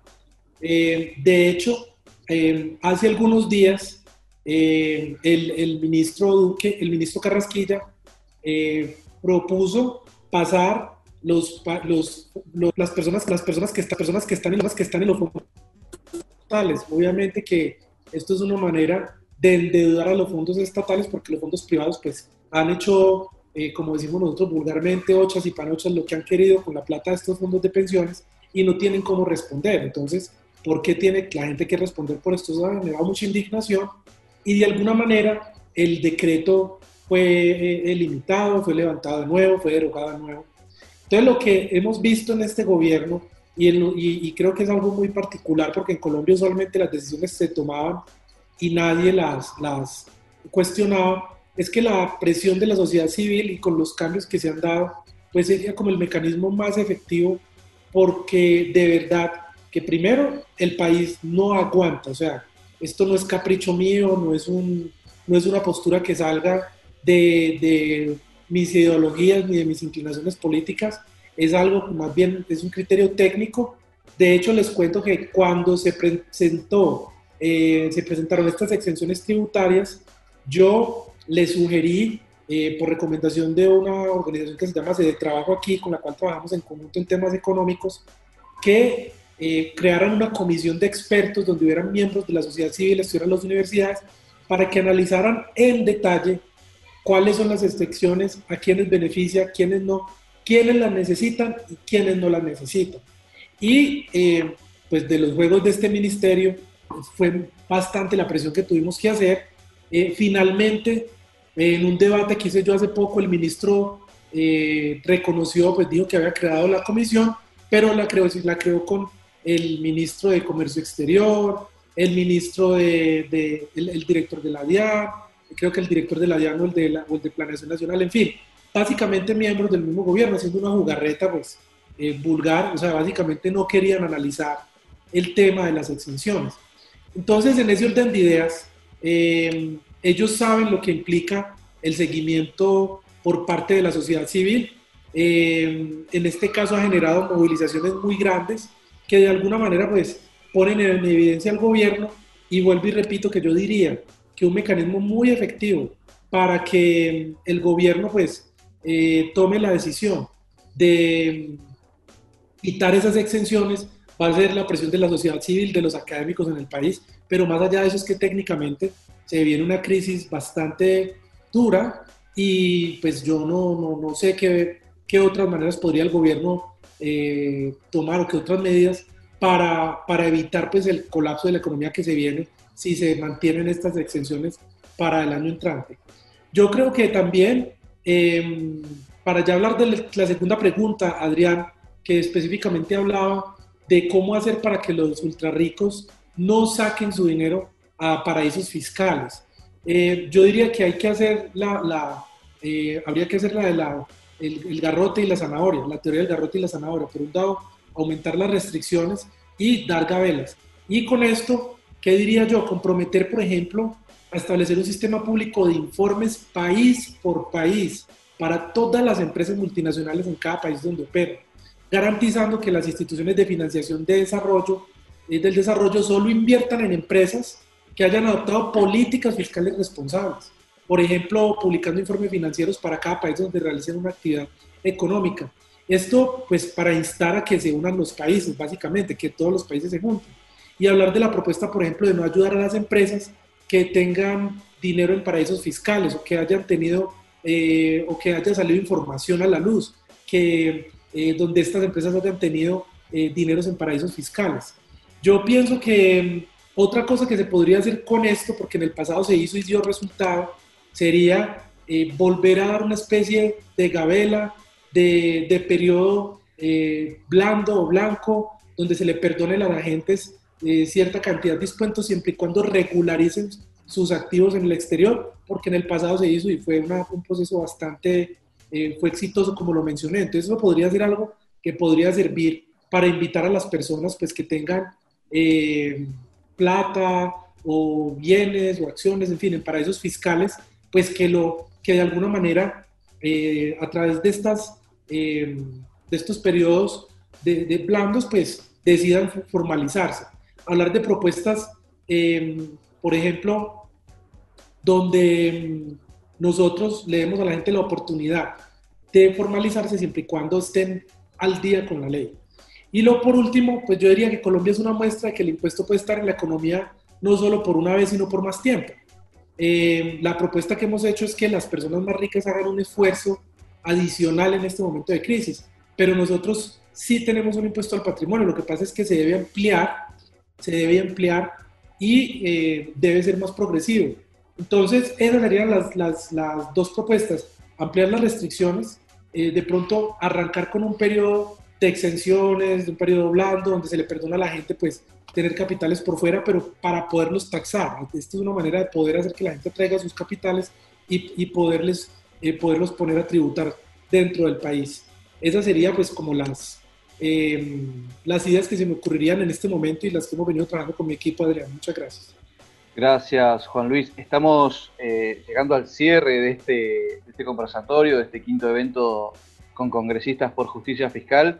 Eh, de hecho, eh, hace algunos días, eh, el, el, ministro Duque, el ministro Carrasquilla, propuso pasar los, los, las, personas, las personas que, están, personas que están en las que están en los fondos estatales. Obviamente que esto es una manera de endeudar a los fondos estatales porque los fondos privados pues han hecho eh, como decimos nosotros vulgarmente, ochas y panochas, lo que han querido con la plata de estos fondos de pensiones y no tienen cómo responder. Entonces, ¿por qué tiene la gente que responder por esto? Eso ha generado mucha indignación y de alguna manera el decreto fue eh, limitado, fue levantado de nuevo, fue derogado de nuevo. Entonces, lo que hemos visto en este gobierno, y, y, y creo que es algo muy particular porque en Colombia usualmente las decisiones se tomaban y nadie las, las cuestionaba, es que la presión de la sociedad civil y con los cambios que se han dado, pues sería como el mecanismo más efectivo porque de verdad que primero el país no aguanta, o sea, esto no es capricho mío, no es, un, no es una postura que salga de, de mis ideologías ni de mis inclinaciones políticas, es algo más bien, es un criterio técnico. De hecho, les cuento que cuando se presentó, eh, se presentaron estas exenciones tributarias, yo le sugerí, eh, por recomendación de una organización que se llama de Trabajo Aquí, con la cual trabajamos en conjunto en temas económicos, que eh, crearan una comisión de expertos donde hubieran miembros de la sociedad civil, estuvieran las universidades, para que analizaran en detalle cuáles son las excepciones, a quiénes beneficia, quiénes no, quiénes las necesitan y quiénes no las necesitan. Y eh, pues de los juegos de este ministerio pues, fue bastante la presión que tuvimos que hacer. Eh, finalmente en un debate que hice yo hace poco, el ministro eh, reconoció, pues dijo que había creado la comisión, pero la creó, la creó con el ministro de Comercio Exterior, el ministro de, el, director de la DIAN, creo que el director de la DIAN o el de, la, o el de Planeación Nacional, en fin, básicamente miembros del mismo gobierno, haciendo una jugarreta, pues, eh, vulgar, o sea, básicamente no querían analizar el tema de las exenciones. Entonces, en ese orden de ideas, eh, ellos saben lo que implica el seguimiento por parte de la sociedad civil. Eh, en este caso ha generado movilizaciones muy grandes que de alguna manera pues ponen en evidencia al gobierno y vuelvo y repito que yo diría que un mecanismo muy efectivo para que el gobierno pues eh, tome la decisión de quitar esas exenciones va a ser la presión de la sociedad civil, de los académicos en el país, pero más allá de eso es que técnicamente se viene una crisis bastante dura y pues yo no, no, no sé qué, qué, otras maneras podría el gobierno eh, tomar o qué otras medidas para, para, evitar pues el colapso de la economía que se viene si se mantienen estas exenciones para el año entrante. Yo creo que también, em, para ya hablar de la segunda pregunta, Adrián, que específicamente hablaba de cómo hacer para que los ultrarricos no saquen su dinero a paraísos fiscales. Eh, yo diría que hay que hacer la, la eh, habría que hacer la de la, el, garrote y la zanahoria, la teoría del garrote y la zanahoria. Por un lado, aumentar las restricciones y dar gabelas. Y con esto, ¿qué diría yo? Comprometer, por ejemplo, a establecer un sistema público de informes país por país para todas las empresas multinacionales en cada país donde operan garantizando que las instituciones de financiación de desarrollo, eh, del desarrollo solo inviertan en empresas que hayan adoptado políticas fiscales responsables. Por ejemplo, publicando informes financieros para cada país donde realicen una actividad económica. Esto, pues, para instar a que se unan los países, básicamente, que todos los países se junten. Y hablar de la propuesta, por ejemplo, de no ayudar a las empresas que tengan dinero en paraísos fiscales o que hayan tenido eh, o que haya salido información a la luz, que eh, donde estas empresas hayan tenido eh, dineros en paraísos fiscales. Yo pienso que mm, otra cosa que se podría hacer con esto, porque en el pasado se hizo y dio resultado, sería eh, volver a dar una especie de gabela, de, de periodo blando o blanco, donde se le perdone a las agentes cierta cantidad de descuentos siempre y cuando regularicen sus activos en el exterior, porque en el pasado se hizo y fue un proceso bastante eh, fue exitoso como lo mencioné. Entonces eso podría ser algo que podría servir para invitar a las personas pues que tengan eh, plata o bienes o acciones, en fin, en paraísos fiscales, pues que, lo, que de alguna manera eh, a través de, estas, de estos periodos de, de, blandos pues decidan formalizarse. Hablar de propuestas, por ejemplo, donde nosotros le demos a la gente la oportunidad de formalizarse siempre y cuando estén al día con la ley. Y lo por último, pues yo diría que Colombia es una muestra de que el impuesto puede estar en la economía no solo por una vez, sino por más tiempo. Eh, la propuesta que hemos hecho es que las personas más ricas hagan un esfuerzo adicional en este momento de crisis, pero nosotros sí tenemos un impuesto al patrimonio, lo que pasa es que se debe ampliar, se debe ampliar y eh, debe ser más progresivo. Entonces, esas serían las, las, las dos propuestas. Ampliar las restricciones, eh, de pronto arrancar con un periodo de exenciones, de un periodo blando, donde se le perdona a la gente pues tener capitales por fuera, pero para poderlos taxar. Esta es una manera de poder hacer que la gente traiga sus capitales y, y poderles, eh, poderlos poner a tributar dentro del país. Esas serían pues como las, eh, las ideas que se me ocurrirían en este momento y las que hemos venido trabajando con mi equipo, Adrián. Muchas gracias. Gracias, Juan Luis. Estamos eh, llegando al cierre de este, de este, conversatorio, de este quinto evento con congresistas por justicia fiscal.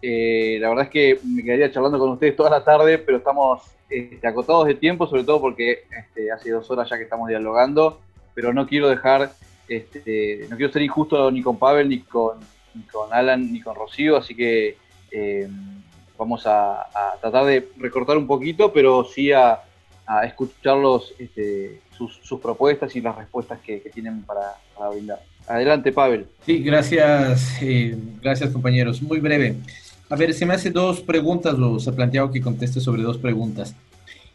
Eh, la verdad es que me quedaría charlando con ustedes toda la tarde, pero estamos este, acotados de tiempo, sobre todo porque este, hace dos horas ya que estamos dialogando, pero no quiero dejar, este, no quiero ser injusto ni con Pavel, ni con, con Alan, ni con Rocío, así que eh, vamos a, tratar de recortar un poquito, pero sí a a escucharlos este, sus, propuestas y las respuestas que, tienen para, brindar. Adelante, Pavel. Sí, gracias, eh, gracias compañeros. Muy breve. A ver, se me hace dos preguntas, los he planteado que conteste sobre dos preguntas.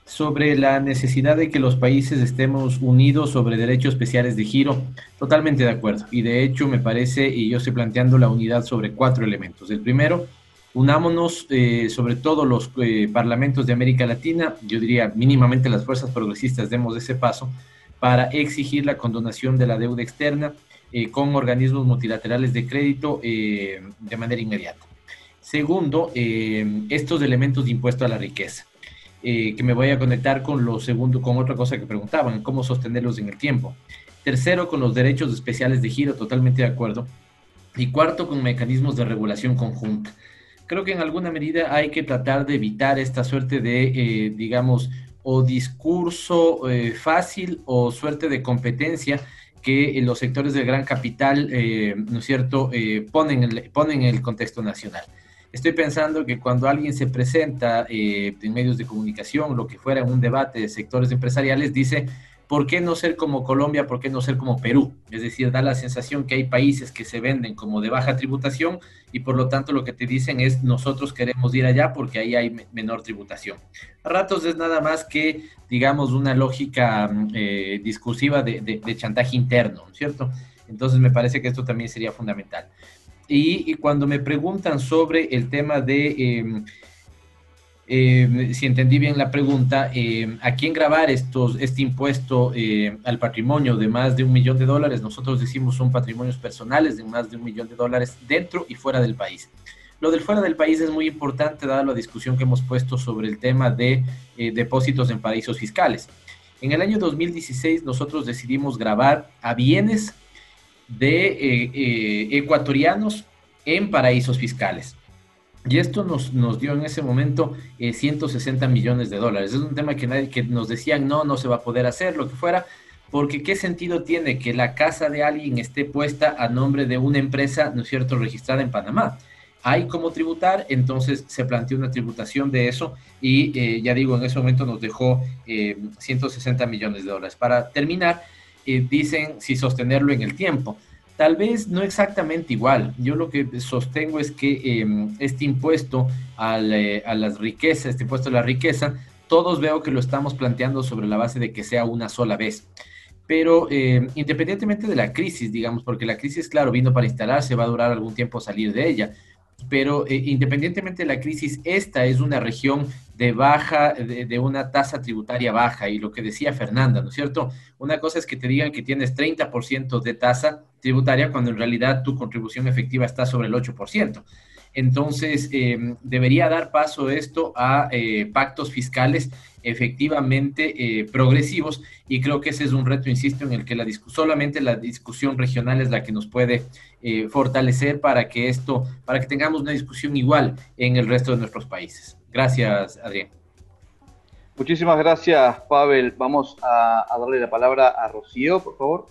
Sobre la necesidad de que los países estemos unidos sobre derechos especiales de giro, totalmente de acuerdo. Y de hecho me parece, y yo estoy planteando la unidad sobre cuatro elementos. El primero, unámonos, eh, sobre todo los eh, parlamentos de América Latina, yo diría mínimamente las fuerzas progresistas demos ese paso para exigir la condonación de la deuda externa eh, con organismos multilaterales de crédito de manera inmediata. Segundo, estos elementos de impuesto a la riqueza, que me voy a conectar con lo segundo, con otra cosa que preguntaban, cómo sostenerlos en el tiempo. Tercero, con los derechos especiales de giro, totalmente de acuerdo. Y cuarto, con mecanismos de regulación conjunta creo que en alguna medida hay que tratar de evitar esta suerte de, eh, digamos, o discurso eh, fácil o suerte de competencia que los sectores del gran capital, ¿no es cierto?, ponen, el, ponen en el contexto nacional. Estoy pensando que cuando alguien se presenta en medios de comunicación, lo que fuera en un debate de sectores empresariales, dice, ¿por qué no ser como Colombia? ¿Por qué no ser como Perú? Es decir, da la sensación que hay países que se venden como de baja tributación y por lo tanto lo que te dicen es nosotros queremos ir allá porque ahí hay menor tributación. A ratos es nada más que, digamos, una lógica mm, eh, discursiva de, chantaje interno, ¿cierto? Entonces me parece que esto también sería fundamental. Y, cuando me preguntan sobre el tema de... Em, eh, si entendí bien la pregunta, eh, ¿a quién grabar estos, este impuesto eh, al patrimonio de más de un millón de dólares? Nosotros decimos son patrimonios personales de más de un millón de dólares dentro y fuera del país. Lo del fuera del país es muy importante dada la discusión que hemos puesto sobre el tema de depósitos en paraísos fiscales. En el año 2016 nosotros decidimos grabar a bienes de ecuatorianos en paraísos fiscales. Y esto nos, nos dio en ese momento 160 eh, millones de dólares. Es un tema que, nadie, que nos decían, no, no se va a poder hacer, lo que fuera, porque ¿qué sentido tiene que la casa de alguien esté puesta a nombre de una empresa, ¿no es cierto?, registrada en Panamá. Hay como tributar, entonces se planteó una tributación de eso y eh, ya digo, en ese momento nos dejó 160 eh, millones de dólares. Para terminar, dicen si sostenerlo en el tiempo. Tal vez no exactamente igual. Yo lo que sostengo es que em, este impuesto a las riquezas, este impuesto a la riqueza, todos veo que lo estamos planteando sobre la base de que sea una sola vez. Pero em, independientemente de la crisis, digamos, porque la crisis, claro, vino para instalarse, va a durar algún tiempo salir de ella, pero eh, independientemente de la crisis, esta es una región de baja, de, una tasa tributaria baja, y lo que decía Fernanda, ¿no es cierto? Una cosa es que te digan que tienes 30% de tasa tributaria cuando en realidad tu contribución efectiva está sobre el 8%. Entonces, eh, debería dar paso esto a eh, pactos fiscales efectivamente eh, progresivos y creo que ese es un reto, insisto, en el que la solamente la discusión regional es la que nos puede fortalecer para que esto, para que tengamos una discusión igual en el resto de nuestros países. Gracias, Adrián. Muchísimas gracias, Pavel. Vamos a darle la palabra a Rocío, por favor.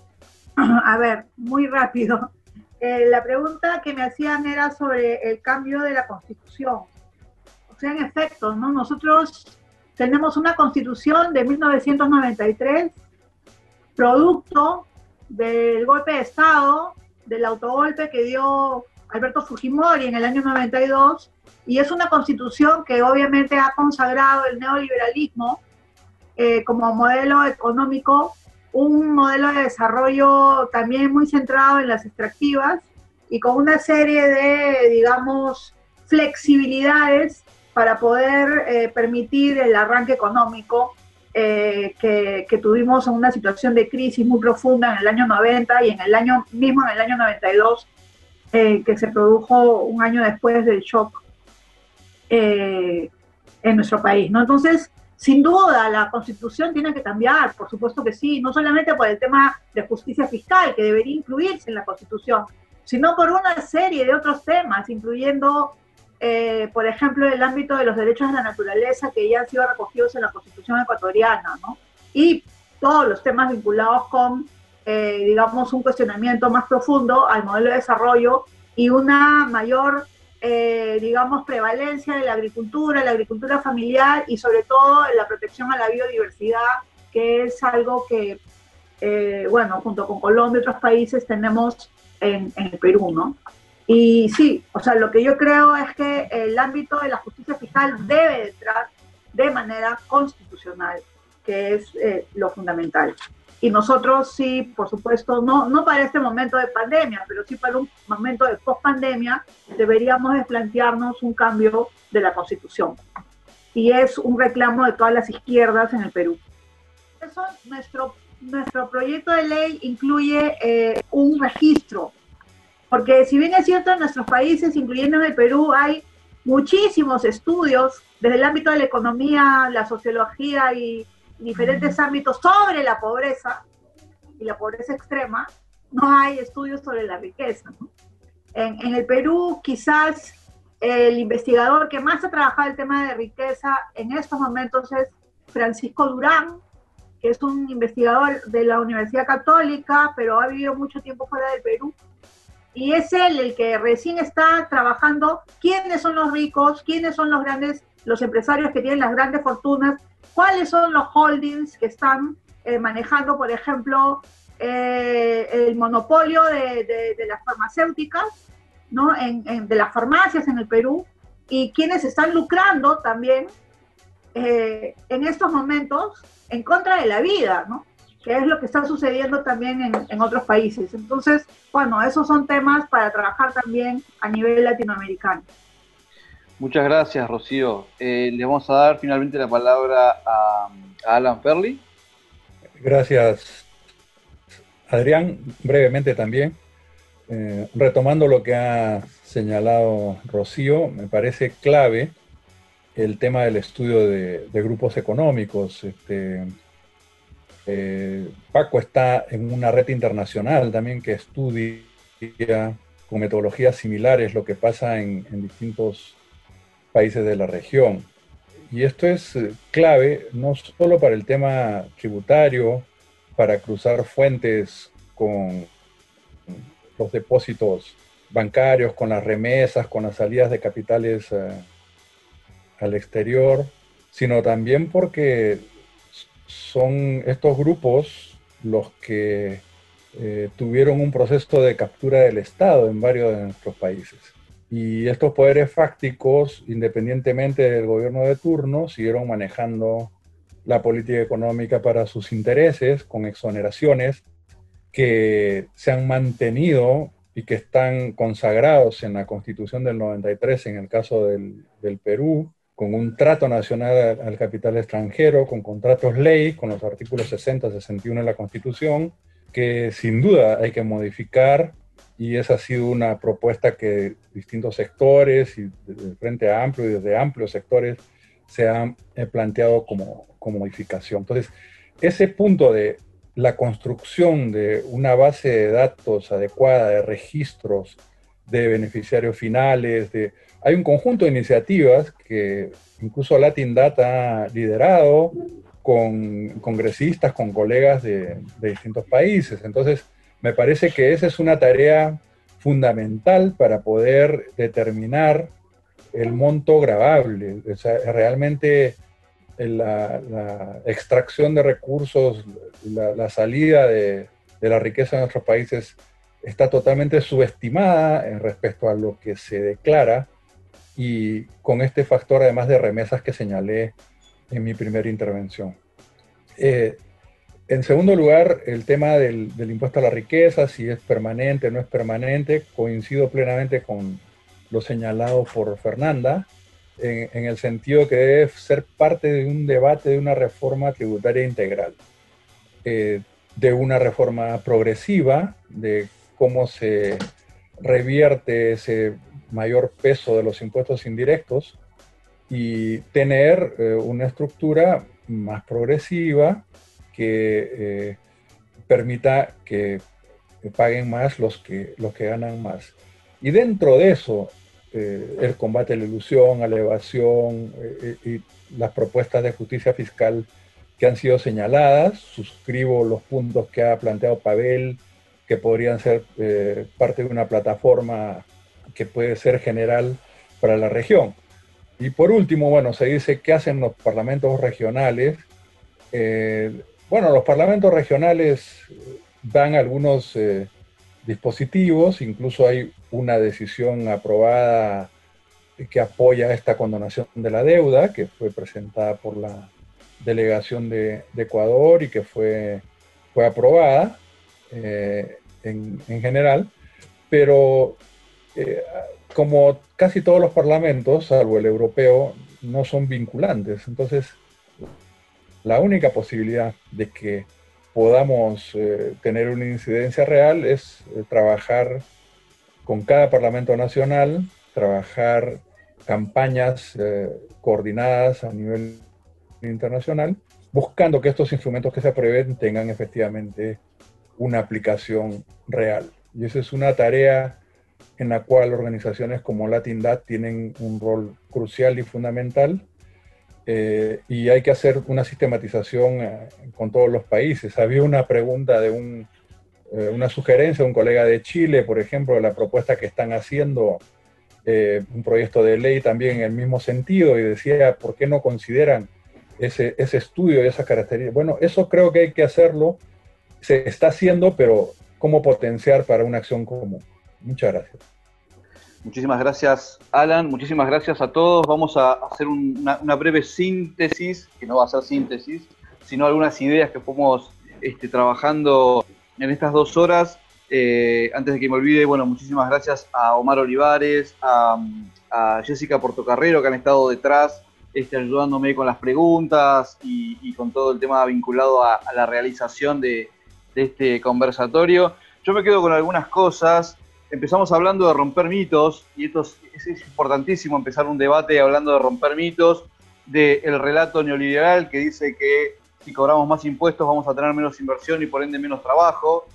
A ver, muy rápido. Eh, la pregunta que me hacían era sobre el cambio de la constitución. O sea, en efecto, ¿no? Nosotros tenemos una constitución de 1993, producto del golpe de Estado, del autogolpe que dio Alberto Fujimori en el año 92, y es una constitución que obviamente ha consagrado el neoliberalismo eh, como modelo económico un modelo de desarrollo también muy centrado en las extractivas y con una serie de, digamos, flexibilidades para poder eh, permitir el arranque económico eh, que, tuvimos en una situación de crisis muy profunda en el año 90 y en el año mismo, en el año 92, eh, que se produjo un año después del shock en nuestro país. ¿no? Entonces, sin duda, la constitución tiene que cambiar, por supuesto que sí, no solamente por el tema de justicia fiscal, que debería incluirse en la constitución, sino por una serie de otros temas, incluyendo, eh, por ejemplo, el ámbito de los derechos de la naturaleza que ya han sido recogidos en la constitución ecuatoriana, ¿no? Y todos los temas vinculados con, eh, digamos, un cuestionamiento más profundo al modelo de desarrollo y una mayor eh, digamos, prevalencia de la agricultura, la agricultura familiar y sobre todo la protección a la biodiversidad, que es algo que, eh, bueno, junto con Colombia y otros países tenemos en, el Perú, ¿no? Y sí, o sea, lo que yo creo es que el ámbito de la justicia fiscal debe entrar de manera constitucional, que es eh, lo fundamental. Y nosotros sí, por supuesto, no, no para este momento de pandemia, pero sí para un momento de post-pandemia, deberíamos de plantearnos un cambio de la Constitución. Y es un reclamo de todas las izquierdas en el Perú. Eso, nuestro, nuestro proyecto de ley incluye eh, un registro, porque si bien es cierto, en nuestros países, incluyendo en el Perú, hay muchísimos estudios desde el ámbito de la economía, la sociología y diferentes ámbitos sobre la pobreza y la pobreza extrema, no hay estudios sobre la riqueza. En, el Perú, quizás el investigador que más ha trabajado el tema de riqueza en estos momentos es Francisco Durán, que es un investigador de la Universidad Católica, pero ha vivido mucho tiempo fuera del Perú. Y es él el que recién está trabajando quiénes son los ricos, quiénes son los grandes, los empresarios que tienen las grandes fortunas, cuáles son los holdings que están eh, manejando, por ejemplo, eh, el monopolio de, las farmacéuticas, ¿no? de las farmacias en el Perú, y quienes están lucrando también eh, en estos momentos en contra de la vida, ¿no? que es lo que está sucediendo también en, otros países. Entonces, bueno, esos son temas para trabajar también a nivel latinoamericano. Muchas gracias, Rocío. Eh, le vamos a dar finalmente la palabra a, Alan Ferli. Gracias, Adrián. Brevemente también, eh, retomando lo que ha señalado Rocío, me parece clave el tema del estudio de, grupos económicos. Este, eh, Paco está en una red internacional también que estudia con metodologías similares lo que pasa en, distintos países de la región. Y esto es eh, clave no solo para el tema tributario, para cruzar fuentes con los depósitos bancarios, con las remesas, con las salidas de capitales eh, al exterior, sino también porque son estos grupos los que eh, tuvieron un proceso de captura del Estado en varios de nuestros países. Y estos poderes fácticos, independientemente del gobierno de turno, siguieron manejando la política económica para sus intereses, con exoneraciones que se han mantenido y que están consagrados en la Constitución del 93 en el caso del, del Perú, con un trato nacional al capital extranjero, con contratos ley, con los artículos 60, 61 de la Constitución, que sin duda hay que modificar y esa ha sido una propuesta que distintos sectores y desde Frente Amplio y desde amplios sectores se han eh, planteado como, como modificación. Entonces, ese punto de la construcción de una base de datos adecuada, de registros de beneficiarios finales, de hay un conjunto de iniciativas que incluso Latin Data ha liderado con congresistas, con colegas de, distintos países. Entonces, me parece que esa es una tarea fundamental para poder determinar el monto grabable. O sea, realmente la, extracción de recursos, la, salida de, de, la riqueza de nuestros países está totalmente subestimada en respecto a lo que se declara y con este factor además de remesas que señalé en mi primera intervención. Eh, en segundo lugar, el tema del, impuesto a la riqueza, si es permanente o no es permanente, coincido plenamente con lo señalado por Fernanda, en, el sentido que debe ser parte de un debate de una reforma tributaria integral, eh, de una reforma progresiva, de cómo se revierte ese mayor peso de los impuestos indirectos y tener eh, una estructura más progresiva que eh, permita que paguen más los que, los que ganan más. Y dentro de eso, eh, el combate a la ilusión, a la evasión y las propuestas de justicia fiscal que han sido señaladas, suscribo los puntos que ha planteado Pavel, que podrían ser parte de una plataforma que puede ser general para la región. Y por último, bueno, se dice qué hacen los parlamentos regionales. Eh, bueno, los parlamentos regionales dan algunos eh, dispositivos, incluso hay una decisión aprobada que apoya esta condonación de la deuda, que fue presentada por la delegación de, Ecuador y que fue, fue aprobada eh, en, en general, pero eh, como casi todos los parlamentos, salvo el europeo, no son vinculantes. Entonces, la única posibilidad de que podamos eh, tener una incidencia real es eh, trabajar con cada parlamento nacional, trabajar campañas coordinadas a nivel internacional, buscando que estos instrumentos que se aprueben tengan efectivamente una aplicación real. Y esa es una tarea en la cual organizaciones como Latindad tienen un rol crucial y fundamental eh, y hay que hacer una sistematización eh, con todos los países. Había una pregunta de un, eh, una sugerencia de un colega de Chile, por ejemplo, de la propuesta que están haciendo, un proyecto de ley también en el mismo sentido, y decía, ¿por qué no consideran ese, ese estudio y esas características? Bueno, eso creo que hay que hacerlo, se está haciendo, pero ¿cómo potenciar para una acción común? Muchas gracias. Muchísimas gracias, Alan. Muchísimas gracias a todos. Vamos a hacer una, breve síntesis, que no va a ser síntesis, sino algunas ideas que fuimos este, trabajando en estas dos horas. Eh, antes de que me olvide, bueno, muchísimas gracias a Omar Olivares, a, Jessica Portocarrero, que han estado detrás este, ayudándome con las preguntas y, con todo el tema vinculado a, la realización de, de este conversatorio. Yo me quedo con algunas cosas empezamos hablando de romper mitos, y esto es, importantísimo empezar un debate hablando de romper mitos, del relato neoliberal que dice que si cobramos más impuestos vamos a tener menos inversión y por ende menos trabajo.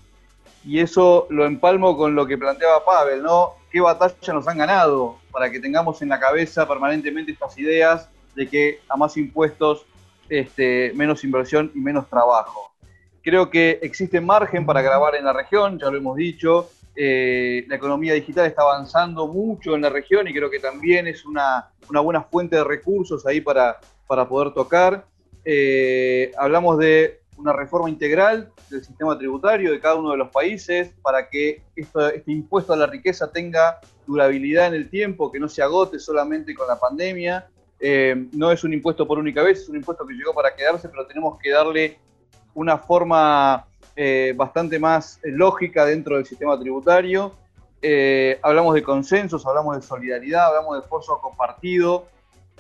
Y eso lo empalmo con lo que planteaba Pavel, ¿no? ¿Qué batalla nos han ganado para que tengamos en la cabeza permanentemente estas ideas de que a más impuestos, este, menos inversión y menos trabajo? Creo que existe margen para grabar en la región, ya lo hemos dicho, eh, la economía digital está avanzando mucho en la región y creo que también es una, buena fuente de recursos ahí para, para poder tocar. Eh, hablamos de una reforma integral del sistema tributario de cada uno de los países para que este impuesto a la riqueza tenga durabilidad en el tiempo, que no se agote solamente con la pandemia. Eh, no es un impuesto por única vez, es un impuesto que llegó para quedarse, pero tenemos que darle una forma eh, bastante más eh, lógica dentro del sistema tributario. Eh, hablamos de consensos, hablamos de solidaridad, hablamos de esfuerzo compartido,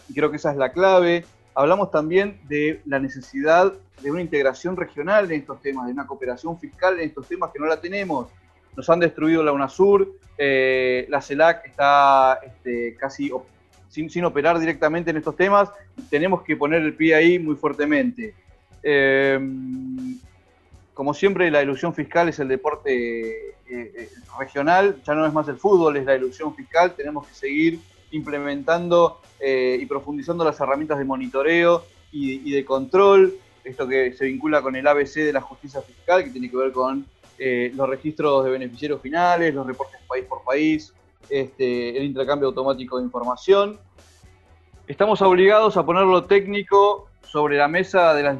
y creo que esa es la clave. Hablamos también de la necesidad de una integración regional en estos temas, de una cooperación fiscal en estos temas que no la tenemos. Nos han destruido la UNASUR, la CELAC está este, casi sin, sin, operar directamente en estos temas, tenemos que poner el pie ahí muy fuertemente como siempre, la ilusión fiscal es el deporte eh, eh, regional, ya no es más el fútbol, es la ilusión fiscal. Tenemos que seguir implementando eh, y profundizando las herramientas de monitoreo y, de control. Esto que se vincula con el ABC de la justicia fiscal, que tiene que ver con los registros de beneficiarios finales, los reportes país por país, este, el intercambio automático de información. Estamos obligados a poner lo técnico sobre la mesa de las,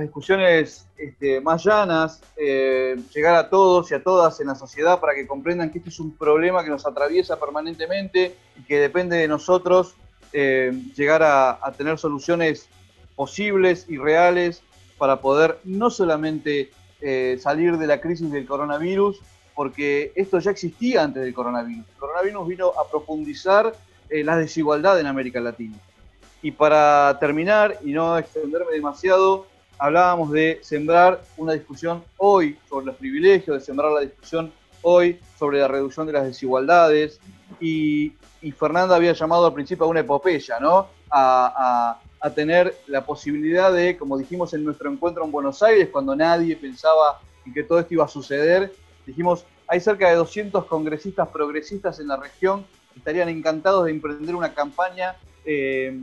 discusiones este, más llanas, eh, llegar a todos y a todas en la sociedad para que comprendan que este es un problema que nos atraviesa permanentemente y que depende de nosotros eh, llegar a, tener soluciones posibles y reales para poder no solamente eh, salir de la crisis del coronavirus, porque esto ya existía antes del coronavirus. El coronavirus vino a profundizar la desigualdad en América Latina. Y para terminar y no extenderme demasiado, hablábamos de sembrar una discusión hoy sobre los privilegios, de sembrar la discusión hoy sobre la reducción de las desigualdades. Y, Fernanda había llamado al principio a una epopeya, ¿no? A, a, tener la posibilidad de, como dijimos en nuestro encuentro en Buenos Aires, cuando nadie pensaba en que todo esto iba a suceder, dijimos, hay cerca de 200 congresistas progresistas en la región que estarían encantados de emprender una campaña eh,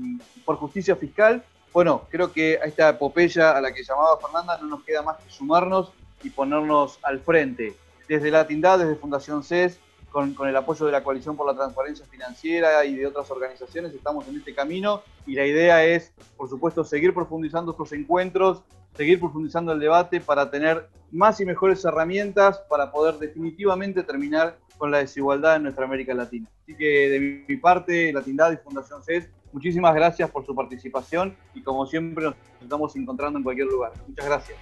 por justicia fiscal. Bueno, creo que a esta epopeya a la que llamaba Fernanda no nos queda más que sumarnos y ponernos al frente. Desde la Tindad, desde Fundación CES, con, con, el apoyo de la Coalición por la Transparencia Financiera y de otras organizaciones, estamos en este camino y la idea es, por supuesto, seguir profundizando estos encuentros, seguir profundizando el debate para tener más y mejores herramientas para poder definitivamente terminar con la desigualdad en nuestra América Latina. Así que de mi parte, Latindad y Fundación CES, muchísimas gracias por su participación y como siempre nos estamos encontrando en cualquier lugar. Muchas gracias.